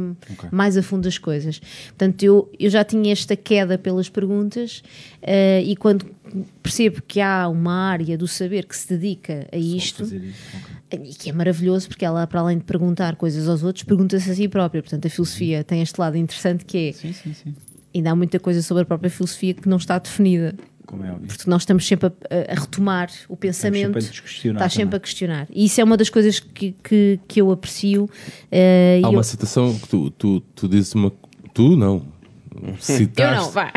mais a fundo as coisas. Portanto, eu, eu já tinha esta queda pelas perguntas eh, e quando percebo que há uma área do saber que se dedica a isto, Fazer isso, ok. e que é maravilhoso porque ela, para além de perguntar coisas aos outros, pergunta-se a si própria. Portanto, a filosofia tem este lado interessante que é Sim, sim, sim. ainda há muita coisa sobre a própria filosofia que não está definida. Como é óbvio. Porque nós estamos sempre a, a retomar o pensamento, sempre a desquestionar está sempre a questionar. E isso é uma das coisas que, que, que eu aprecio. e Há eu, uma citação que tu, tu, tu dizes uma. Tu não. eu Citaste. não, vá.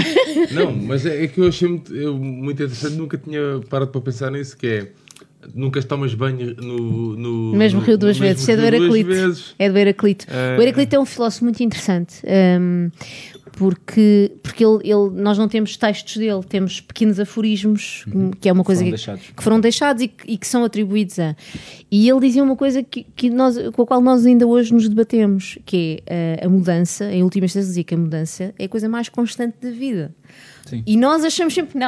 Não, mas é, é que eu achei muito, eu- muito interessante, nunca tinha parado para pensar nisso, que é nunca tomas banho no, no No mesmo no- rio duas no mesmo vezes. Isso é do Heraclito. É do Heraclito. Eh, O Heraclito é um filósofo muito interessante. hum, porque porque ele, ele- nós não temos textos dele, temos pequenos aforismos, hum, que é uma coisa Foram que, deixados. que foram deixados e que, e que são atribuídos a. E ele dizia uma coisa que, que nós, com a qual nós ainda hoje nos debatemos, que é eh, a mudança, em última instância dizia que a mudança é a coisa mais constante da vida. Sim. E nós achamos sempre que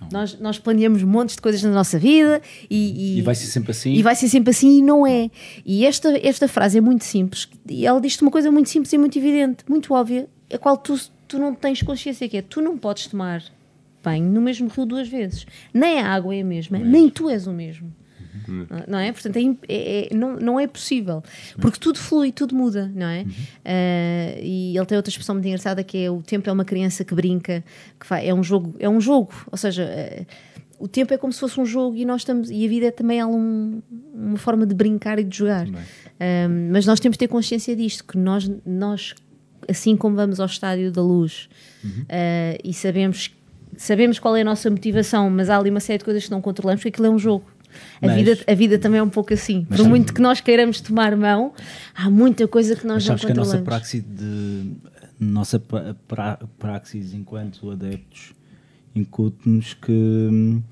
não. Nós, nós planeamos montes de coisas na nossa vida e, E vai ser sempre assim. e vai ser sempre assim e não é. E esta, esta frase é muito simples e ela diz-te uma coisa muito simples e muito evidente, muito óbvia, a qual tu, tu não tens consciência que é tu não podes tomar banho no mesmo rio duas vezes. Nem a água é a mesma, nem tu és o mesmo. Não é? Portanto, é é- é- não, não é possível. Porque tudo flui, tudo muda, não é? Ah, e ele tem outra expressão muito engraçada que é o tempo é uma criança que brinca, que vai, é um jogo, é um jogo. Ou seja, ah, o tempo é como se fosse um jogo e nós estamos e a vida é também um- uma forma de brincar e de jogar. Ah, mas nós temos de ter consciência disto, que nós, nós assim como vamos ao estádio da luz ah, e sabemos sabemos qual é a nossa motivação, mas há ali uma série de coisas que não controlamos, porque aquilo é um jogo. A, Mas- vida, a vida também é um pouco assim. Por muito que nós queiramos tomar mão, há muita coisa que nós Mas não sabes que a nossa controlamos. praxis de nossa pra- pra- praxis enquanto adeptos incute-nos que hum,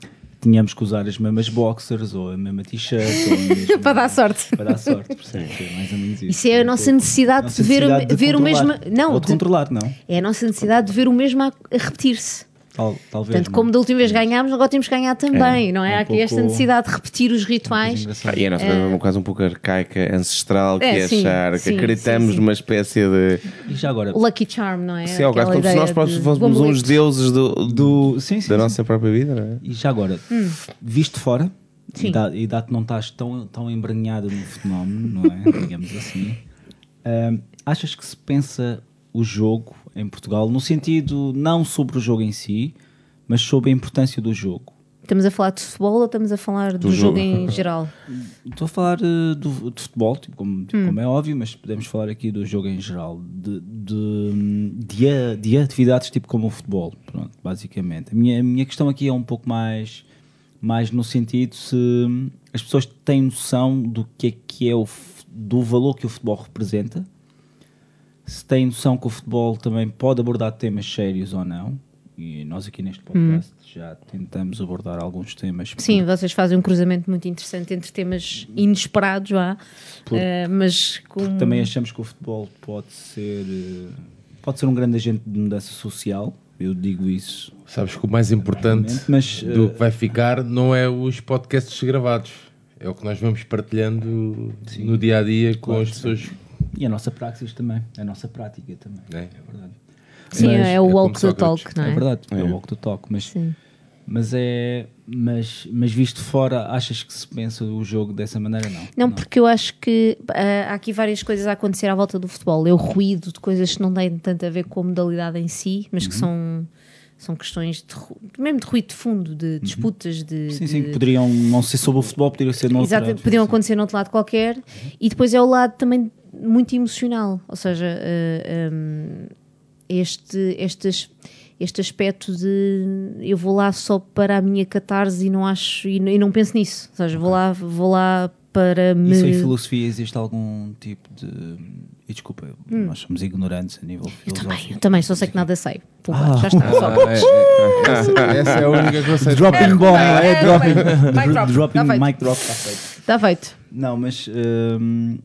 tínhamos que usar as mesmas boxers ou a mesma t-shirt Para dar sorte. para dar sorte, percebes? É mais ou menos isso. Isso é a nossa necessidade Nossa de ver, o- de ver o mesmo. Não, ou de de- controlar, não? é a nossa necessidade de ver o mesmo a, a repetir-se. Tal, talvez. Portanto, não? como da última vez ganhámos, agora temos que ganhar também, não é? é um Há aqui esta pouco- necessidade de repetir os rituais. Engraçado. Ah, e a nossa é uma coisa um pouco arcaica, ancestral, que É, é, sim, achar que sim, acreditamos sim, sim. numa espécie de. E já agora, Lucky Charm, não é? Sim, é o Aquela caso, como se nós próprios fôssemos uns deuses do, do- do, sim, sim, da sim. nossa própria vida, não é? E já agora, visto fora, Sim. e dá que não estás tão, tão embranhado no fenómeno, não é? Digamos assim, achas que se pensa o jogo em Portugal no sentido não sobre o jogo em si, mas sobre a importância do jogo? Estamos a falar de futebol ou estamos a falar do, jogo. jogo em geral? Estou a falar eh, do, de futebol, tipo, como, tipo, como é óbvio, mas podemos falar aqui do jogo em geral, de, de, de, a- de atividades tipo como o futebol, pronto, basicamente. A minha, a minha questão aqui é um pouco mais, mais no sentido se as pessoas têm noção do que é que é o, do valor que o futebol representa, se têm noção que o futebol também pode abordar temas sérios ou não, e nós aqui neste podcast já tentamos abordar alguns temas. Sim, vocês fazem um cruzamento muito interessante entre temas inesperados lá, Por- eh, mas com. Também achamos que o futebol pode ser eh, pode ser um grande agente de mudança social. Eu digo isso. Sabes que o mais importante Mas, do eh, que vai ficar não é os podcasts gravados, é o que nós vamos partilhando no dia a dia com as pessoas. E a nossa praxis também, a nossa prática também. É. É verdade. Sim, Mas é o é walk the talk, não É, é? verdade, é o walk the talk, mas, Sim. mas é mas, mas visto fora, achas que se pensa o jogo dessa maneira? Não. Não, porque eu acho que ah, há aqui várias coisas a acontecer à volta do futebol. É o ruído de coisas que não têm tanto a ver com a modalidade em si, mas Uhum. que são, são questões de, mesmo de ruído de fundo, de disputas, de. Uhum. Sim, sim, de- poderiam não ser sobre o futebol, poderiam ser noutra Exato, podiam acontecer noutro lado qualquer e depois é o lado também muito emocional, ou seja, eh, um, este, estes, este aspecto de eu vou lá só para a minha catarse e não acho e, não- e não penso nisso, ou seja, vou lá, vou lá para me. Isso em filosofia existe algum tipo de. E desculpa, nós somos ignorantes a nível Hum. Eu também, eu também só sei que nada sei. Pumba, Ah. já está. Só. Ah, é, é, essa, essa é a única que eu sei. Dropping bomb, é, é, dropping, Mic drop, dropping tá feito. mic drop, está feito. Está feito. Não, mas hum,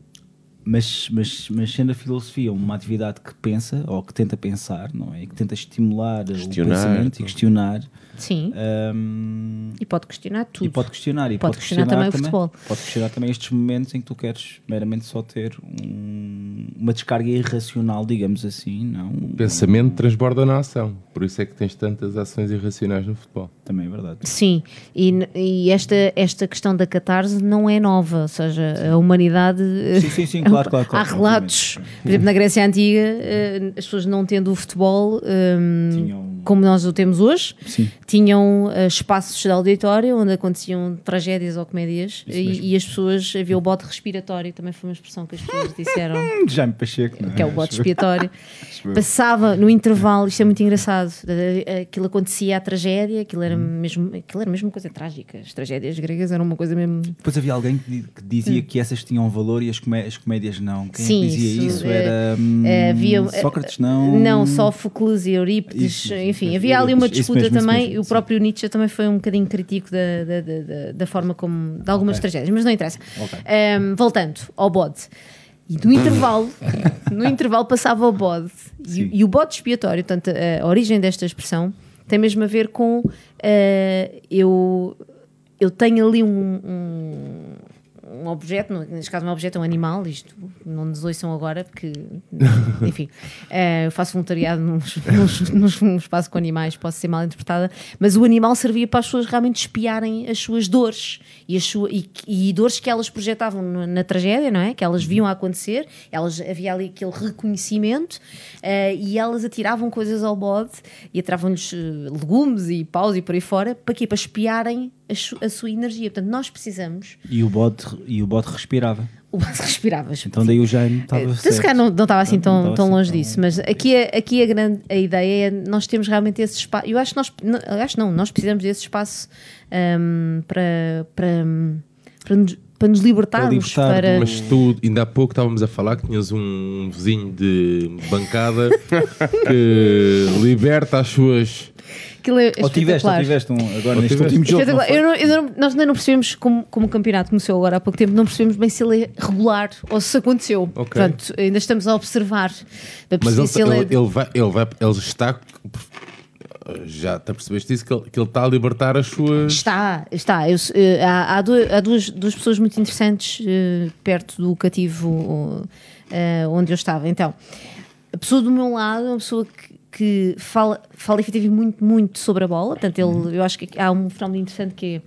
Mas, mas, mas sendo a filosofia uma atividade que pensa, ou que tenta pensar, não é? Que tenta estimular Questionar, o pensamento e questionar. Sim. hum, E pode questionar tudo. e pode questionar. E Pode questionar também o futebol. Pode questionar também estes momentos em que tu queres meramente só ter um- uma descarga irracional, digamos assim, não? O pensamento transborda na ação. Por isso é que tens tantas ações irracionais no futebol. Também é verdade. Sim, e, e esta, esta questão da catarse não é nova, ou seja, a humanidade. Sim, sim, sim, claro, claro, claro, Há relatos, por exemplo, na Grécia Antiga, eh, as pessoas não tendo o futebol Tinham- como nós o temos hoje, Sim. Tinham eh, espaços de auditório onde aconteciam tragédias ou comédias e, e as pessoas, havia o bote respiratório, também foi uma expressão que as pessoas disseram. Jaime Pacheco, não é? que é o bote expiatório, passava no intervalo, isto é muito engraçado, eh, aquilo acontecia a tragédia, aquilo Hum. era, mesmo, aquilo era mesmo uma coisa trágica, as tragédias gregas eram uma coisa mesmo... Depois havia alguém que, di- que dizia que essas tinham valor e as, comé- as comédias não. Quem é Sim, dizia isso, isso? eh, Era hum, eh, havia- Sócrates, não? Não, Sófocles e Eurípides, Isso, enfim, havia ali uma disputa também, o próprio Nietzsche também foi um bocadinho crítico da, da, da, da- forma como, de algumas Ok. tragédias, mas não interessa. Ok. Ehm, voltando ao bode. E no intervalo, no intervalo passava o bode. E, e o bode expiatório, portanto, a origem desta expressão tem mesmo a ver com eh, eu, eu tenho ali um, um, um objeto, neste caso um objeto, é um animal, isto não nos ouçam agora, porque, enfim, eh, eu faço voluntariado num, num- num espaço com animais, posso ser mal interpretada, mas o animal servia para as pessoas realmente espiarem as suas dores e, as sua, e, e dores que elas projetavam no- na tragédia, não é? Que elas viam a acontecer, elas, havia ali aquele reconhecimento eh, e elas atiravam coisas ao bode e atiravam-lhes eh, legumes e paus e por aí fora, para quê? Para espiarem a, a sua energia. Portanto, nós precisamos. E o bode, e o bode respirava. O bode respiravas. Então daí o Jaime estava Então, se calhar não, não estava assim Não tão, estava tão assim longe tão- disso, mas aqui, é- aqui a, grande, a ideia é nós temos realmente esse espaço. Eu acho que nós, não, acho não, nós precisamos desse espaço hum, para, para, para, nos, para nos libertarmos. Para libertar, Para, Mas tu, ainda há pouco estávamos a falar que tinhas um vizinho de bancada que liberta as suas. Aquilo é Ou tiveste, ou espetacular. tiveste um, agora Ou neste tiveste. último jogo. não? Eu não- eu não- nós ainda não percebemos como, como o campeonato começou agora há pouco tempo, não percebemos bem se ele é regular ou se aconteceu. Ok. Portanto, ainda estamos a observar Mas ele, se ele, ele, é. ele vai, ele vai, ele está. Já te percebeste isso? Que ele, que ele está a libertar as suas. Está, está. Eu, eh, há há, du- há duas, duas pessoas muito interessantes eh, perto do cativo eh, onde eu estava. Então, a pessoa do meu lado é uma pessoa que, que fala, fala efetivamente muito, muito sobre a bola. Portanto, ele, eu acho que há um fenómeno interessante que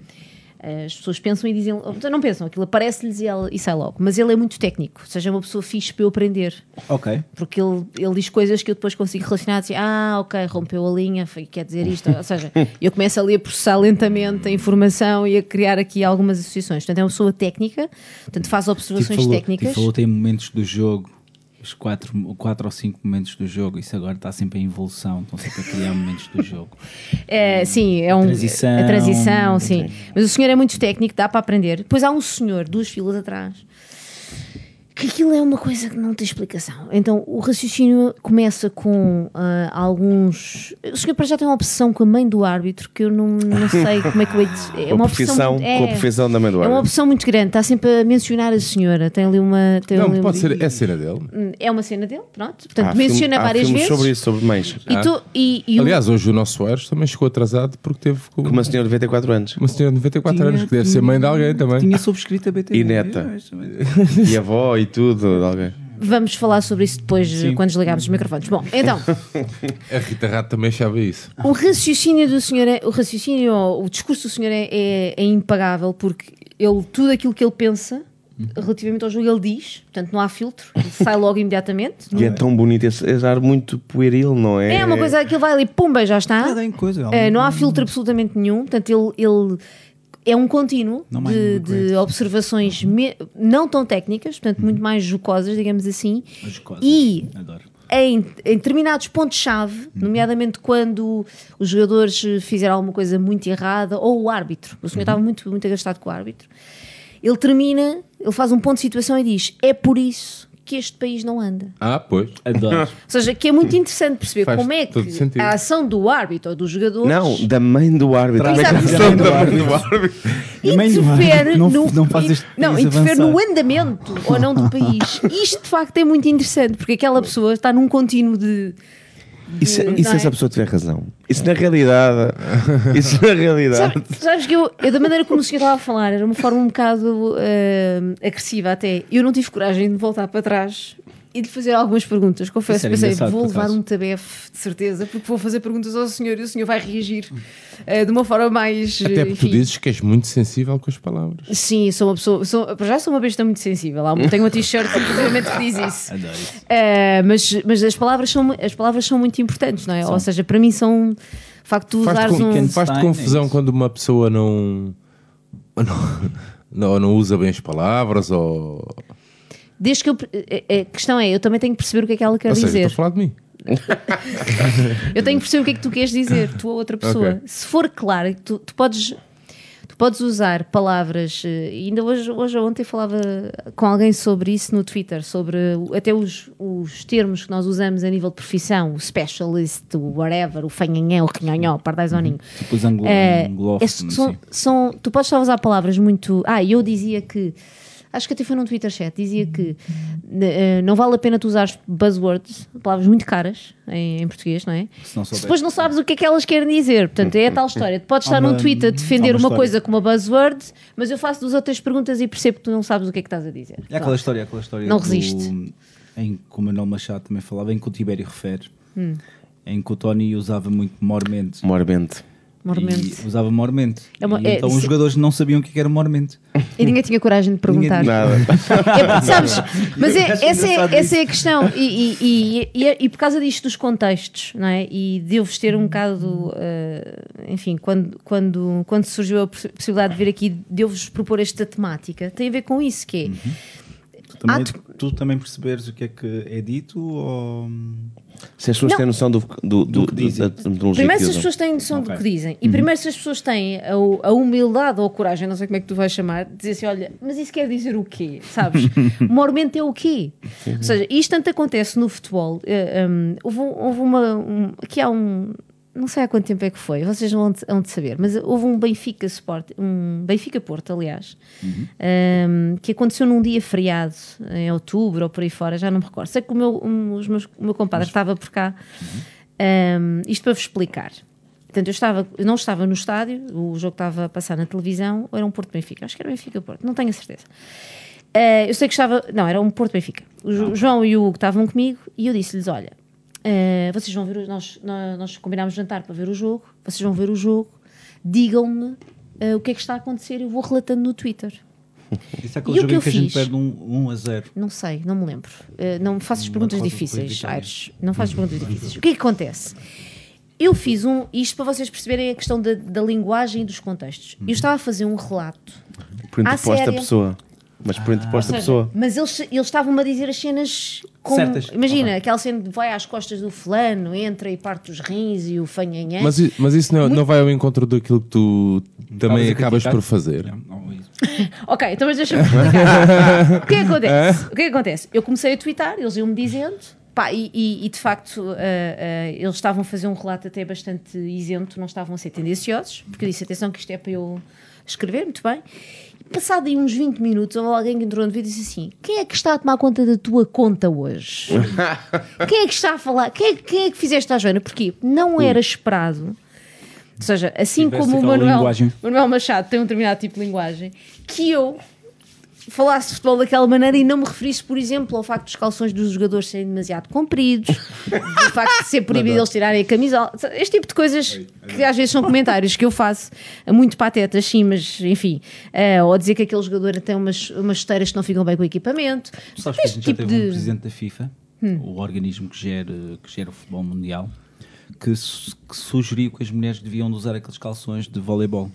é. eh, As pessoas pensam e dizem, ou não pensam, aquilo aparece-lhes e, e sai logo. Mas ele é muito técnico, ou seja, é uma pessoa fixe para eu aprender. Ok. Porque ele, ele diz coisas que eu depois consigo relacionar assim, ah, ok, rompeu a linha, foi, quer dizer isto. Ou seja, eu começo ali a processar lentamente a informação e a criar aqui algumas associações. Portanto, é uma pessoa técnica, portanto, faz observações Tipo, falou, técnicas. tipo, falou tem momentos do jogo, os quatro, quatro ou cinco momentos do jogo, isso agora está sempre em evolução, estão sempre a criar momentos do jogo. É, sim, é um, transição, a transição, sim. Mas o senhor é muito técnico, dá para aprender. Depois há um senhor, duas filas atrás, que aquilo é uma coisa que não tem explicação. Então o raciocínio começa com ah, alguns. O senhor para já tem uma obsessão com a mãe do árbitro que eu não, não sei como é que eu hei de... É Com a uma profissão, obsessão. com a profissão da mãe do É uma árbitro. opção muito grande, está sempre a mencionar a senhora. Tem ali uma. Tem ali Não, um- pode ser. É a cena dele. É uma cena dele, pronto. Portanto, Há menciona filme- várias vezes. sobre isso, sobre mães. E, tu- e- e o- Aliás, hoje o nosso Soares também chegou atrasado porque teve com uma senhora de 94 anos. uma senhora de 94 Tinha- anos que deve ser mãe de alguém também. Tinha subscrito a BTV. E neta. E avó e tudo de alguém. Vamos falar sobre isso depois, Sim. quando desligarmos os microfones. Bom, então, A Rita Rato também achava isso. o raciocínio do senhor, é, o raciocínio, o discurso do senhor é, é, é impagável, porque ele, tudo aquilo que ele pensa relativamente ao jogo, ele diz, portanto não há filtro, ele sai logo imediatamente. E é tão bonito esse, esse ar muito pueril, não é? É uma coisa que ele vai ali, pumba, já está. Tem coisa. Eh, não há filtro absolutamente nenhum, portanto, ele, ele é um contínuo de, de observações me- não tão técnicas, portanto, muito mais jocosas, digamos assim, As coisas. e Adoro. em, em determinados pontos-chave, nomeadamente quando os jogadores fizeram alguma coisa muito errada, ou o árbitro, o senhor estava muito, muito agastado com o árbitro, ele termina, ele faz um ponto de situação e diz: É por isso que este país não anda. Ah, pois. Adoro. Ou seja, que é muito interessante perceber Faz como é que sentido. a ação do árbitro ou dos jogadores Não, da mãe do árbitro. Exato. a questão da mãe do árbitro? Interfere não- no, não faz este não, interfere avançar. no andamento ou não do país. Isto de facto é muito interessante porque aquela pessoa está num contínuo de. E se, e se não é? essa pessoa tiver razão? Isso na realidade. Isso na realidade. Sabe- sabes que eu, eu, da maneira como o senhor estava a falar, era uma forma um bocado ah, agressiva até. Eu não tive coragem de voltar para trás e de fazer algumas perguntas. Confesso, pensei, engraçado, vou levar um tabefe, de certeza, porque vou fazer perguntas ao senhor e o senhor vai reagir ah, de uma forma mais. Até porque tu dizes que és muito sensível com as palavras. Sim, sou uma pessoa. Sou, para já sou uma besta muito sensível. Um- Tenho uma t-shirt que diz isso. Adoro isso. Ah, mas, mas as palavras, são, as palavras são muito importantes, não é? Ou seja, para mim são. O facto de tu Faz-te usares con- um. Faz-te Stein, confusão é quando uma pessoa não, não, não, não usa bem as palavras ou. Desde que eu. A a questão é, eu também tenho que perceber o que é que ela quer ou seja, dizer. estou a falar de mim. Eu tenho que perceber o que é que tu queres dizer, tu ou outra pessoa. Ok. Se for claro, tu, tu podes. Tu podes usar palavras, eh, ainda hoje, hoje ou ontem falava com alguém sobre isso no Twitter, sobre até os, os termos que nós usamos a nível de profissão, o specialist, o whatever, o fanhanhé, o quinhonhó, o pardaisoninho. Tipo os anglo É, anglófonos, é- são, assim. são- tu podes só usar palavras muito. Ah, eu dizia que. Acho que até foi num Twitter chat. Dizia que eh, não vale a pena tu usares buzzwords, palavras muito caras em, em português, não é? Se não Se depois não sabes o que é que elas querem dizer. Portanto, é a tal história. Tu podes estar uma- num Twitter a defender uma uma, coisa com uma buzzword, mas eu faço duas outras perguntas e percebo que tu não sabes o que é que estás a dizer. É aquela Pronto. história, é aquela história Não do- resiste. em que o Manuel Machado também falava, em que o Tibério refere, Hum. em que o Tony usava muito mormente. Morbente. Mormente. Usava mormente. É uma- é- então os jogadores não sabiam o que era mormente. E ninguém tinha coragem de perguntar. Nada. É, sabes, mas é- acho essa, é, essa é a questão. E, e, e, e, por causa disto dos contextos, não é? E de eu vos ter um bocado, eh, enfim, quando, quando, quando surgiu a possi- possibilidade de vir aqui, de eu vos propor esta temática, tem a ver com isso, que é. Tu também, tu também perceberes o que é que é dito ou... Se as pessoas Não. têm noção do, do, do, que dizem. da terminologia Primeiro, que se as pessoas têm noção do Ok. que dizem, e primeiro, se as pessoas têm a, a humildade ou a coragem, não sei como é que tu vais chamar, de dizer assim: olha, mas isso quer dizer o quê? Sabes? Mormente é o quê? Ou seja, isto tanto acontece no futebol. eh, um, houve, houve uma. Um, aqui há um. Não sei há quanto tempo é que foi, vocês vão de saber, mas houve um Benfica Sport, um Benfica Porto, aliás, um, que aconteceu num dia feriado, em outubro ou por aí fora, já não me recordo. Sei que o meu, um, os meus- o meu compadre estava por cá, um, isto para vos explicar. Portanto, eu, estava, eu não estava no estádio, o jogo estava a passar na televisão, ou era um Porto Benfica, acho que era Benfica Porto, não tenho a certeza. Uh, eu sei que estava, não, era um Porto Benfica. O o João e o Hugo estavam comigo e eu disse-lhes: Olha, uh, vocês vão ver, o- nós, nós, combinámos jantar para ver o jogo, vocês vão ver o jogo, digam-me uh, o que é que está a acontecer, eu vou relatando no Twitter. Isso é E aquele o jogo que em eu que a gente fiz? perde um, um a 0. Não sei, não me lembro. Uh, não me faças perguntas difíceis. Aires. Não faças perguntas difíceis. O que é que acontece? Eu fiz um, isto para vocês perceberem a questão da, da linguagem e dos contextos. Eu estava a fazer um relato Por interposta séria? pessoa. Mas por interposta seja, pessoa. Mas eles, eles estavam-me a dizer as cenas como. Certas. Imagina, aquela cena de vai às costas do fulano, entra e parte os rins e o fanhanhã. Mas, i- mas isso não, não vai ao encontro daquilo que tu também acabas por fazer. Não, não, isso. Ok, então mas deixa-me explicar. o que é que acontece? O que é que acontece? Eu comecei a twittar, eles iam-me dizendo, pá, e, e- e de facto ah, ah, eles estavam a fazer um relato até bastante isento, não estavam a ser tendenciosos, porque eu disse, atenção que isto é para eu escrever, muito bem. Passado aí uns 20 minutos, houve alguém que entrou no vídeo e disse assim, quem é que está a tomar conta da tua conta hoje? quem é que está a falar? Quem é, quem é que fizeste à Joana? Porquê? Não era esperado... Ou seja, assim Tivesse como o Manuel. Manuel Machado tem um determinado tipo de linguagem, que eu falasse de futebol daquela maneira e não me referisse, por exemplo, ao facto dos calções dos jogadores serem demasiado compridos, do facto de ser proibido eles tirarem a camisola, este tipo de coisas que às vezes são comentários que eu faço, muito patetas, sim, mas enfim, eh, ou dizer que aquele jogador tem umas, umas esteiras que não ficam bem com o equipamento. Tu sabes que a gente já tipo teve um de- Hum. presidente da FIFA, o organismo que gera, que gera o futebol mundial, que, su- que sugeriu que as mulheres deviam de usar aqueles calções de voleibol.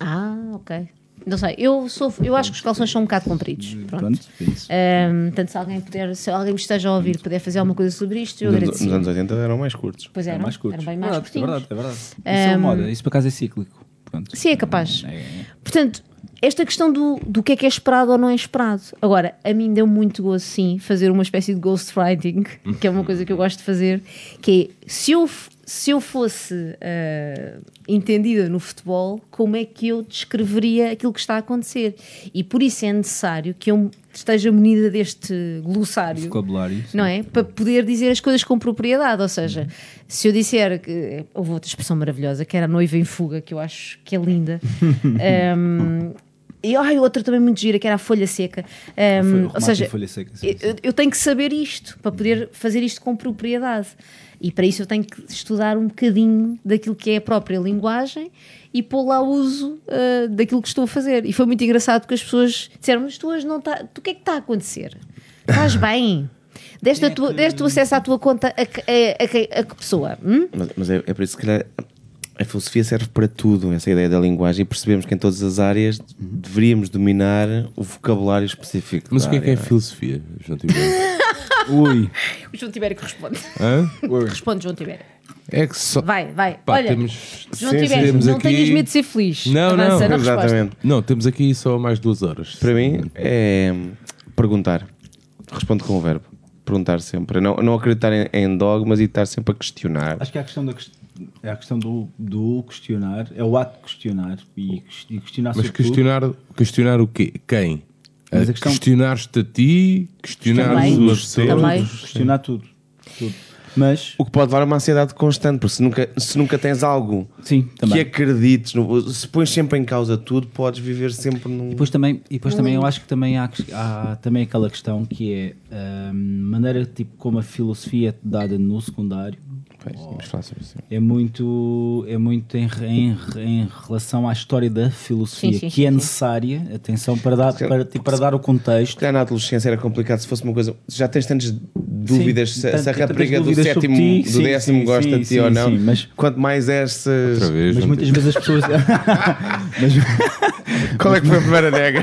Ah, ok. Não sei, eu, sou, eu acho que os calções são um bocado compridos. Pronto. Pronto, é isso. Ahm, portanto, se alguém, puder, se alguém me esteja a ouvir puder fazer alguma coisa sobre isto, eu Nos, agradeço. nos anos 80 eram mais curtos. Pois É eram, mais curtos. eram bem mais verdade, é verdade, é verdade. Isso é uma moda, isso por acaso é cíclico. pronto. Sim, é capaz. É- Portanto, esta questão do, do que é que é esperado ou não é esperado. Agora, a mim deu muito gosto, sim, fazer uma espécie de ghostwriting, que é uma coisa que eu gosto de fazer, que é, se eu, se eu fosse ah, entendida no futebol, como é que eu descreveria aquilo que está a acontecer? E por isso é necessário que eu esteja munida deste glossário vocabulário. não é? Para poder dizer as coisas com propriedade. Ou seja, se eu disser que. Houve outra expressão maravilhosa que era a noiva em fuga, que eu acho que é linda. Um, e ai, outra também muito gira, que era a folha seca. Um, o ou seja, seca, sim, eu, eu tenho que saber isto para poder fazer isto com propriedade. E para isso eu tenho que estudar um bocadinho daquilo que é a própria linguagem e pôr lá uso ah, daquilo que estou a fazer. E foi muito engraçado porque as pessoas disseram: Mas tu hoje não está. O que é que está a acontecer? Estás bem? Deste, a tua, deste o acesso à tua conta a, que- a, a a que pessoa? Hum? Mas, mas é, é por isso que se calhar, a filosofia serve para tudo, essa ideia da linguagem, e percebemos que em todas as áreas deveríamos dominar o vocabulário específico. Mas o que é que é não filosofia, João Tibério? Ui, O João Tibério que responde. Hã? Responde, João Tibério. É que só. Vai, vai. Pá, Olha, temos- João sim, Tibério, temos não aqui- tenhas medo de ser feliz. Não, Avança não, na resposta. Exatamente. Não, temos aqui só mais duas horas. Para mim é perguntar. Responde com o verbo. Perguntar sempre. Não, não acreditar em, em dogmas e estar sempre a questionar. acho que é a questão, da, é a questão do, do questionar, é o ato de questionar e, ques- e questionar Mas tudo. questionar, questionar o quê? Quem? Mas A a questão- Questionar-te a ti, questionar Também. os pessoas. Questionar tudo, tudo. Mas, O que pode levar a uma ansiedade constante, porque se nunca, se nunca tens algo sim, que acredites, no- se pões sempre em causa tudo, podes viver sempre num. E depois também, e depois também eu acho que também há, há também aquela questão que é a maneira tipo, como a filosofia é dada no secundário Pois, falar sobre isso. é muito, é muito em, em, em relação à história da filosofia, Sim, sim, que é sim. necessária, atenção, para dar, para, tipo, para dar o contexto. calhar na adolescência era complicado se fosse uma coisa. Já tens tantas dúvidas se, se a rapariga do sétimo, ti, do sim, décimo sim, gosta sim, de ti sim, ou não. sim, mas- Quanto mais essas. Outra vez, Mas muitas vezes as pessoas. mas, Qual é que foi a primeira nega?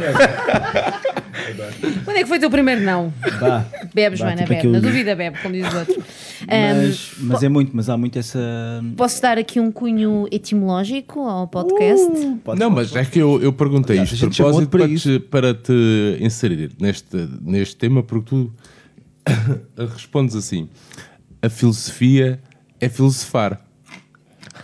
Quando é que foi o teu primeiro não? Vá. Bebe, Vá, Joana, tipo bebe. aquilo Na dúvida, bebe, como diz o outro. mas, Um, mas é muito, mas há muito essa. Posso dar aqui um cunho etimológico ao podcast? Pode- Não, mas é que eu, eu perguntei isto a de propósito para para, te, para te inserir neste, neste tema, porque tu respondes assim: a filosofia é filosofar.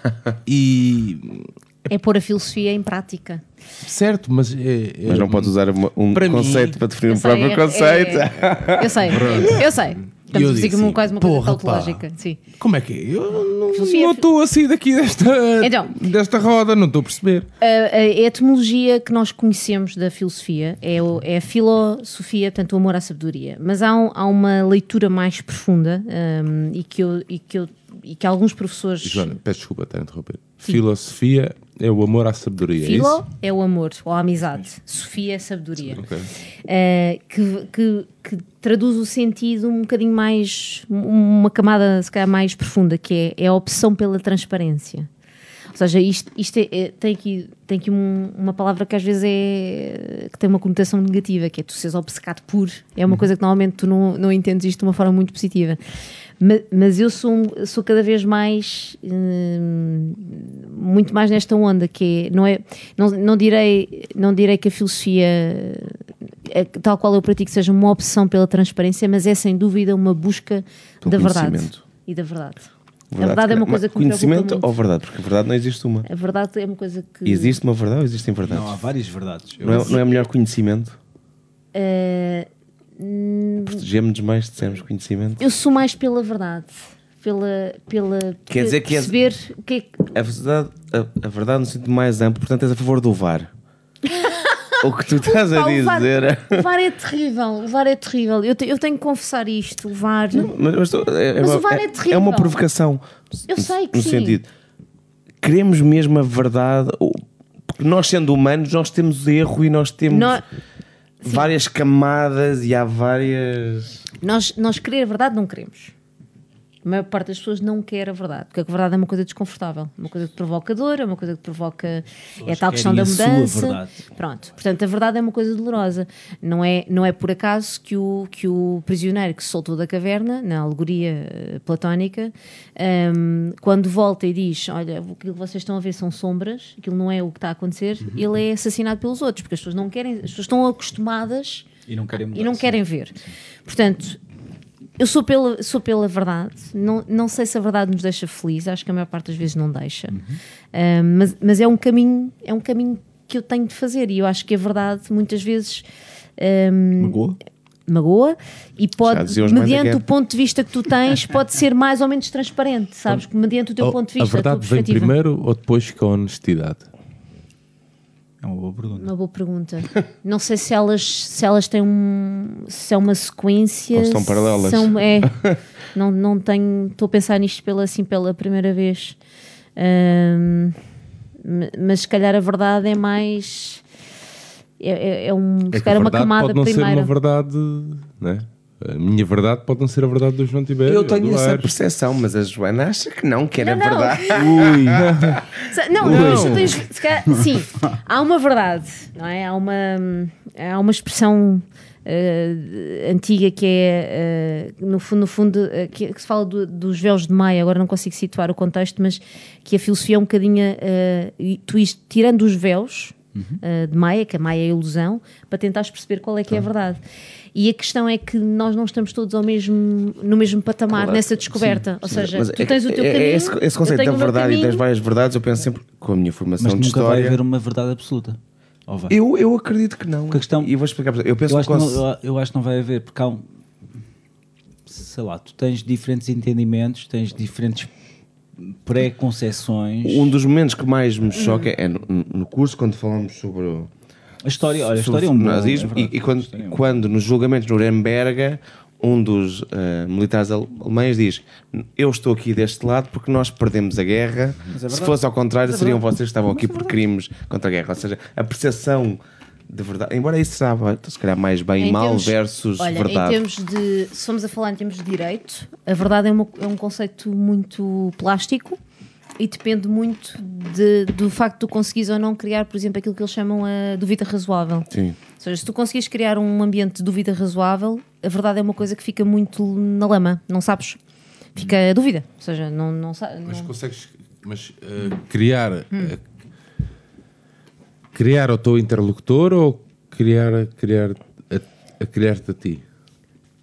E É pôr a filosofia em prática. certo, mas é, é- Mas não podes usar uma- um Para mim- conceito para definir Eu um sei, próprio é- conceito. é- eu sei, eu sei. Eu Estamos a dizer disse como assim, quase uma coisa porra, pá. tautológica. Sim. Como é que é? Eu não- Filosofia- não estou a sair daqui desta, Então. desta roda, não estou a perceber. A, a- etimologia que nós conhecemos da filosofia é, o- é a filosofia, portanto, o amor à sabedoria. Mas há, um- há uma leitura mais profunda hum, e, que eu, e, que eu, e que alguns professores. Joana, peço desculpa estar a interromper. Filosofia é o amor à sabedoria. é Filo isso? é o amor ou a amizade, Sofia é sabedoria. Ok. Uh, que, que- que traduz o sentido um bocadinho mais, uma camada se calhar mais profunda, que é, é a opção pela transparência. Ou seja, isto, isto é- é- tem aqui, tem aqui um- uma palavra que às vezes é que tem uma conotação negativa, que é tu seres obcecado por. É uma coisa que normalmente tu não, não entendes isto de uma forma muito positiva. Ma- Mas, eu sou, sou cada vez mais hum, muito mais nesta onda que é, não é não, não direi não direi que a filosofia é, tal qual eu pratico seja uma opção pela transparência mas é sem dúvida uma busca Pelo da verdade conhecimento. e da verdade a verdade é uma coisa que Conhecimento ou verdade? Porque a verdade não existe uma. a verdade é uma coisa que Existe uma verdade ou existem verdades? Não, há várias verdades. Não é, não é melhor conhecimento? eh, hum, Protegemos-nos mais se dissermos conhecimento? eu sou mais pela verdade pela pela Quer dizer que és- perceber o que é que A verdade, a, a verdade no sentido mais amplo, portanto, és a favor do VAR. o que tu estás a Pá, o VAR, dizer. o VAR é terrível, o VAR é terrível. Eu, te- eu tenho que confessar isto. O VAR. Mas, mas tu- é, é Mas uma, o VAR é é- terrível. é uma provocação. Eu sei que no sim. sentido, queremos mesmo a verdade. Porque nós, sendo humanos, nós temos erro e nós temos Várias camadas e há várias. nós, nós querer a verdade não queremos. A maior parte das pessoas não quer a verdade, porque a verdade é uma coisa desconfortável, uma coisa que provoca dor, é uma coisa que provoca. é a tal questão da mudança. Pronto, portanto, a verdade é uma coisa dolorosa. Não é, não é por acaso que o, que o prisioneiro que se soltou da caverna, na alegoria eh, platónica, ehm, quando volta e diz: Olha, o que vocês estão a ver são sombras, aquilo não é o que está a acontecer, ele é assassinado pelos outros, porque as pessoas não querem, as pessoas estão acostumadas E não querem mudar. e não querem ver. Portanto, eu sou pela, sou pela verdade. Não, não sei se a verdade nos deixa feliz, acho que a maior parte das vezes não deixa. Ah, mas, mas é um caminho, é um caminho que eu tenho de fazer e eu acho que a verdade muitas vezes ahm, Magoa? magoa e pode, mediante o ponto de vista que tu tens, pode ser mais ou menos transparente, sabes? Mediante o teu Oh, ponto de a vista, a, verdade vem perspectiva. primeiro ou depois com a honestidade? É uma boa pergunta. Uma boa pergunta. Não sei se elas, se elas têm um. se é uma sequência. Ou se estão paralelas. São, é, não, não tenho. Estou a pensar nisto pela, assim pela primeira vez. Ma- mas se calhar a verdade é mais. É, é, é um, É se calhar uma camada pode não ser primeira. uma verdade, né? A minha verdade pode não ser a verdade do João Tibério. Eu tenho essa Aires. percepção, mas a Joana acha que não, que era Não, não. verdade. Se- Não, não. Isto tens, se calhar- sim, há uma verdade, não é? Há uma, há uma expressão eh, antiga que é, eh, no fundo, no fundo eh, que, que se fala do- dos véus de Maia, agora não consigo situar o contexto, mas que a filosofia é um bocadinho, tu ires tirando os véus eh, de Maia, que a Maia é a ilusão, para tentares perceber qual é que é a verdade. E a questão é que nós não estamos todos ao mesmo, no mesmo patamar Claro. nessa descoberta. Ou seja, Mas tu é- tens o teu é- é caminho. Esse, esse eu conceito tenho da verdade e das caminho. várias verdades, eu penso sempre com a minha formação Mas de nunca vai haver uma verdade absoluta. Eu, eu acredito que não. Porque a questão- E vou explicar. Eu penso eu, acho que não, eu- eu acho que não vai haver, porque há um. Sei lá, tu tens diferentes entendimentos, tens diferentes pré-concessões. um dos momentos que mais me choca é no, no curso, quando falamos sobre o A história, olha, a história é um bom. nazismo é verdade, e, e quando, é um quando nos julgamentos de Nuremberg um dos eh, militares ale- alemães diz eu estou aqui deste lado porque nós perdemos a guerra. Se fosse ao contrário seriam vocês que estavam aqui por crimes contra a guerra. Ou seja, a percepção de verdade, embora isso sabe se calhar mais bem e mal termos- versus olha, verdade. Em termos de, se formos a falar em termos de direito, a verdade é, uma- é um conceito muito plástico e depende muito de- do facto de tu conseguires ou não criar, por exemplo, aquilo que eles chamam a dúvida razoável. Sim. Ou seja, se tu conseguires criar um ambiente de dúvida razoável, a verdade é uma coisa que fica muito na lama, não sabes? Fica a dúvida. Ou seja, não, não sabes. Mas consegues mas, eh, criar eh, criar o teu interlocutor ou criar, criar a, a criar-te a ti?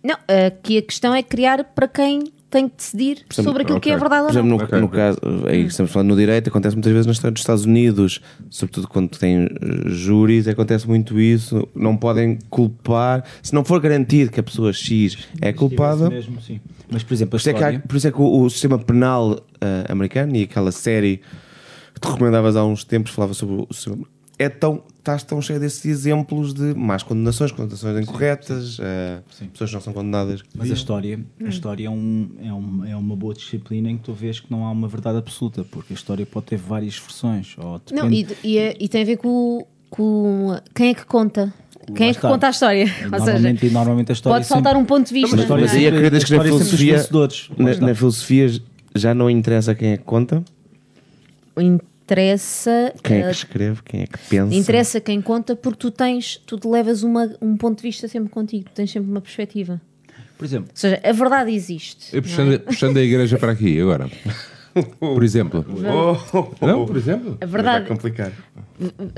Não, aqui a questão é criar para quem tem que decidir sobre aquilo que é verdade Por ou exemplo, não. no, Ok, no ok. caso, aí estamos falando no direito, acontece muitas vezes na história dos Estados Unidos, sobretudo quando tem eh, júris, acontece muito isso. Não podem culpar, se não for garantido que a pessoa X é culpada. Mesmo, sim. Mas, por exemplo, a Por isso é que, há- história. por isso é que o, o sistema penal eh, americano e aquela série que tu recomendavas há uns tempos falava sobre o sistema. É tão, estás tão cheio desses exemplos de más condenações, condenações incorretas, eh, pessoas que não são condenadas. Mas a história, a história é, um, é, um, é uma boa disciplina em que tu vês que não há uma verdade absoluta, porque a história pode ter várias versões. Ou Não, depende- e, e, é- e tem a ver com, com quem é que conta. Quem é que conta a história? Ou seja, normalmente, normalmente a história pode faltar sempre- um ponto de vista. Mas não é? Mas aí acreditas que na é filosofia, na, na filosofia já não interessa quem é que conta, Interessa. quem é que eh, escreve, quem é que pensa. interessa quem conta porque tu tens, tu te levas uma, um ponto de vista sempre contigo, tu tens sempre uma perspectiva. Por exemplo, Ou seja, a verdade existe. Eu puxando, puxando a igreja para aqui agora. Por exemplo. Não, por exemplo. A verdade, Vai complicar.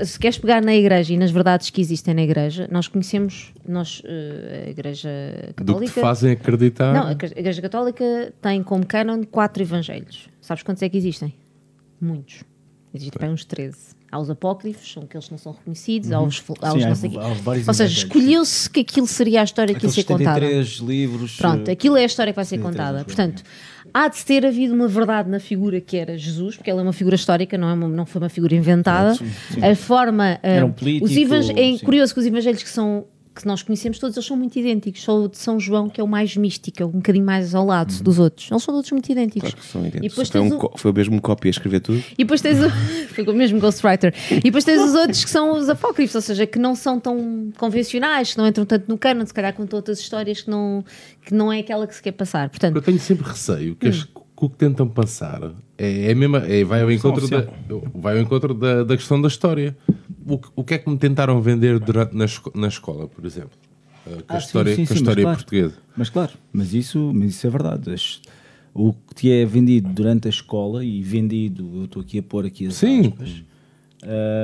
se queres pegar na igreja e nas verdades que existem na igreja, nós conhecemos, nós, eh, a igreja Do que te católica. fazem acreditar. Não, a igreja católica tem como canon quatro evangelhos. Sabes quantos é que existem? Muitos. Existem bem uns 13. Há os apócrifos, são aqueles que não são reconhecidos, há os, há os Sim, há- não sei há vários Ou seja, escolheu-se que aquilo seria a história que ia aqueles ser contada. 73 livros. Pronto, eh, aquilo é a história que vai ser 73 contada. Portanto, há de ter havido uma verdade na figura que era Jesus, porque ela é uma figura histórica, não, é uma- não foi uma figura inventada. A forma. eh, Era um político, os evang- É sim. curioso que os evangelhos que são que nós conhecemos todos, eles são muito idênticos. Só o de São João, que é o mais místico, é um bocadinho mais ao lado dos outros. Eles são todos muito idênticos. Claro que são E idênticos. depois Foi, tens um o- foi o mesmo copy a escrever tudo. E depois tens o. Foi o mesmo Ghostwriter. E depois tens os outros que são os apócrifos, ou seja, que não são tão convencionais, que não entram tanto no canon, se calhar contam outras histórias que não, que não é aquela que se quer passar. Portanto, Eu tenho sempre receio que, as- que o que tentam passar é, é mesmo, é, vai ao encontro, da, vai ao encontro da, da questão da história. O, que- o que é que me tentaram vender durante, na, na escola, por exemplo? Uh, com a Ah, sim, história, sim, com a sim, mas história claro. portuguesa. Mas claro, mas isso, mas isso é verdade. As- O que te é vendido durante a escola e vendido, eu estou aqui a pôr aqui as Sim. aspas,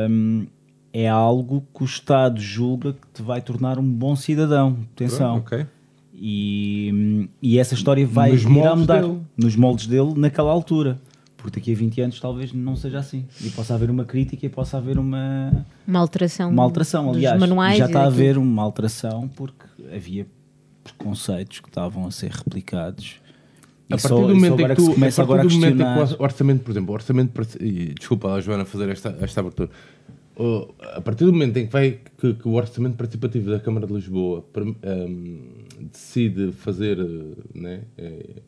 hum, é algo que o Estado julga que te vai tornar um bom cidadão. Atenção. Ok. E, e essa história vai Nos ir a mudar dele. nos moldes dele naquela altura. Porque daqui a 20 anos talvez não seja assim. E possa haver uma crítica e possa haver uma, uma alteração. uma alteração. dos Aliás, manuais já está a haver uma alteração porque havia preconceitos que estavam a ser replicados. E A só- partir do só momento em que tu, a partir agora a do momento em questionar. que o orçamento, por exemplo, o orçamento, e desculpa a Joana fazer esta, esta abertura, a partir do momento em que, vai, que, que o orçamento participativo da Câmara de Lisboa perm- ehm, decide fazer eh, né, eh,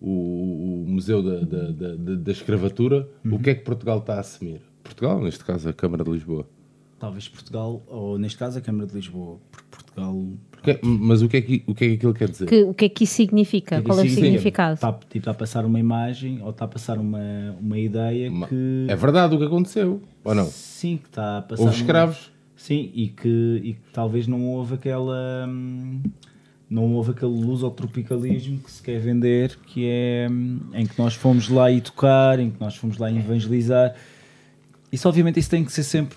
o, o Museu da, da, da, da- da Escravatura, Uhum. o que é que Portugal está a assumir? Portugal, neste caso, a Câmara de Lisboa. Talvez Portugal, ou neste caso a Câmara de Lisboa, porque Portugal. Que é- mas o que, é que, o que é que aquilo quer dizer? Que- o que é que isso significa? Qual é o significado? Está, tipo, está a passar uma imagem ou está a passar uma, uma ideia Ma- que. É verdade o que aconteceu, ou não? Sim, que está a passar. Houve uma- escravos. Sim, e que, e que talvez não houve aquela. Hum, Não houve aquele luz ao tropicalismo que se quer vender, que é hum, em que nós fomos lá e tocar, em que nós fomos lá evangelizar. Isso, obviamente, isso tem que ser sempre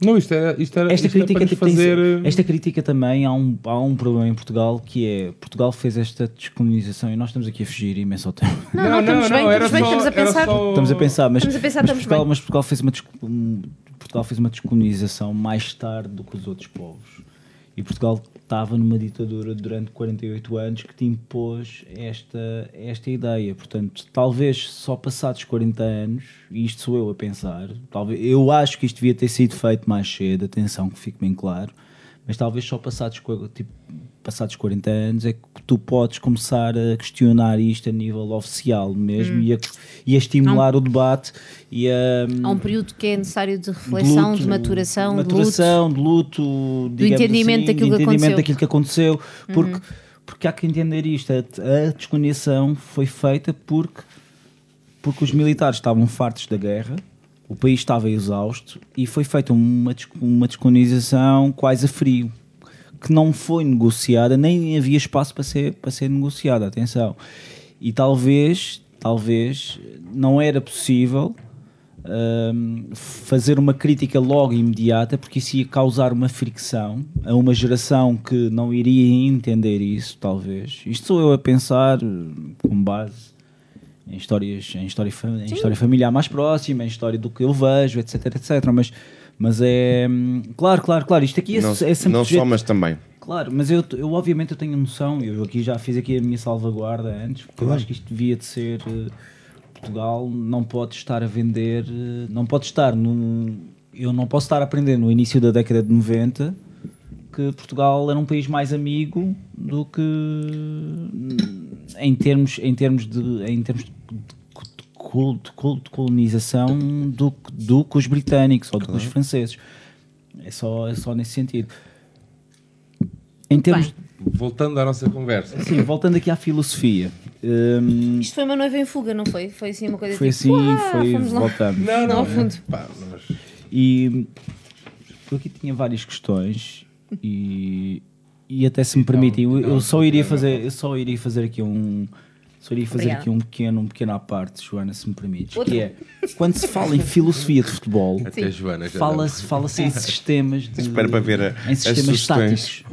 Não, isto era, isto era, esta isto crítica, para nos tipo, tem- fazer... esta crítica também há um, há um problema em Portugal que é Portugal fez esta descolonização e nós estamos aqui a fugir imenso ao tempo. Não, não, estamos bem, era estamos bem, só- estamos a era pensar. só- Estamos a pensar, mas, Estamos a pensar, mas, Portugal, bem. mas Portugal fez uma desco- um, Portugal fez uma descolonização mais tarde do que os outros povos. E Portugal estava numa ditadura durante 48 anos que te impôs esta, esta ideia. Portanto, talvez só passados 40 anos, e isto sou eu a pensar, talvez, eu acho que isto devia ter sido feito mais cedo, atenção, que fique bem claro, mas talvez só passados, tipo, passados 40 anos é que tu podes começar a questionar isto a nível oficial mesmo e, a, e a estimular o debate e a, Há um período que é necessário de reflexão, luto, de maturação, de luto. maturação, de luto, digamos entendimento assim, daquilo de que entendimento aconteceu. Uhum. daquilo que aconteceu, porque, porque há que entender isto, a, a desconexão foi feita porque, porque os militares estavam fartos da guerra, o país estava exausto e foi feita uma, uma descolonização quase a frio, que não foi negociada, nem havia espaço para ser, para ser negociada, atenção. E talvez, talvez, não era possível hum, fazer uma crítica logo imediata, porque isso ia causar uma fricção a uma geração que não iria entender isso, talvez. Isto sou eu a pensar hum, com base em histórias, em história, em história familiar mais próxima, em história do que eu vejo, etc, etc. Mas, mas é hum, claro, claro, claro. Isto aqui é, Não, é sempre não sujeito- só, mas também. Claro, mas eu, eu obviamente eu tenho noção, eu aqui já fiz aqui a minha salvaguarda antes, porque eu acho que isto devia de ser eh, Portugal não pode estar a vender, eh, não pode estar num, eu não posso estar a aprender no início da década de 90 que Portugal era um país mais amigo do que hum, em termos em termos de em termos de col- de colonização do, do que os britânicos ou do que os franceses. É só, é só nesse sentido. Em termos, Voltando à nossa conversa. sim, voltando aqui à filosofia, hum, Isto foi uma noiva em fuga, não foi? Foi assim uma coisa foi tipo. assim, "Uá, foi, fomos lá." voltamos. Não, Não, ao fundo. Pá, nós- E eu aqui tinha várias questões e, e até se me permitem, eu, eu só iria fazer, eu só iria fazer aqui um só iria fazer Obrigada. aqui um pequeno, um pequeno à parte, Joana, se me permites, Outro. que é quando se fala em filosofia de futebol, fala-se fala em sistemas de, Espera para ver a- em as sistemas táticos.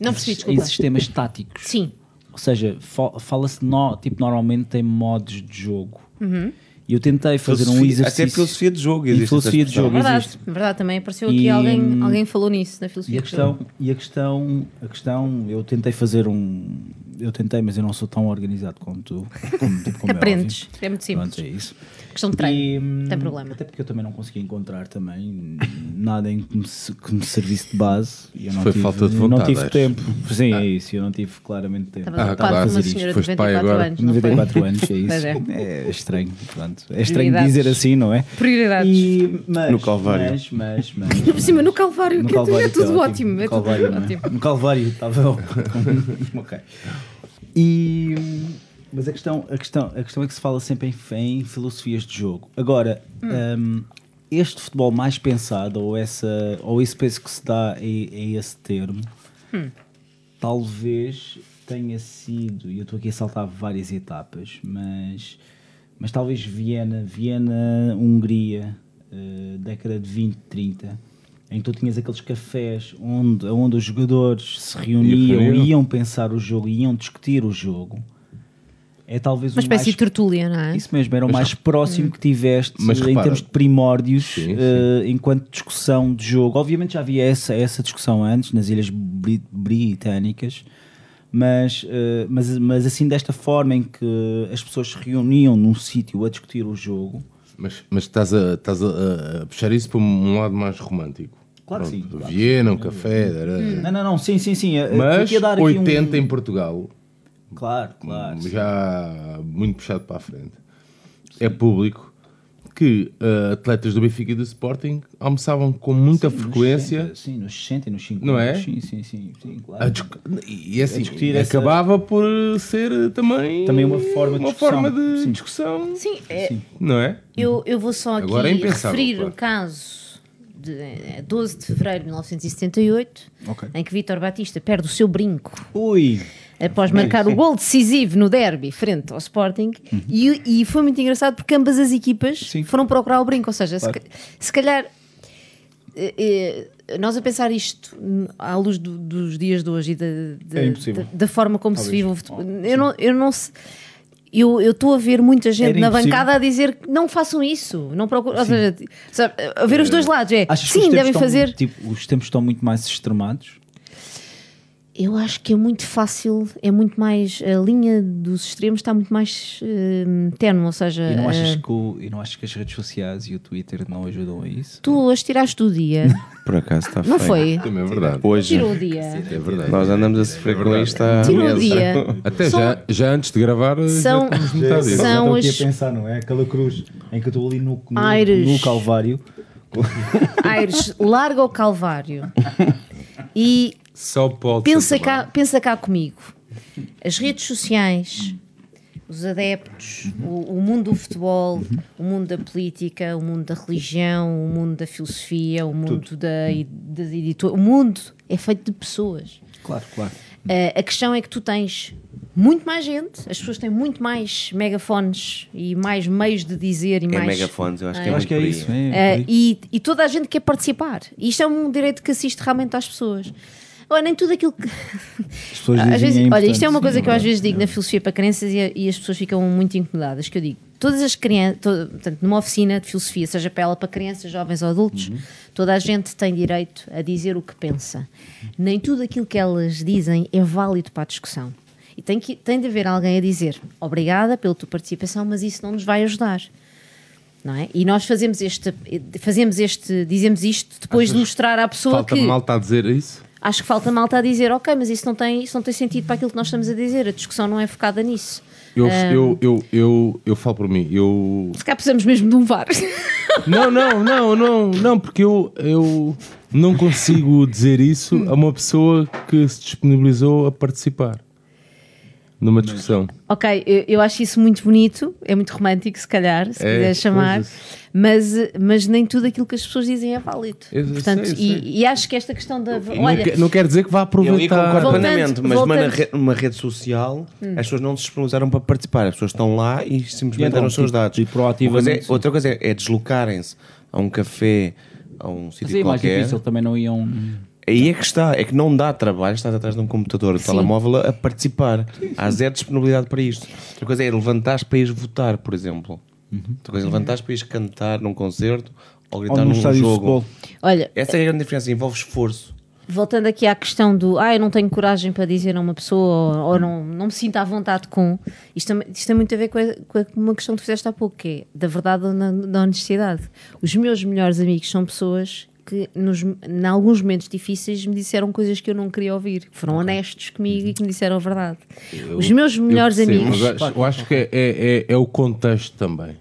Não percebi, em desculpa. sistemas táticos. Sim. Ou seja, fa- fala-se no- tipo, normalmente em modos de jogo. E eu tentei fazer um Filosofia- exercício. Até filosofia de jogo E existe. filosofia de jogo. Verdade, existe. verdade, também apareceu aqui E, alguém, hum, alguém falou nisso na E filosofia. a questão, e a questão, a questão, eu tentei fazer um, eu tentei, mas eu não sou tão organizado como tu, como, tipo, como é Aprendes, óbvio. é muito simples. Pronto, é isso. Questão de treino. E, hum, Tem problema. Até porque eu também não consegui encontrar também nada em que me, que me servisse de base. E eu não Foi tive, falta de Não vontade, tive acho. tempo. Sim, é isso. Eu não tive claramente tempo. Estavas Ah, claro. uma Fazer isto. senhora de Foste pai 94 agora. anos. não foi? 94 anos, é isso. É. é. estranho. Pronto. É estranho dizer assim, não é? Prioridades. E, mas, No Calvário. Mas, mas, mas, Ainda por cima, no Calvário, No que é tudo- é Calvário tudo está ótimo. No É tudo Calvário, não é? ótimo. No Calvário estava ok. E mas a questão, a questão, a questão é que se fala sempre em, em filosofias de jogo. Agora, hum, este futebol mais pensado ou essa ou esse peso que se dá a, a esse termo, talvez tenha sido, e eu estou aqui a saltar várias etapas, mas mas talvez Viena, Viena, Hungria, eh, década de 20, 30, em que tu tinhas aqueles cafés onde, onde os jogadores se reuniam, reuniam. iam pensar o jogo, iam discutir o jogo. É talvez Uma o espécie mais de tertúlia, não é? isso mesmo, era o mais próximo que tiveste Mas em repara- termos de primórdios Sim, sim. eh, enquanto discussão de jogo. Obviamente já havia essa, essa discussão antes nas Ilhas Bri- Britânicas, mas, eh, mas, mas assim desta forma em que as pessoas se reuniam num sítio a discutir o jogo. Mas, mas estás, a, estás a, a puxar isso para um lado mais romântico. Claro que Pronto, sim, claro. Viena, um café. era- Não, não, não, sim, sim, sim. Mas aqui a dar aqui 80 um... em Portugal, Claro, claro. sim. já muito puxado para a frente, é público que eh, atletas do Benfica e do Sporting almoçavam com muita Sim, nos frequência 60, sim, nos 60 e nos 50. Não é? Sim, sim, sim. sim claro. e assim, discutir essa- acabava por ser também, Também uma forma de uma discussão. forma de Sim. discussão, Sim, é, não é? eu, eu vou só aqui Agora é referir claro. o caso de eh, 12 de fevereiro de 1978, Ok. em que Vítor Batista perde o seu brinco Ui! Após marcar o gol decisivo no derby frente ao Sporting e, e foi muito engraçado porque ambas as equipas Sim. foram procurar o brinco, ou seja, se Claro. ca- se, calhar eh, eh, nós a pensar isto à luz do- dos dias de hoje e da, da- É da- da forma como se Talvez. vive o futebol, eu não, eu não se- eu estou a ver muita gente Era na impossível. bancada a dizer que não façam isso, não procurem, ou seja, sabe, a ver os dois lados, é Achas sim, devem estão- fazer. Tipo, os tempos estão muito mais extremados? Eu acho que é muito fácil, é muito mais. A linha dos extremos está muito mais uh, tenue, ou seja, E não, achas eh, que o- e não achas que as redes sociais e o Twitter não ajudam a isso? tu hoje tiraste o dia, Por acaso está não feio. foi? Também é verdade. Hoje, Tirou o dia. É verdade. nós andamos a sofrer com isto há Tirou o dia. Até São- já, já antes de gravar, São- já temos metade disso. São Estou aqui as- a pensar, não é? Aquela cruz em que eu estou ali no, no, Aires. no Calvário. Aires, larga o Calvário e Só pode pensa ser cá, pensa cá comigo. As redes sociais, os adeptos, o, o mundo do futebol, o mundo da política, o mundo da religião, o mundo da filosofia, o mundo da, das editoras, o mundo é feito de pessoas. Claro, claro. Uh, a questão é que tu tens muito mais gente, as pessoas têm muito mais megafones e mais meios de dizer e É mais. megafones, eu acho que é muito acho que é isso. É, Uh, e, e toda a gente quer participar. Isto é um direito que assiste realmente às pessoas. Agora, nem tudo aquilo que. Às vezes, é olha, isto é uma sim, coisa que eu às vezes digo na filosofia para crianças e, e as pessoas ficam muito incomodadas. Que eu digo, todas as crianças, portanto, numa oficina de filosofia, seja para ela para crianças, jovens ou adultos, Uhum. toda a gente tem direito a dizer o que pensa. Nem tudo aquilo que elas dizem é válido para a discussão. E tem, que, tem de haver alguém a dizer obrigada pela tua participação, mas isso não nos vai ajudar. Não é? E nós fazemos este, fazemos este, dizemos isto depois de Achas mostrar à pessoa Falta que malta a dizer isso? Acho que falta malta a dizer, ok, mas isso não tem, isso não tem sentido para aquilo que nós estamos a dizer, a discussão não é focada nisso. Eu, Ah. eu, eu, eu, eu falo por mim. Eu... Se calhar precisamos mesmo de um VAR. Não, não, não, não, não, porque eu, eu não consigo dizer isso a uma pessoa que se disponibilizou a participar numa discussão. ok, eu, eu acho isso muito bonito, é muito romântico, se calhar, se É, quiser chamar, mas, mas nem tudo aquilo que as pessoas dizem é válido. Eu sei, Portanto, eu e, sei. e acho que esta questão da. E não, Olha, quer, não quer dizer que vá Eu aproveitar. concordo Voltando- plenamente, mas numa, voltando- re- numa rede social as pessoas não se disponibilizaram para participar, as pessoas estão lá e simplesmente então, deram os seus dados. e Uma coisa é- proativamente, outra coisa é, é deslocarem-se a um café, a um sítio Mas é mais qualquer. difícil, também não iam. Aí é que está, é que não dá trabalho estar atrás de um computador, de Sim. telemóvel a participar. Há zero disponibilidade para isto. Outra coisa é levantar-te para ires votar, por exemplo. Outra coisa é levantar-te para ires cantar num concerto ou gritar Ou num jogo. olha, Essa é a grande diferença, envolve esforço. voltando aqui à questão do ah, eu não tenho coragem para dizer a uma pessoa ou, ou não, não me sinto à vontade com. Isto, isto tem muito a ver com, a- com a- uma questão que tu fizeste há pouco, que é da verdade ou na, da honestidade. Os meus melhores amigos são pessoas que, nos, em alguns momentos difíceis, me disseram coisas que eu não queria ouvir, que foram honestos comigo e que me disseram a verdade. Os meus melhores Eu percebo, amigos. mas acho- eu acho que é, é, é- é o contexto também.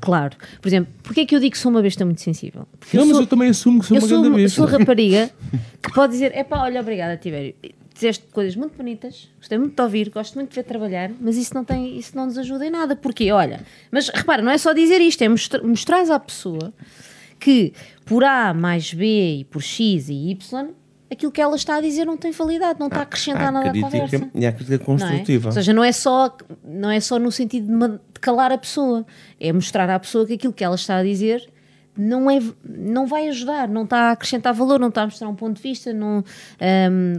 Claro. Por exemplo, porquê é que eu digo que sou uma besta muito sensível? Porque não, mas sou- eu também assumo que sou eu uma sou, grande uma- besta. sou rapariga que pode dizer: é pá, olha, obrigada, Tibério. Dizeste coisas muito bonitas, gostei muito de ouvir, gosto muito de ver trabalhar, mas isso não, tem, isso não nos ajuda em nada. Porquê? Olha, mas repara, não é só dizer isto, é mostrar, mostrar à pessoa que por A mais B e por X e Y, aquilo que ela está a dizer não tem validade, não está a acrescentar Há nada à crítica- conversa. E há crítica Não é? construtiva. Ou seja, não é, só, não é só no sentido de calar a pessoa, é mostrar à pessoa que aquilo que ela está a dizer não, é, não vai ajudar, não está a acrescentar valor, não está a mostrar um ponto de vista. Não,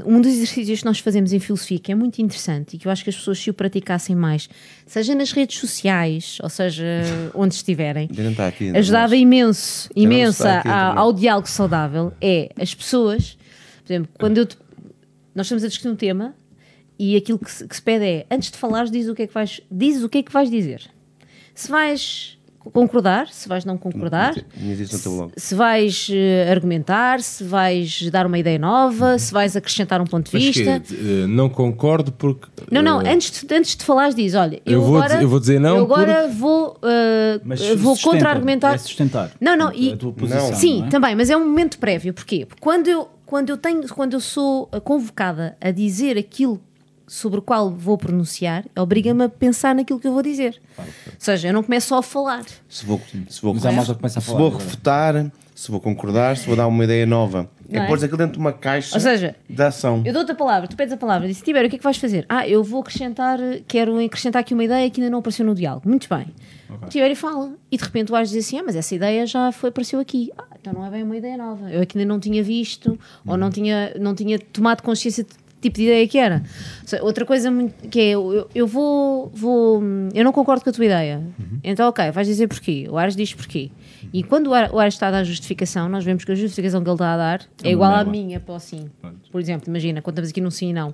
um, um dos exercícios que nós fazemos em filosofia, que é muito interessante e que eu acho que as pessoas se o praticassem mais, seja nas redes sociais, ou seja, onde estiverem, aqui, ajudava mas- imenso, imenso aqui, a- também. ao diálogo saudável, é as pessoas, por exemplo, quando eu te- nós estamos a discutir um tema e aquilo que se, que se pede é, antes de falares, diz o que é que vais, diz o que é que vais dizer. Se vais concordar, se vais não concordar, blog. se vais eh, argumentar, se vais dar uma ideia nova, se vais acrescentar um ponto de vista. que, eh, não concordo porque. Não, não, eh, antes de, antes de falares, diz: olha, eu, Eu vou agora, dizer- eu vou dizer não Eu agora vou, Mas vou sustenta, contra-argumentar. É sustentar. Não, não, e- a tua posição. Sim, não é? também, mas é um momento prévio. Porquê? Porque quando eu, quando eu tenho, quando eu sou convocada a dizer aquilo sobre o qual vou pronunciar, obriga-me a pensar naquilo que eu vou dizer. Ou seja, eu não começo só a falar. Se vou, se vou, começa a se vou agora. refutar, se vou concordar, se vou dar uma ideia nova. Não é é? pôr aquilo dentro de uma caixa Ou seja, de ação. Eu dou-te a palavra, tu pedes a palavra, disse Tibério, o que é que vais fazer? Ah, eu vou acrescentar, quero acrescentar aqui uma ideia que ainda não apareceu no diálogo. Muito bem. O Tibério fala e de repente tu vais dizer assim: ah, mas essa ideia já foi, apareceu aqui. Ah, então não é bem uma ideia nova. Eu aqui ainda não tinha visto ou não tinha, não tinha tomado consciência de tipo de ideia que era. Outra coisa muito, que é: eu, eu vou, vou. Eu não concordo com a tua ideia. Então, ok, vais dizer porquê. O Ares diz porquê. E quando o Ares está a dar justificação, nós vemos que a justificação que ele está a dar é uma igual à minha para o sim. Por exemplo, imagina, quando estamos aqui num sim e não.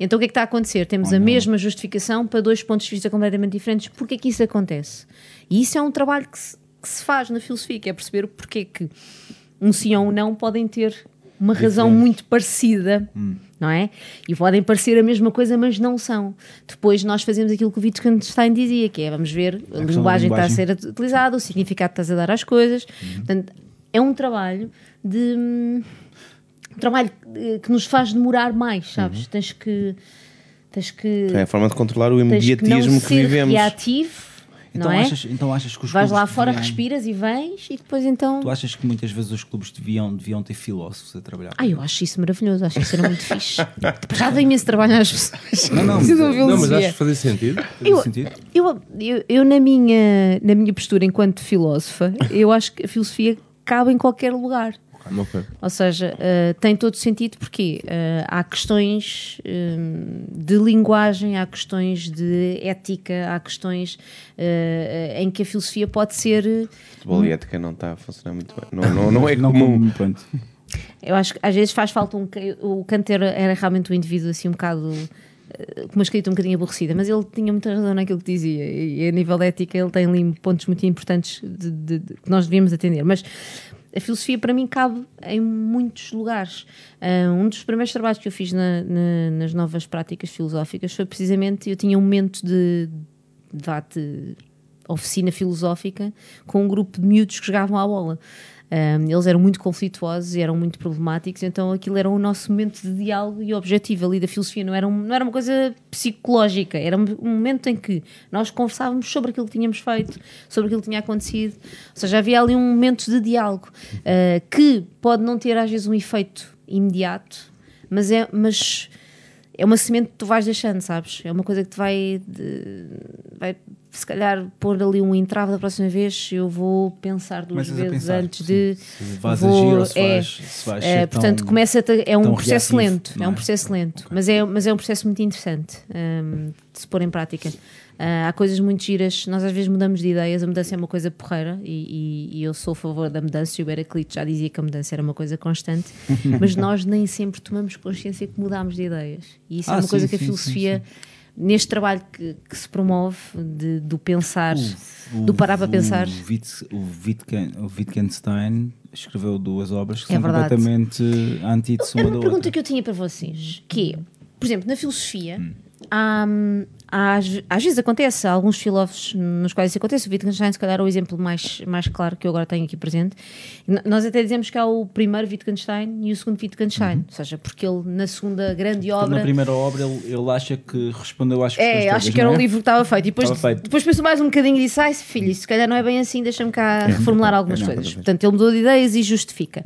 Então o que é que está a acontecer? Temos a mesma justificação para dois pontos de vista completamente diferentes. Porquê que isso acontece? E isso é um trabalho que se, que se faz na filosofia, que é perceber o porquê que um sim ou um não podem ter uma razão muito parecida, não é? E podem parecer a mesma coisa, mas não são. Depois nós fazemos aquilo que o Wittgenstein dizia, que é, vamos ver, a questão da linguagem está a ser utilizada, o significado que estás a dar às coisas. Portanto, é um trabalho de... um trabalho eh, que nos faz demorar mais, sabes? Tens que... Tens que... É a forma de controlar o que imediatismo que, ser vivemos. reativo, Então, não é? achas, então achas que os Vais lá fora, deviam- respiras e vens e depois então... Tu achas que muitas vezes os clubes deviam, deviam ter filósofos a trabalhar? Ai, eu acho isso maravilhoso, acho isso era muito fixe. Já dá imenso trabalho às pessoas. Não, não, Precisam mas- de Não, mas acho que fazia sentido. Faz eu- sentido? Eu, eu, eu, na, minha, na minha postura enquanto filósofa, eu acho que a filosofia cabe em qualquer lugar. Ok. Ou seja, eh, tem todo sentido porque eh, há questões eh, de linguagem, há questões de ética, há questões eh, em que a filosofia pode ser. Futebol e ética não está a funcionar muito bem. Não, não, não é Não comum. pronto. Eu acho que às vezes faz falta um. O Kant era, era realmente um indivíduo assim um bocado. com uma escrita um bocadinho aborrecida, mas ele tinha muita razão naquilo que dizia. E a nível de ética, ele tem ali pontos muito importantes de- de- de- que nós devíamos atender. Mas a filosofia, para mim, cabe em muitos lugares. Ah, um dos primeiros trabalhos que eu fiz na- na- nas novas práticas filosóficas foi precisamente. Eu tinha um momento de debate oficina filosófica com um grupo de miúdos que jogavam à bola. Um, eles eram muito conflituosos e eram muito problemáticos, então aquilo era o nosso momento de diálogo e objetivo ali da filosofia. Não era, um- não era uma coisa psicológica, era um momento em que nós conversávamos sobre aquilo que tínhamos feito, sobre aquilo que tinha acontecido. Ou seja, havia ali um momento de diálogo uh, que pode não ter às vezes um efeito imediato, mas é. Mas, é uma semente que tu vais deixando, sabes? É uma coisa que te vai, de- vai se calhar pôr ali um entrave da próxima vez. Eu vou pensar duas Começas vezes pensar, antes sim. de. Se vais vou- agir ou se é, vais, se vais é, portanto, tão- começa a é um processo reativo, lento, não é um é? processo lento, mas, é, mas é um processo muito interessante hum, de se pôr em prática. Ah, há coisas muito giras, nós às vezes mudamos de ideias, a mudança é uma coisa porreira e, e- e eu sou a favor da mudança e o Heraclito já dizia que a mudança era uma coisa constante, mas nós nem sempre tomamos consciência que mudámos de ideias. E isso é Ah, uma sim, coisa que a sim, filosofia, neste trabalho que, que se promove, de- do pensar, do parar para pensar. O, Witt- o, Wittgen- o Wittgenstein escreveu duas obras que É são verdade. completamente antítese Era uma pergunta outra. que eu tinha para vocês, que é, por exemplo, na filosofia, Hum. há, hum, há- às, às vezes acontece, há alguns filósofos nos quais isso acontece, o Wittgenstein se calhar é o exemplo mais, mais claro que eu agora tenho aqui presente. N- Nós até dizemos que há o primeiro Wittgenstein e o segundo Wittgenstein, ou seja, porque ele na segunda grande Uhum. Obra... na primeira obra ele, ele acha que respondeu às questões É, acho que era não o é? livro que estava feito. E depois, feito. depois pensou mais um bocadinho e disse: Ai, filho, se calhar não é bem assim, deixa-me cá reformular algumas não, coisas. exatamente. Portanto, ele mudou de ideias e justifica.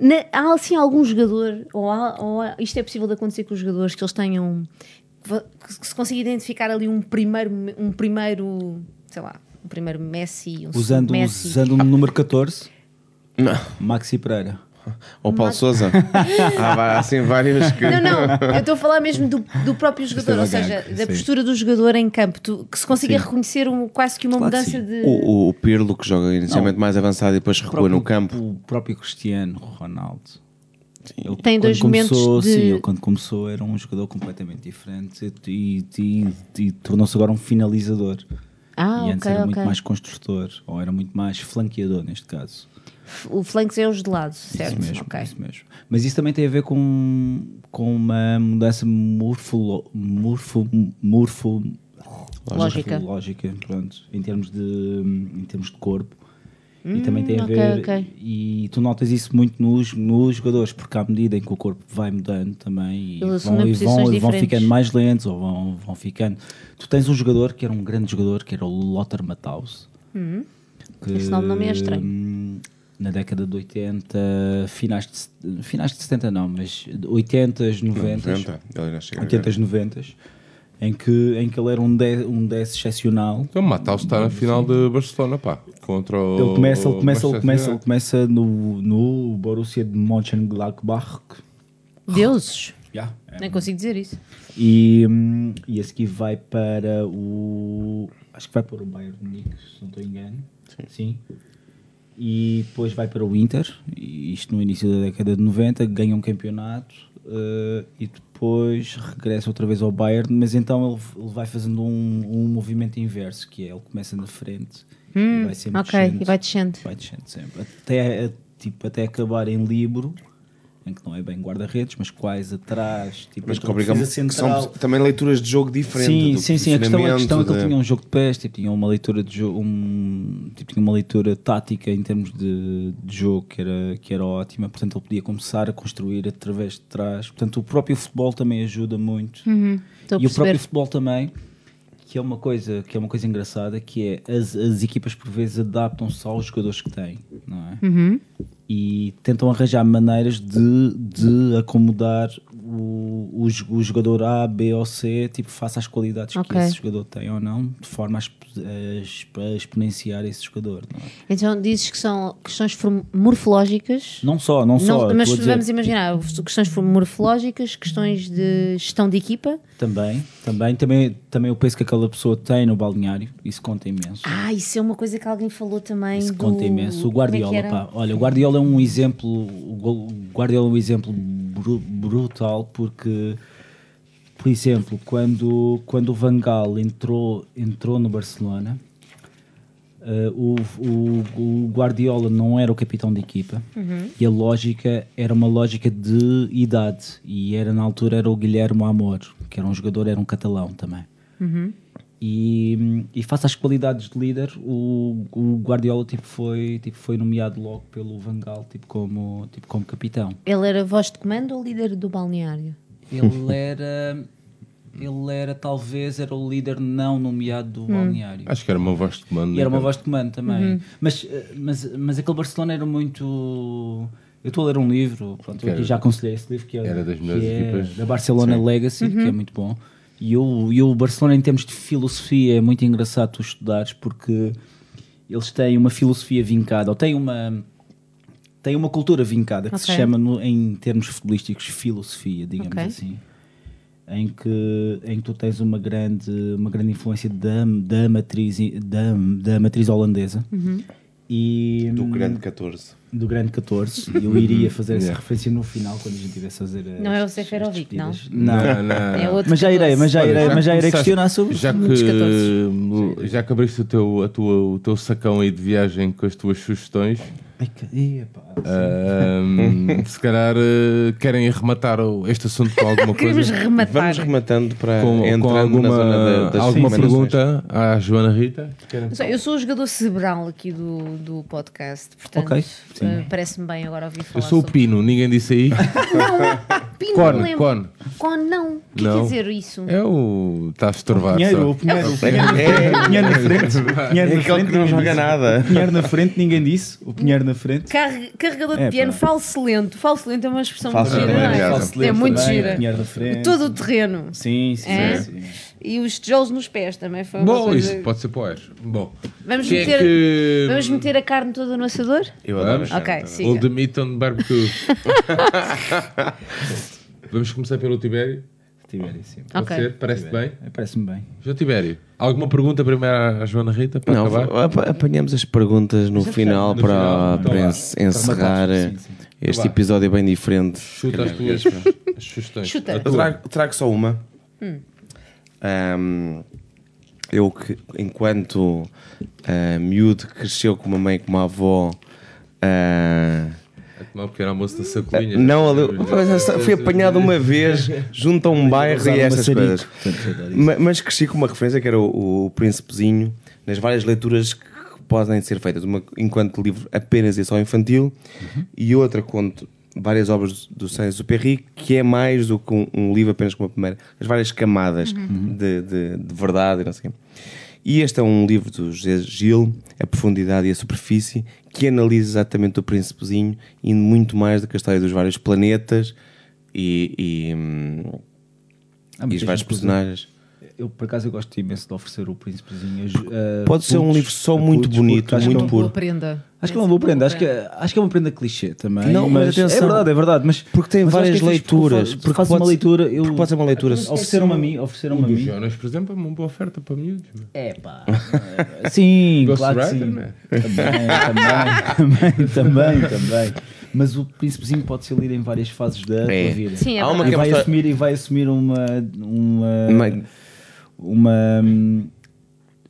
Na- há assim algum jogador, ou, há- ou há- isto é possível de acontecer com os jogadores, que eles tenham. Que se consiga identificar ali um primeiro, um primeiro, sei lá, um primeiro Messi, um Usando, Messi. usando o número 14, Não. Maxi Pereira. Ou Paulo Souza. Há va- assim vários que. Não, não, eu estou a falar mesmo do, do próprio jogador, ou seja, da sim. postura do jogador em campo, tu- que se consiga Sim. reconhecer um, quase que uma Claro que mudança sim. de. O, o, o Pirlo que joga inicialmente mais avançado e depois recua no campo. O próprio Cristiano Ronaldo. Ele, Tem dois momentos começou, de- Sim, ele quando começou era um jogador completamente diferente e, e- e tornou-se agora um finalizador. Ah, e antes ok, era ok. muito mais construtor, ou era muito mais flanqueador neste caso. O flanks é os de lado, certo? Isso mesmo, Ok. isso mesmo. Mas isso também tem a ver com, com uma mudança morfolo, morfo, morfo, Lógica. lógica, pronto, em termos de, em termos de corpo. E também tem a Hum, ok, ver, ok. e tu notas isso muito nos, nos jogadores, porque à medida em que o corpo vai mudando também, e Eles vão, e vão, posições vão ficando mais lentos, ou vão, vão ficando. Tu tens um jogador que era um grande jogador, que era o Lothar Matthaus. que, Hum. Esse nome não me é estranho. hum, Na década de 80, finais de, finais de 70 não, mas 80, 90, 90. Ele ainda chega a 80, ver. 90, em que, em que ele era um 10, um 10 excepcional. Então, Matheus está na final de Barcelona, pá. Contra o. Ele começa, ele começa, ele começa, ele começa no, no Borussia de Mönchengladbach. Deuses. Yeah, é. Nem consigo dizer isso. E, hum, e a seguir vai para o. Acho que vai para o Bayern de Munique, se não estou engano. Sim. E depois vai para o Inter, e isto no início da década de 90, ganha um campeonato eh, e depois regressa outra vez ao Bayern, mas então ele, ele vai fazendo um, um movimento inverso, que é ele começa na frente e vai sempre Hum, Ok, descendo, e vai descendo. vai descendo sempre. Até, tipo, até acabar em livro, em que não é bem guarda-redes, mas quase atrás, tipo, Mas que aquela obrigam central. são também leituras de jogo diferentes. Sim, do sim, sim. A questão, a questão é que ele tinha um jogo de pés, tipo, tinha uma leitura de jogo, um, tipo, tinha uma leitura tática em termos de, de jogo que era, que era ótima. Portanto, ele podia começar a construir através de trás. Portanto, o próprio futebol também ajuda muito. A E o próprio futebol também, que é uma coisa, que é uma coisa engraçada, que é as, as equipas por vezes adaptam-se aos jogadores que têm, não é? Uhum. E tentam arranjar maneiras de, de acomodar o, o, o jogador A, B ou C, tipo, face às qualidades Ok. que esse jogador tem ou não, de forma a, a exp- a exponenciar esse jogador, é? Então dizes que são questões morfológicas. Não só, não Não, só. mas a dizer- vamos imaginar questões morfológicas, questões de gestão de equipa. Também, também, também, também o peso que aquela pessoa tem no balneário, isso conta imenso. Ah, isso é uma coisa que alguém falou também. Isso do... conta imenso. O é Guardiola, era? pá, olha, o Guardiola é um exemplo, o Guardiola é um exemplo brutal porque, por exemplo, quando, quando o Van Gaal entrou, entrou no Barcelona, eh, o, o, o Guardiola não era o capitão de equipa e a lógica era uma lógica de idade. E era na altura era o Guilherme Amor, que era um jogador, era um catalão também. E, e face às qualidades de líder, o, o Guardiola tipo, foi, tipo, foi nomeado logo pelo Van Gaal tipo, como, tipo, como capitão. Ele era voz de comando ou líder do balneário? Ele era, ele era talvez era o líder não nomeado do balneário. Acho que era uma voz de comando. E era uma né, voz de comando também. Mas, eh, mas, mas aquele Barcelona era muito. Eu estou a ler um livro, pronto, eu já aconselhei esse livro, que é, era das que melhores é equipas. da Barcelona Legacy, que é muito bom. E o, e o Barcelona, em termos de filosofia, é muito engraçado tu estudares, porque eles têm uma filosofia vincada, ou têm uma. Tem uma cultura vincada que se Ok. chama, no- em termos futebolísticos, filosofia, digamos Ok. assim. em que, em que tu tens uma grande, uma grande influência da, da, matriz, da, da matriz holandesa. E, Do grande 14. Do grande 14. Eu iria fazer essa referência no final, quando a gente estivesse a fazer. as- Não é o Seferovic, não? despedidas. Não. não. É outro Mas já irei, 14. mas já Olha, irei, mas já irei questionar sobre já muitos que, já que abriste o teu, a tua, o teu sacão aí de viagem com as tuas sugestões, Ai, que- ahm, se calhar eh, querem arrematar o- este assunto com alguma Queremos coisa. rematar. Vamos rematando para Com, com na alguma, zona da, das alguma pergunta à Joana Rita? Não Eu sou o jogador cerebral aqui do, do podcast, portanto Ok, sim. eh, parece-me bem agora ouvir Eu falar sou o sobre... Pino, ninguém disse aí. Pino, Con, não lembro. Con. Con, não. O que Não. quer dizer isso? É o. Está a estorvar. Pinheiro, só. o Pinheiro, o Pinheiro, o Pinheiro na frente. o Pinheiro É na aquele frente, que não ninguém joga disse. nada. O Pinheiro na frente, ninguém disse. O Pinheiro na frente. Carre- Carregador de É, piano, falso lento. Falso lento é uma expressão muito gira, é não é? É muito gira. Pinheiro na frente. Todo o terreno. Sim, sim, É? sim. E os tijolos nos pés também foi Bom, coisa... isso pode ser pois. Bom, Vamos, quem é meter, que. vamos meter a carne toda no assador? Eu adoro. Vamos? Ok. All the meat on barbecue. Vamos começar pelo Tibério? Tibério, sim. Pode Ok. ser? Parece-te bem? É, Parece-me bem. João Tibério, alguma pergunta primeiro à Joana Rita para Não, acabar? ap- apanhamos as perguntas no final no para, final. para Então encerrar Sim, sim. este Vá. episódio bem diferente. Chuta as tuas as sugestões. Chuta. Trago, trago só uma. Ahm, eu que, enquanto ah, miúdo, cresceu com uma mãe e com uma avó. ah, A tomar um pequeno almoço da sacolinha. não, ali- mas essa- fui apanhado uma vez junto a um bairro e um essas coisas. Portanto, adoro isso. Ma- Mas cresci com uma referência que era o, o Príncipezinho, nas várias leituras que podem ser feitas. Uma enquanto livro apenas e só infantil, e outra conto várias obras do Saint-Exupéry, que é mais do que um, um livro apenas com uma primeira. As várias camadas de, de- de verdade e não sei o quê. E este é um livro do José Gil, A Profundidade e a Superfície, que analisa exatamente o Príncipezinho, indo muito mais do que a história dos vários planetas e, e, Há e os vários personagens. Eu, por acaso, eu gosto imenso de oferecer o Príncipezinho. a a Pode ser um livro só muito putos, bonito, porque acho muito que é um- puro. Prenda. Acho que é uma boa prenda, acho que, é- acho que é uma prenda clichê também. Não, mas é atenção, verdade, é verdade. Mas, porque tem mas várias é porque leituras, porque pode uma leitura. Eu, porque pode ser uma leitura- Ofereceram-me a mim. Ofereceram-me a O mim. Jonas, por exemplo, é uma boa oferta para miúdos. meu. É pá. Sim, Ghost claro que sim. né? Também, também, também, também. Mas o príncipezinho pode ser lido em várias fases da tua É. vida. Sim, é Há uma e, é vai assumir, e vai assumir uma. uma, Uma- uma,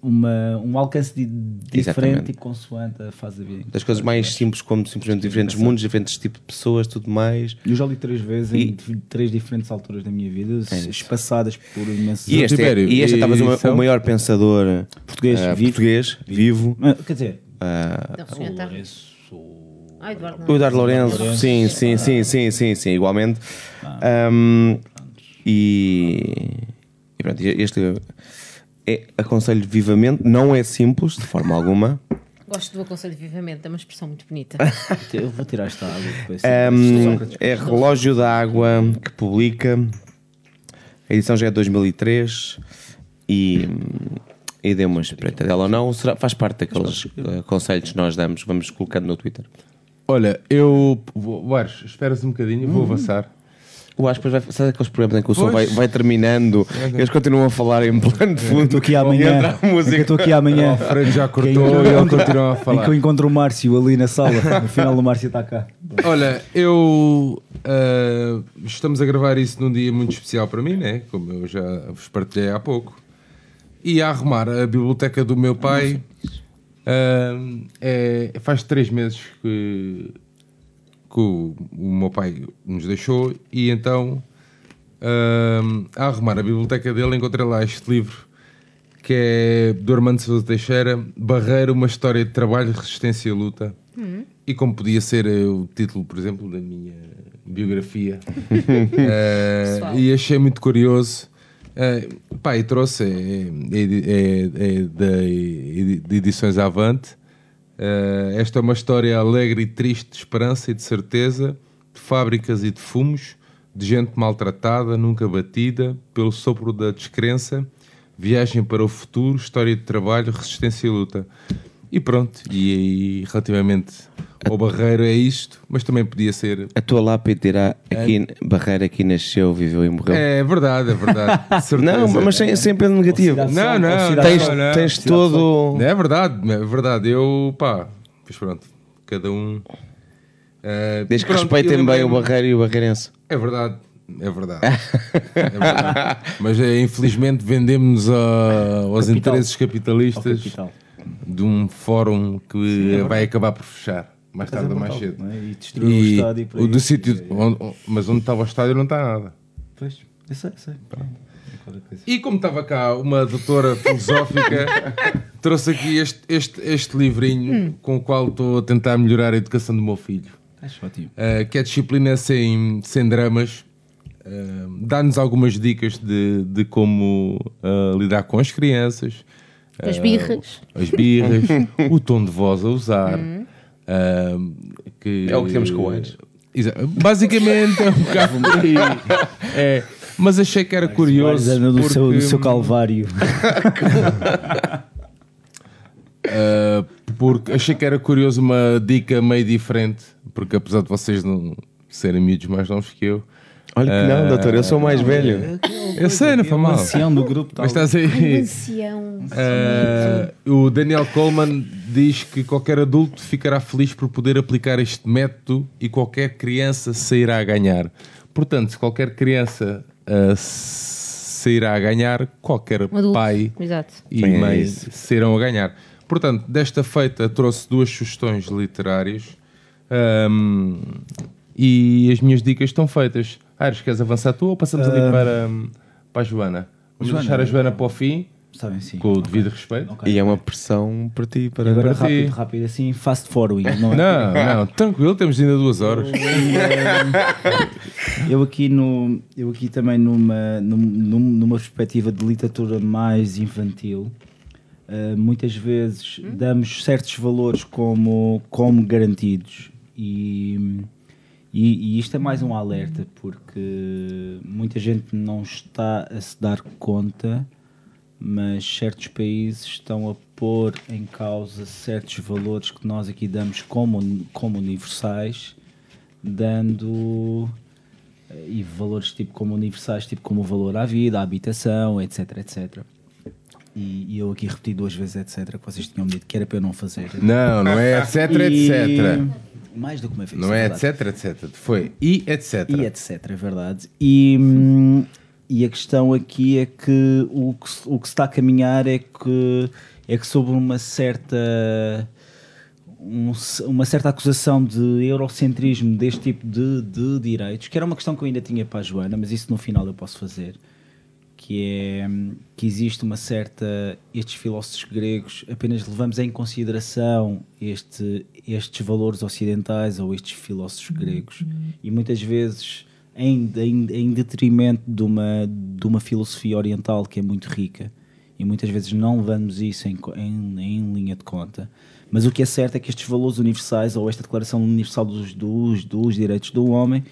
uma- um alcance di- diferente Exatamente. e consoante a fase da vida. Das coisas mais simples, como simplesmente diferentes mundos, diferentes tipos de pessoas, tudo mais. Eu já li três vezes E- em três diferentes alturas da minha vida, espaçadas por imensos E este, é, e este é talvez o, e o maior pensador Português, ah, vivo. português, vivo. Ah, Quer dizer, Ah. Ah, Eduardo, não. o Eduardo Lourenço, sim, sim, sim, sim, sim, sim, igualmente. Ahm, e, e pronto, este é, aconselho vivamente, não é simples, de forma alguma. Gosto do aconselho vivamente, é uma expressão muito bonita. eu vou tirar esta água. depois. Um, é Relógio da Água que publica. A edição já é de 2003 e, e deu uma espreita dela ou não. Será, faz parte daqueles uh, conselhos que nós damos, vamos colocando no Twitter. Olha, eu. Bares, esperas um bocadinho, vou avançar. Eu acho que depois vai, sabe aqueles programas em que o som vai, vai terminando eles continuam a falar em plano de fundo. Estou aqui e amanhã. É eu música. estou aqui amanhã. O Alfredo já cortou é e ele continua a Em que eu falar. encontro o Márcio ali na sala. Afinal, o Márcio está cá. Olha, eu. ah, estamos a gravar isso num dia muito especial para mim, né? Como eu já vos partilhei há pouco. E a arrumar a biblioteca do meu pai. ah, é, faz três meses que, que o, o meu pai nos deixou e então a arrumar a biblioteca dele encontrei lá este livro que é do Armando Sousa Teixeira Barreira, uma história de trabalho, resistência e luta. E como podia ser eh, o título, por exemplo, da minha biografia. Pessoal. e achei muito curioso. Eh, pá, e trouxe é, é, é, é da- de Edições Avante Eh, esta é uma história alegre e triste de esperança e de certeza, de fábricas e de fumos, de gente maltratada, nunca batida, pelo sopro da descrença, viagem para o futuro, história de trabalho, resistência e luta. E pronto, e, aí, relativamente ou Barreiro é isto, mas também podia ser. A tua lápide dirá aqui, Barreira aqui nasceu, viveu e morreu. É verdade, é verdade. Não, mas sem, sem peso negativo. Não, não, Tens, não, não. tens todo. É verdade, é verdade. Eu, pá, pois pronto, cada um. eh, Desde que respeitem bem o Barreiro e o Barreirense. É verdade, é verdade. É verdade. Mas é, infelizmente vendemos a- aos Capital. interesses capitalistas capital. de um fórum que vai acabar por fechar mais Mas tarde é ou mais cedo. não é? E destruiu o estádio para o do sítio, onde- mas onde estava o estádio não está nada. Pois, eu sei, sei. Coisa. E como estava cá uma doutora filosófica, trouxe aqui este, este, este livrinho com o qual estou a tentar melhorar a educação do meu filho. Acho ótimo. Uh, que é disciplina sem, sem dramas. Uh, Dá-nos algumas dicas de, de como uh, lidar com as crianças, As uh, birras. as birras, o tom de voz a usar. Uh, que, É o que temos com o Aires. Basicamente é um bocado por aí. É, mas achei que era curioso. Ana do, seu, do porque- seu calvário. Uh, porque achei que era curioso uma dica meio diferente, porque apesar de vocês não serem miúdos mais novos que eu, Olha que não, doutor, eu sou mais velho. eu sei, não foi O mal. ancião do grupo Mas estás aí. Uh, o Daniel Coleman diz que qualquer adulto ficará feliz por poder aplicar este método e qualquer criança sairá a ganhar. Portanto, se qualquer criança uh, sairá a ganhar, qualquer Um adulto. pai Exato. e Sim, é mãe isso. serão a ganhar. Portanto, desta feita trouxe duas sugestões literárias ahm, e as minhas dicas estão feitas. Aires, queres avançar tu ou passamos ali para, para a Joana? Vamos Joana, deixar a Joana para o fim, Está bem, sim. com o devido respeito. Ok. E é uma pressão para ti, para Agora para ti. rápido, rápido, assim, fast forwarding, não é? Não, não, tranquilo, temos ainda duas horas. Eu aqui, no, eu aqui também numa, num- num- numa perspectiva de literatura mais infantil, eh, muitas vezes damos certos valores como, como garantidos e, e, e isto é mais um alerta porque muita gente não está a se dar conta mas certos países estão a pôr em causa certos valores que nós aqui damos como, como universais, dando eh, e valores tipo como universais, tipo como o valor à vida, à habitação, etc, etc. E, e eu aqui repeti duas vezes etc, que vocês tinham dito que era para eu não fazer. Não, não é etc, E- etc. Mais do que uma vez. Não é verdade. etc, etc. Foi e etc. E etc, é verdade. E, hum, e a questão aqui é que o que, se- o que se está a caminhar é que, é que sobre uma certa um- uma certa acusação de eurocentrismo deste tipo de, de direitos, que era uma questão que eu ainda tinha para a Joana, mas isso no final eu posso fazer, que é que existe uma certa estes filósofos gregos apenas levamos em consideração este, estes valores ocidentais ou estes filósofos gregos e muitas vezes em, em, em detrimento de uma, de uma filosofia oriental que é muito rica e muitas vezes não levamos isso em, em, em linha de conta. Mas o que é certo é que estes valores universais, ou esta Declaração Universal dos, dos, dos Direitos do Homem,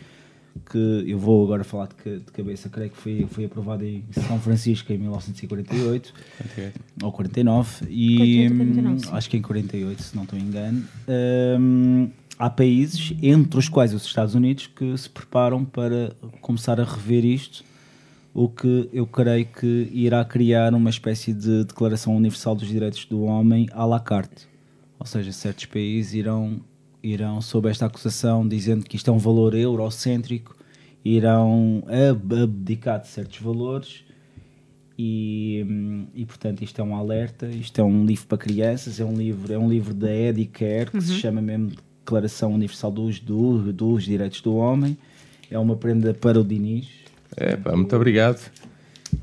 que eu vou agora falar de, de cabeça, creio que foi, foi aprovada em São Francisco em 1948 ou 49, e 48, 49, hum, acho que em 48, se não estou em engano. Hum, há países, entre os quais os Estados Unidos, que se preparam para começar a rever isto o que eu creio que irá criar uma espécie de Declaração Universal dos Direitos do Homem à la carte. Ou seja, certos países irão, irão sob esta acusação, dizendo que isto é um valor eurocêntrico, irão ab- abdicar de certos valores e, e portanto isto é um alerta, isto é um livro para crianças, é um livro, é um livro da Eddie Kerr, que se chama mesmo Declaração Universal dos, do- dos Direitos do Homem, é uma prenda para o Diniz, É, pá, muito obrigado.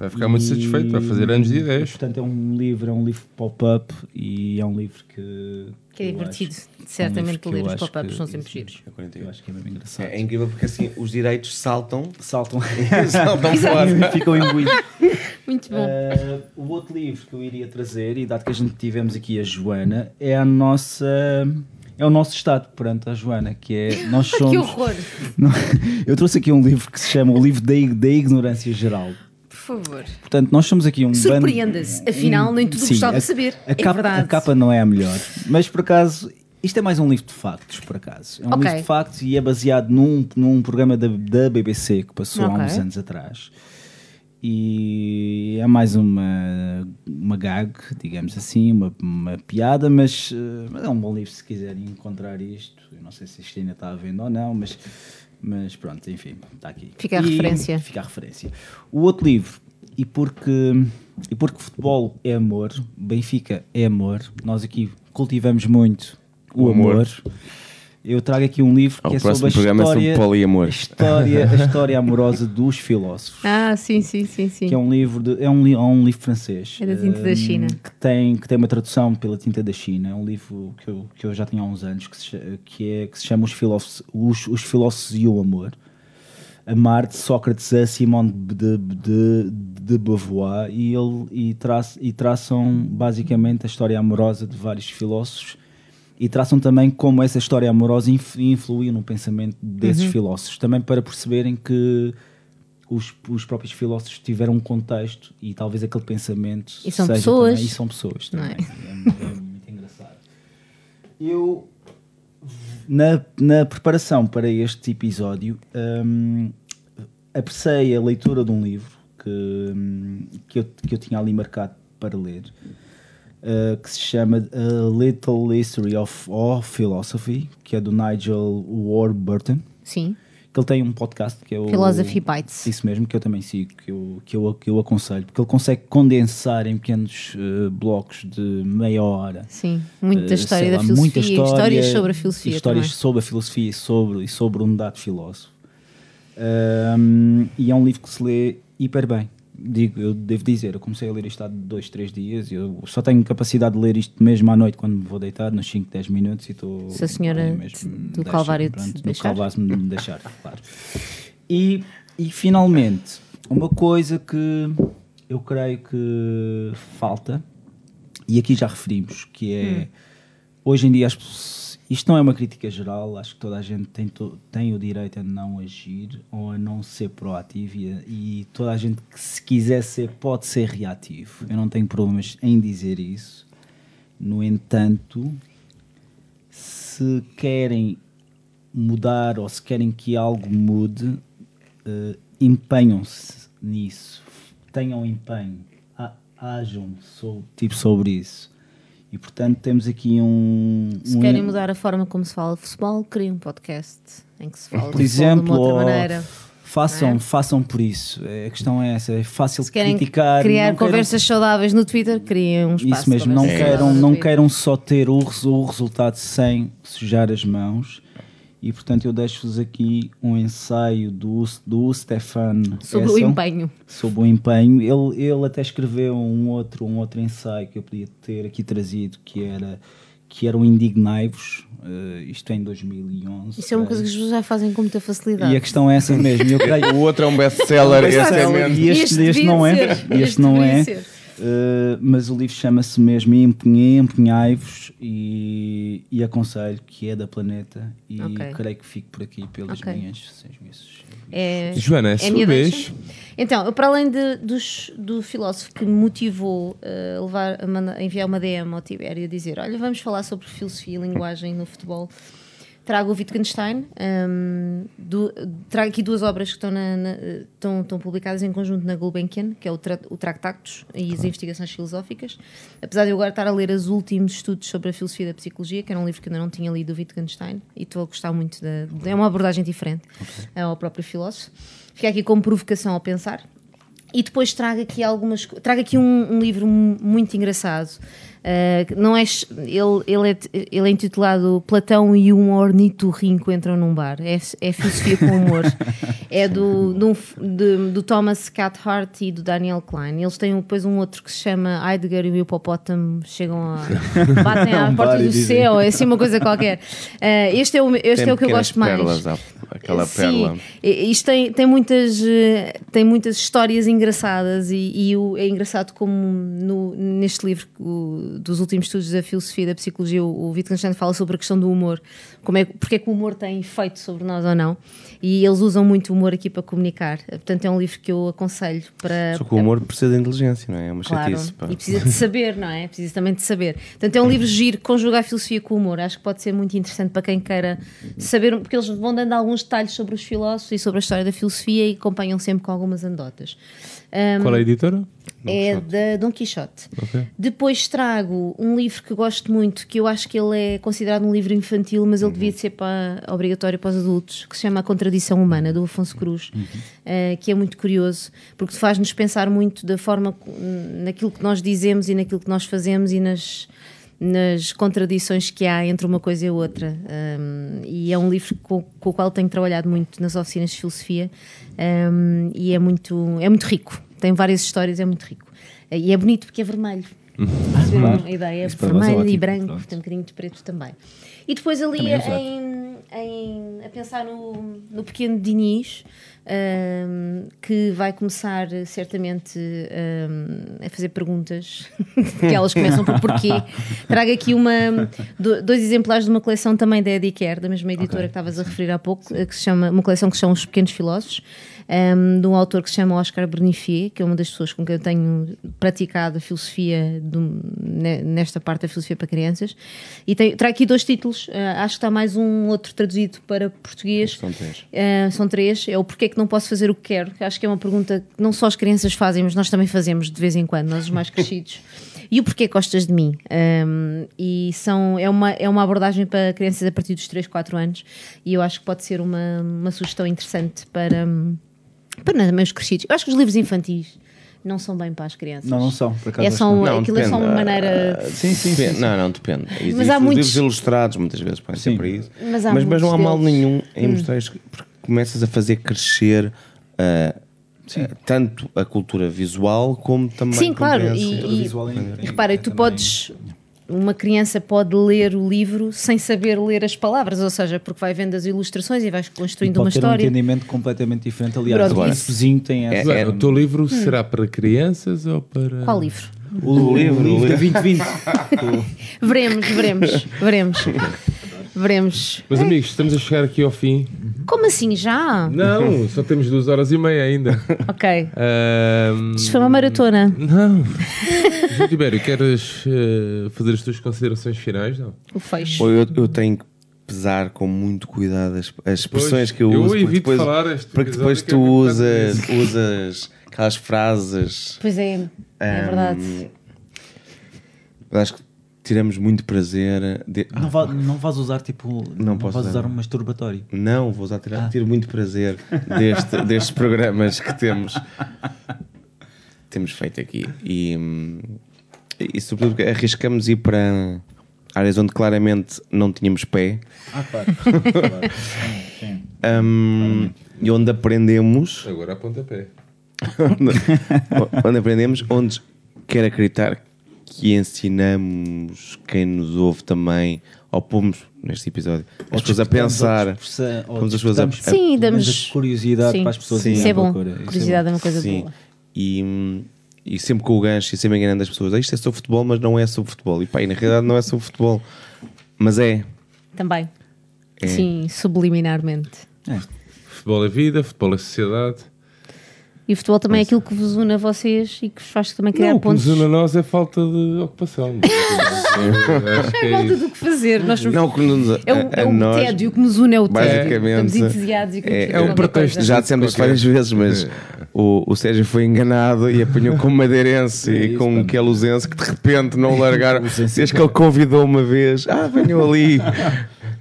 Vai ficar muito e- satisfeito, vai fazer anos de ideias. Portanto, é um livro, é um livro pop-up e é um livro que. Que é divertido. acho- Certamente livro que ler os pop-ups são sempre giros. Eu acho que é mesmo engraçado. É, é incrível porque assim os direitos saltam, Saltam. saltam fora. e ficam imbuídos. Muito bom. Eh, o outro livro que eu iria trazer, e dado que a gente tivemos aqui a Joana, é a nossa. É o nosso estado perante a Joana, que é. Nós somos. que horror. Eu trouxe aqui um livro que se chama O Livro da, da Ignorância Geral. Favor. Portanto, nós somos aqui um bando- Surpreenda-se. Afinal, nem tudo Sim, gostava a- de saber. A é capa, verdade. a capa não é a melhor, mas por acaso Isto é mais um livro de factos, por acaso. É um Ok. livro de factos e é baseado num, num programa da, da BBC que passou Ok. há uns anos atrás. E é mais uma, uma gag, digamos assim, uma, uma piada, mas, eh, mas é um bom livro se quiserem encontrar isto. Eu não sei se isto ainda está à venda ou não, mas, mas pronto, enfim, está aqui. Fica a E- referência. Fica a referência. O outro livro, e porque, e porque futebol é amor, Benfica é amor, nós aqui cultivamos muito o, O amor. amor. Eu trago aqui um livro Ah, que o é sobre próximo a programa é sobre história, poliamor. a história, a história amorosa dos filósofos. Ah, sim, sim, sim, sim. Que é um livro de, é um, li- é um livro francês É da tinta da hum, China. que tem que tem uma tradução pela tinta da China é um livro que eu, que eu já tinha há uns anos que se, que é que se chama os filósofos os, os filósofos e o amor Amar de Sócrates a Simone de, de, de Beauvoir e, ele, e, traça, e traçam basicamente a história amorosa de vários filósofos e traçam também como essa história amorosa inf- influiu no pensamento desses Uhum. filósofos, também para perceberem que os, os próprios filósofos tiveram um contexto e talvez aquele pensamento E são seja pessoas. também- e são pessoas Não é? também. É, é muito engraçado. Eu na, na preparação para este episódio, hum, apreciei a leitura de um livro que, hum, que, eu, que eu tinha ali marcado para ler, uh, que se chama A Little History of, of Philosophy, que é do Nigel Warburton. Sim. Que ele tem um podcast que é o Philosophy Bites. Isso mesmo, que eu também sigo, que eu, que eu, que eu aconselho, porque ele consegue condensar em pequenos uh, blocos de meia hora Sim, muita eh, história sei da lá, filosofia, muita história, histórias sobre a filosofia Histórias também. sobre a filosofia e sobre, e sobre um dado filósofo. Ahm, e é um livro que se lê hiper bem. Digo, eu devo dizer, eu comecei a ler isto há dois, três dias e eu só tenho capacidade de ler isto mesmo à noite quando me vou deitar, nos 5, 10 minutos e estou. Se a senhora mesmo, do deixa- Calvário te pronto, do deixar. Calvário me deixar, claro. E, e finalmente, uma coisa que eu creio que falta, e aqui já referimos, que é hoje em dia as pessoas- isto não é uma crítica geral, acho que toda a gente tem, tem o direito a não agir ou a não ser proativo e, e toda a gente que se quiser ser pode ser reativo. Eu não tenho problemas em dizer isso. No entanto, se querem mudar ou se querem que algo mude, eh, empenham-se nisso, tenham empenho, a- ajam so- tipo, sobre isso. E portanto temos aqui um. Se um- querem mudar a forma como se fala de futebol, criem um podcast em que se fala por de futebol exemplo, de uma outra ou maneira. façam, é? façam por isso. A questão é essa, é fácil Se querem criticar. criar não queiram- conversas saudáveis no Twitter, criem um espaço Isso mesmo, não queiram, não queiram só ter o, o resultado sem sujar as mãos. E portanto eu deixo-vos aqui um ensaio do, do Stefan Sobre o empenho. sobre o empenho. Ele, ele até escreveu um outro, um outro ensaio que eu podia ter aqui trazido, que era, que era o Indignai-vos, eh, isto é em 2011. Isso é uma coisa que as pessoas já fazem com muita facilidade. E a questão é essa mesmo. Eu creio, O outro é um best-seller, é best-seller, mesmo. e este, Este este devia não é. ser, Este, este não é. ser. Uh, mas o livro chama-se mesmo Empenhei- Empenhai-vos e, e aconselho que é da Planeta e Ok. creio que fique por aqui pelas Ok. minhas, as minhas- É, Joana, é é sua minha vez. Então, para além de- dos- do filósofo que me motivou eh, a, levar, a, manda- a enviar uma DM ao Tibério a dizer: Olha, vamos falar sobre filosofia e linguagem no futebol. Trago o Wittgenstein, hum, do- trago aqui duas obras que estão, na- na- estão, estão publicadas em conjunto na Gulbenkian, que é o, tra, o Tractactus e as Investigações Filosóficas. Apesar de eu agora estar a ler os últimos estudos sobre a filosofia da psicologia, que era um livro que ainda não tinha lido do Wittgenstein, e estou a gostar muito da. É uma abordagem diferente ao próprio filósofo. Fica aqui como provocação ao pensar. E depois trago aqui algumas. Trago aqui um, um livro mu- muito engraçado. Uh, que não é, ele, ele, é, ele é intitulado Platão e um ornitorrinco entram num bar. É, é filosofia com humor. é do, f- de- do Thomas Cathcart e do Daniel Klein. Eles têm depois um outro que se chama Heidegger e o hipopótamo chegam a. batem à Um porta do céu, é assim uma coisa qualquer. Uh, este é o, este Tem é o que eu gosto mais. aquela Sim, pérola. isto tem, tem, muitas, eh, tem muitas histórias engraçadas e, e o- é engraçado como no- neste livro o- do- dos últimos estudos da filosofia da psicologia, o, o Wittgenstein fala sobre a questão do humor, como é, porque é que o humor tem efeito sobre nós ou não, e eles usam muito o humor aqui para comunicar. Portanto, é um livro que eu aconselho para. Só que o humor precisa de inteligência, não é? É uma Claro, chatice. pá. e precisa de saber, não é? Precisa também de saber. Portanto, é um livro giro, conjugar a filosofia com o humor. Acho que pode ser muito interessante para quem queira saber, porque eles vão dando alguns detalhes sobre os filósofos e sobre a história da filosofia e acompanham sempre com algumas anedotas. Um, Qual é a editora? É da Dom Quixote. Ok. Depois trago um livro que gosto muito, que eu acho que ele é considerado um livro infantil, mas ele devia de ser para, obrigatório para os adultos, que se chama A Contradição Humana, do Afonso Cruz, eh, que é muito curioso, porque faz-nos pensar muito da forma, naquilo que nós dizemos e naquilo que nós fazemos e nas nas contradições que há entre uma coisa e a outra. Um, e é um livro com, com o qual tenho trabalhado muito nas oficinas de filosofia um, e é muito, é muito rico. Tem várias histórias, é muito rico. E é bonito porque é vermelho. Perceberam a ideia? É é vermelho e branco, pronto. tem um bocadinho de preto também. E depois ali é em, em- a pensar no, no pequeno Diniz, um, que vai começar certamente um, a fazer perguntas, que elas começam por porquê. Trago aqui uma, do- dois exemplares de uma coleção também da Eddie Kerr, da mesma editora que estavas a referir há pouco, eh, que se chama, uma coleção que se chama Os Pequenos Filósofos, um, de um autor que se chama Oscar Bernifier, que é uma das pessoas com quem eu tenho praticado a filosofia do- ne- nesta parte da filosofia para crianças. E tem, trago aqui dois títulos, eh, acho que está mais um outro traduzido para português. São três. Uh, são três. É o porquê que não posso fazer o que quero. que Acho que é uma pergunta que não só as crianças fazem, mas nós também fazemos de vez em quando, nós os mais crescidos. E o porquê gostas de mim? Um, e são, é, uma, é uma abordagem para crianças a partir dos 3, 4 anos. E eu acho que pode ser uma, uma sugestão interessante para, hum, para também os crescidos. Eu acho que os livros infantis não são bem para as crianças. Não, não são, por acaso É só, um- Não, aquilo é só depende. uma maneira. Ah, Sim, sim, depende. sim, sim. Não, não, depende. Existem Mas há os muitos- livros ilustrados, muitas vezes podem ser para isso. Mas há mas, mas não há mal deles. nenhum em mostrar isso, porque começas a fazer crescer ah, tanto a cultura visual como também Sim, claro. E, e- visual em- e repara, em- tu também- podes. Uma criança pode ler o livro sem saber ler as palavras, ou seja, porque vai vendo as ilustrações e vais construindo uma pode ter um história. entendimento completamente diferente. Aliás, Pronto, o isso- vizinho tem essa. Zé, o teu livro será para crianças ou para. Qual livro? O, livro, o livro da livro. 2020. Veremos, veremos, veremos. Veremos. Meus amigos, estamos a chegar aqui ao fim. Como assim já? Não, só temos duas horas e meia ainda. Ok. Ahm, Isto foi uma maratona. Não. João Tibério, queres eh, fazer as tuas considerações finais? Não. O fecho. Ou eu, eu tenho que pesar com muito cuidado as, as expressões que eu, eu uso. evito depois, falar este porque depois episódio, que é tu muito usas, usas aquelas frases. Pois é, é verdade. acho que tiramos muito prazer. de- Não, va- não vais usar tipo. Não, posso vais usar. usar um masturbatório. Não, vou usar tirar, Ah. tiro muito prazer deste, destes programas que temos temos feito aqui e, hum, e sobretudo porque arriscamos ir para áreas onde claramente não tínhamos pé Ah, claro. claro. Sim, sim. hum, e onde aprendemos Agora a pontapé. onde, onde aprendemos onde quer acreditar que ensinamos quem nos ouve também ou pomos neste episódio as pessoas a pensar pomos as pessoas a, Sim, damos- curiosidade Sim. para as pessoas Sim. Isso é bom. procura. Isso é Curiosidade é uma coisa Sim. boa. E, e sempre com o gancho e sempre enganando as pessoas. "Ah, Isto é sobre futebol, mas não é sobre futebol. E pá, e na realidade não é sobre futebol. Mas é. Também. É. Sim, subliminarmente. Futebol é vida, futebol é sociedade. E o futebol também é aquilo que vos une a vocês e que vos faz também criar Não, o que pontos. nos une a nós é falta de ocupação. Acho que É é falta do que fazer. Nós Não, que nos, a, é o, é o nós, tédio que nos une, é o tédio. basicamente, Estamos entusiasmados e queremos é- é um pretexto. coisa. Já dissemos isto várias vezes, mas o, o Sérgio foi enganado e apanhou com um madeirense É e isso, com um queluzense que de repente não largaram. Desde que ele convidou uma vez, ah, venham ali.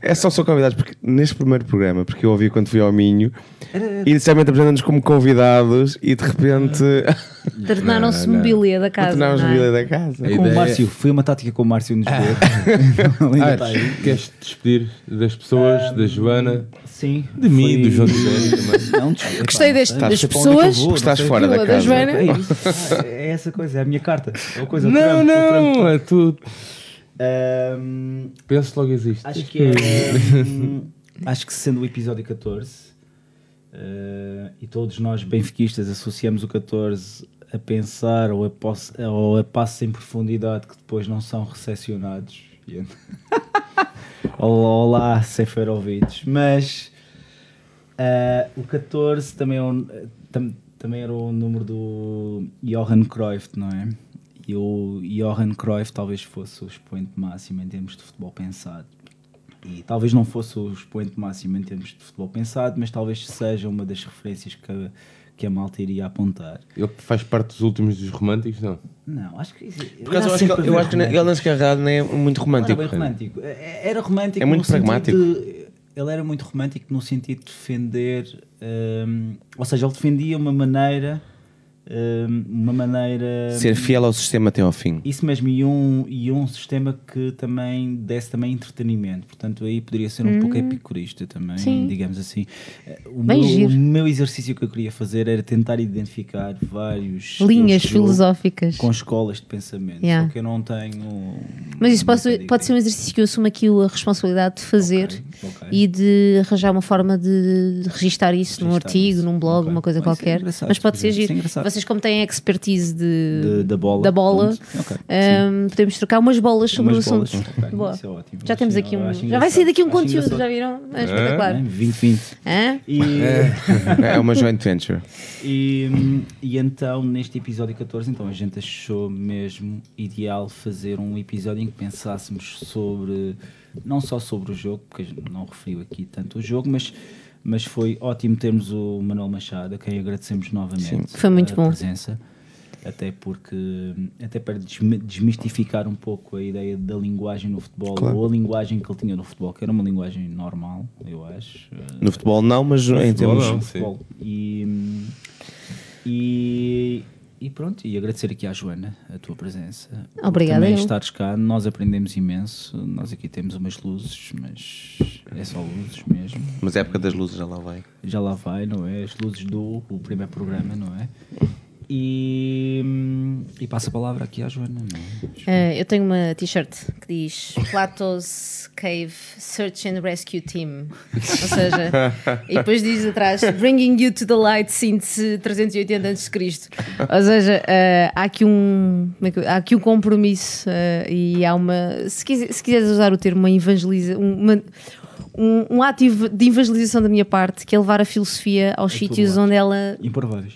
É só são convidados, porque neste primeiro programa, porque eu ouvi quando fui ao Minho, inicialmente apresentando-nos como convidados e de repente Tornaram-se Não, não. mobília da casa. tornámos não é? da casa. A Com o ideia- Márcio, foi uma tática com o Márcio nos está aí. Aires, queres te despedir das pessoas, da Joana, Sim. de mim, foi- do João Tibério também? Gostei deste- das é pessoas, estás fora da Da casa. Joana. É isso. Ah, É essa coisa, é a minha carta. É uma coisa Não, Trump, não, é tu. Ahm, Penso logo existe. acho que é. hum, acho que sendo o episódio 14 eh, e todos nós benfiquistas associamos o 14 a pensar ou a, posse- ou a passos em profundidade que depois não são recepcionados. Olá, Seferovic. Mas ah, o 14 também, é um- tam- também era o número do Johan Cruyff, não é? E o Johan Cruyff talvez fosse o expoente máximo em termos de futebol pensado. E talvez não fosse o expoente máximo em termos de futebol pensado, mas talvez seja uma das referências que a, que a malta iria apontar. Ele faz parte dos últimos dos românticos, não? Não, acho que. Por acaso, eu acho que, eu acho que ele na carregado nem é muito romântico. Era bem romântico. É- Era romântico É muito pragmático. de- ele era muito romântico no sentido de defender. hum, ou seja, ele defendia uma maneira. Hum, uma maneira. Ser fiel ao sistema até ao fim. Isso mesmo, e um, e um sistema que também desse também entretenimento. Portanto, aí poderia ser um pouco epicurista também, Sim. digamos assim. Eh, O Bem meu, giro. o meu exercício que eu queria fazer era tentar identificar vários Linhas filosóficas. com escolas de pensamento. Yeah. Só que eu não tenho. Mas isso pode, pode ser um exercício que eu assumo aqui a responsabilidade de fazer Ok, ok. e de arranjar uma forma de, registar isso num Registar artigo, isso. num blog, Ok. uma coisa Vai ser qualquer. engraçado, Mas pode ser exemplo. giro. Engraçado. Vocês, como têm expertise de, De- da bola. da bola, Pronto. Ok, hum, podemos trocar umas bolas sobre Umas o bolas. assunto. Ok, Boa. isso é ótimo. Já temos aqui um. Já vai sair daqui um. Acho conteúdo, engraçado. já viram? É espetacular. É, 2020. Hã? E, É uma joint venture. e, e então, neste episódio 14, então a gente achou mesmo ideal fazer um episódio em que pensássemos sobre, não só sobre o jogo, porque não referiu aqui tanto o jogo, mas, mas foi ótimo termos o Manuel Machado, a quem agradecemos novamente Foi muito a bom. presença. Até porque, até para desmi- desmistificar um pouco a ideia da linguagem no futebol, Claro. ou a linguagem que ele tinha no futebol, que era uma linguagem normal, eu acho. No futebol não, mas em futebol termos. não. no sim. futebol. E, e, e pronto, e agradecer aqui à Joana a tua presença. Obrigada, Também eu. estares cá, nós aprendemos imenso. Nós aqui temos umas luzes, mas é só luzes mesmo. Mas a época das luzes já lá vai. Já lá vai, não é? As luzes do o primeiro programa, não é? E, e passa a palavra aqui à Joana? Uh, eu tenho uma t-shirt que diz Plato's Cave Search and Rescue Team. Ou seja, e depois diz atrás Bringing you to the light since 380 a.C. Ou seja, uh, há, aqui um, é há aqui um compromisso uh, e há uma. Se, quise- se quiseres usar o termo, uma evangeliza. Uma, um, um ato de evangelização da minha parte, que é levar a filosofia aos sítios onde ela Improváveis.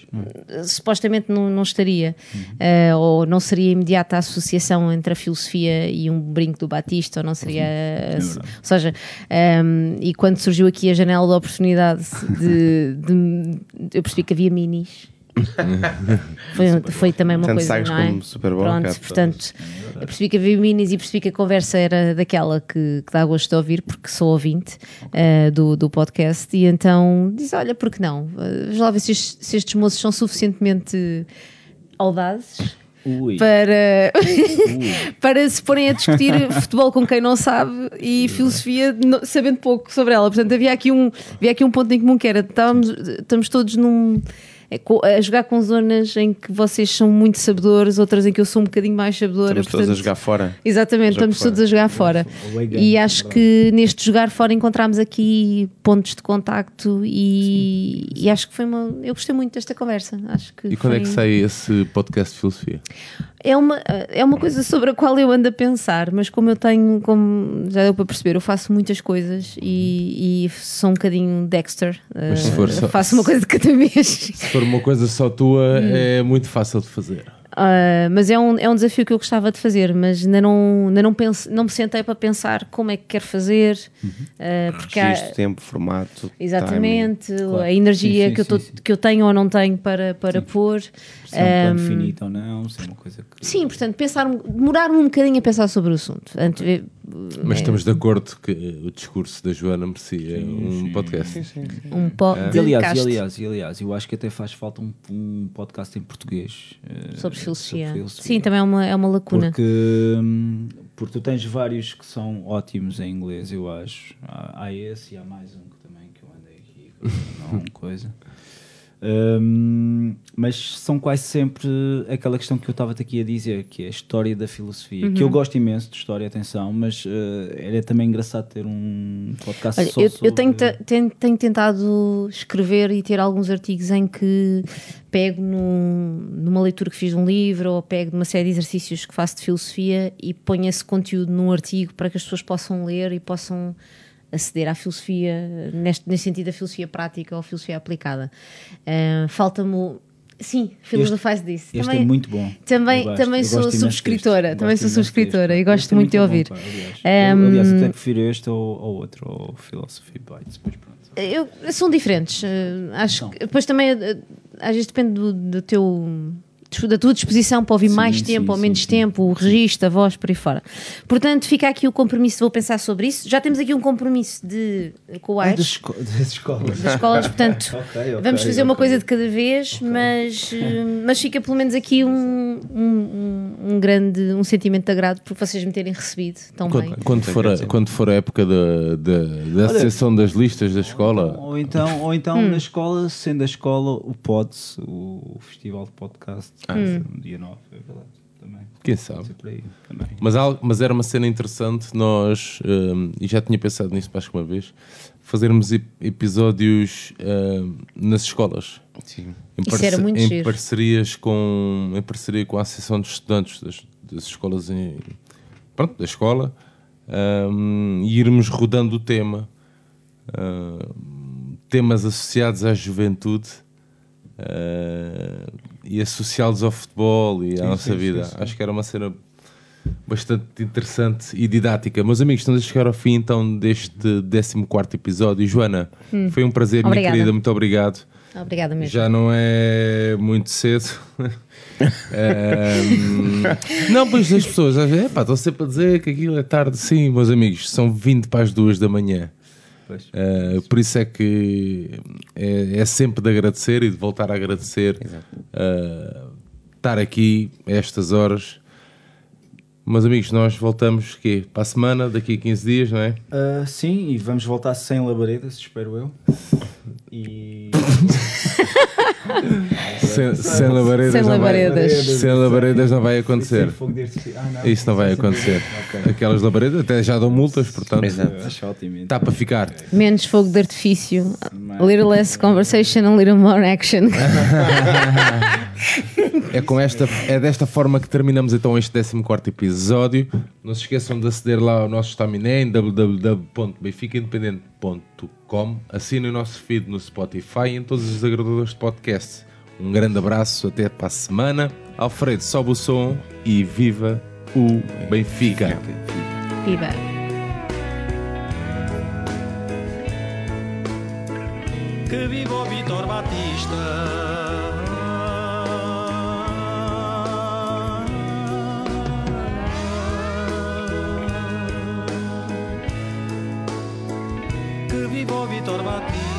é? supostamente não, não estaria, Eh, ou não seria imediata a associação entre a filosofia e um brinco do Batista, ou não seria. é verdade. ou seja, ehm, e quando surgiu aqui a janela da oportunidade de, de- eu percebi que havia minis. foi, foi também uma Tanto coisa, não é? como Super Bowl, Pronto, cara, portanto, eu percebi que havia minis e percebi que a conversa era daquela que, que dá gosto de ouvir, porque sou ouvinte eh, do, do podcast, e então diz: Olha, por que não? Vamos lá ver se estes, se estes moços são suficientemente audazes Ui. para, para se porem a discutir futebol com quem não sabe e filosofia no- sabendo pouco sobre ela. Portanto, havia aqui um, havia aqui um ponto em comum que era estávamos, estamos todos num. É, co- A jogar com zonas em que vocês são muito sabedores, outras em que eu sou um bocadinho mais sabedora. Estamos todos a portanto- jogar fora. Exatamente, estamos fora. todos a jogar fora. E é acho verdade. que neste jogar fora encontramos aqui pontos de contacto e, e acho que foi uma. Eu gostei muito desta conversa. Acho que E quando é que foi- sai esse podcast de filosofia? É uma, é uma coisa sobre a qual eu ando a pensar, mas como eu tenho, como já deu para perceber, eu faço muitas coisas e, e sou um bocadinho Dexter. Mas se Eh, for só- faço uma coisa de cada vez. Se for uma coisa só tua, é muito fácil de fazer. Ah, mas é um, é um desafio que eu gostava de fazer, mas ainda não, ainda não, pense, não me sentei para pensar como é que quero fazer, ah, porque há- Registro, tempo, formato. exatamente Claro. a energia Sim, sim, que, eu tô- sim. que eu tenho ou não tenho para, para pôr. Se é um plano Ahm, finito ou não, se é uma coisa que. Sim, portanto, pensar, demorar-me um bocadinho a pensar sobre o assunto. Antes, eh, Mas estamos de acordo que o discurso da Joana merecia um podcast. um po E de aliás, e aliás, e aliás, eu acho que até faz falta um, um podcast em português eh, sobre filosofia. sobre filosofia. Sim, também é uma, é uma lacuna. Porque, hum, porque tu tens vários que são ótimos em inglês, eu acho. Há, há esse e há mais um que também que eu andei aqui, não coisa. Hum, mas são quase sempre aquela questão que eu estava aqui a dizer, que é a história da filosofia. Que eu gosto imenso de história, atenção, mas eh, era também engraçado ter um podcast Olha, só eu, sobre... eu tenho, te- tenho- tenho tentado escrever e ter alguns artigos em que pego num- numa leitura que fiz de um livro ou pego numa série de exercícios que faço de filosofia e ponho esse conteúdo num artigo para que as pessoas possam ler e possam aceder à filosofia, neste, nesse sentido, a filosofia prática ou a filosofia aplicada. Ah, Falta-me. Sim, filosofais disso. Este é muito bom. Também, gosto- também sou subscritora, também sou subscritora e gosto Este é muito de bom, ouvir. pá, aliás. Um, Eu, aliás, até prefiro este ou, ou outro, ou Philosophy Bites. Depois pronto. Eu- são diferentes. eh, acho São. que depois também eh, às vezes depende do, do teu da tua disposição para ouvir Sim, mais sim, tempo ou sim, menos sim. tempo, o registro, a voz, por aí fora. Portanto, fica aqui o compromisso, vou pensar sobre isso. Já temos aqui um compromisso de, com o Ah, Aires, das, esco das escolas. das escolas, portanto, Ok, ok, vamos fazer uma ok. coisa de cada vez, mas, eh, mas fica pelo menos aqui um, um, um- grande um sentimento de agrado por vocês me terem recebido tão bem. Quando, quando for a, quando for a época da, da, da associação das listas da escola, Ou então, ou então Hum. na escola, sendo a escola, o PODS, o Festival de Podcast, Hum. no dia 9, é verdade. Também. quem sabe? aí. Mas, mas era uma cena interessante nós, hum, e já tinha pensado nisso mais que uma vez, fazermos ep- episódios hum, nas escolas. Sim. Em, Isso era muito em giro. parcerias com em parceria com a Associação de Estudantes das, das escolas em, pronto, da escola hum, e irmos rodando o tema hum, temas associados à juventude hum, e associados ao futebol e à nossa vida acho que era uma cena bastante interessante e didática meus amigos, estamos a chegar ao fim então deste 14 episódio Joana, foi um prazer minha Hum. Obrigada. querida, muito obrigado Obrigada mesmo. já não é muito cedo. Ehm, não, pois as pessoas às vezes, "Epá, estão sempre a dizer que aquilo é tarde. Sim, meus amigos, são 20 para as 2 da manhã. Eh, por isso é que é, é sempre de agradecer e de voltar a agradecer eh, estar aqui a estas horas. Meus amigos, nós voltamos quê? para a semana, daqui a 15 dias, não é? Ah, sim, e vamos voltar sem labaredas, espero eu. E. Sem, sem labaredas, Sem não vai- labaredas. sem labaredas não vai acontecer. Ah, não. Isso não vai acontecer. Aquelas labaredas até já dão multas, portanto ótimo. então. está para ficar. Menos fogo de artifício, a little less conversation, a little more action. É, com esta, é desta forma que terminamos então este 14 episódio. Não se esqueçam de aceder lá ao nosso estaminé em www.benficaindependente.com. Assinem o nosso feed no Spotify e em todos os agregadores de podcast. Um grande abraço, até para a semana. Alfredo, sobe o som e viva o Benfica. Viva! Que viva o Vitor Batista. Que viva o Vitor Batista.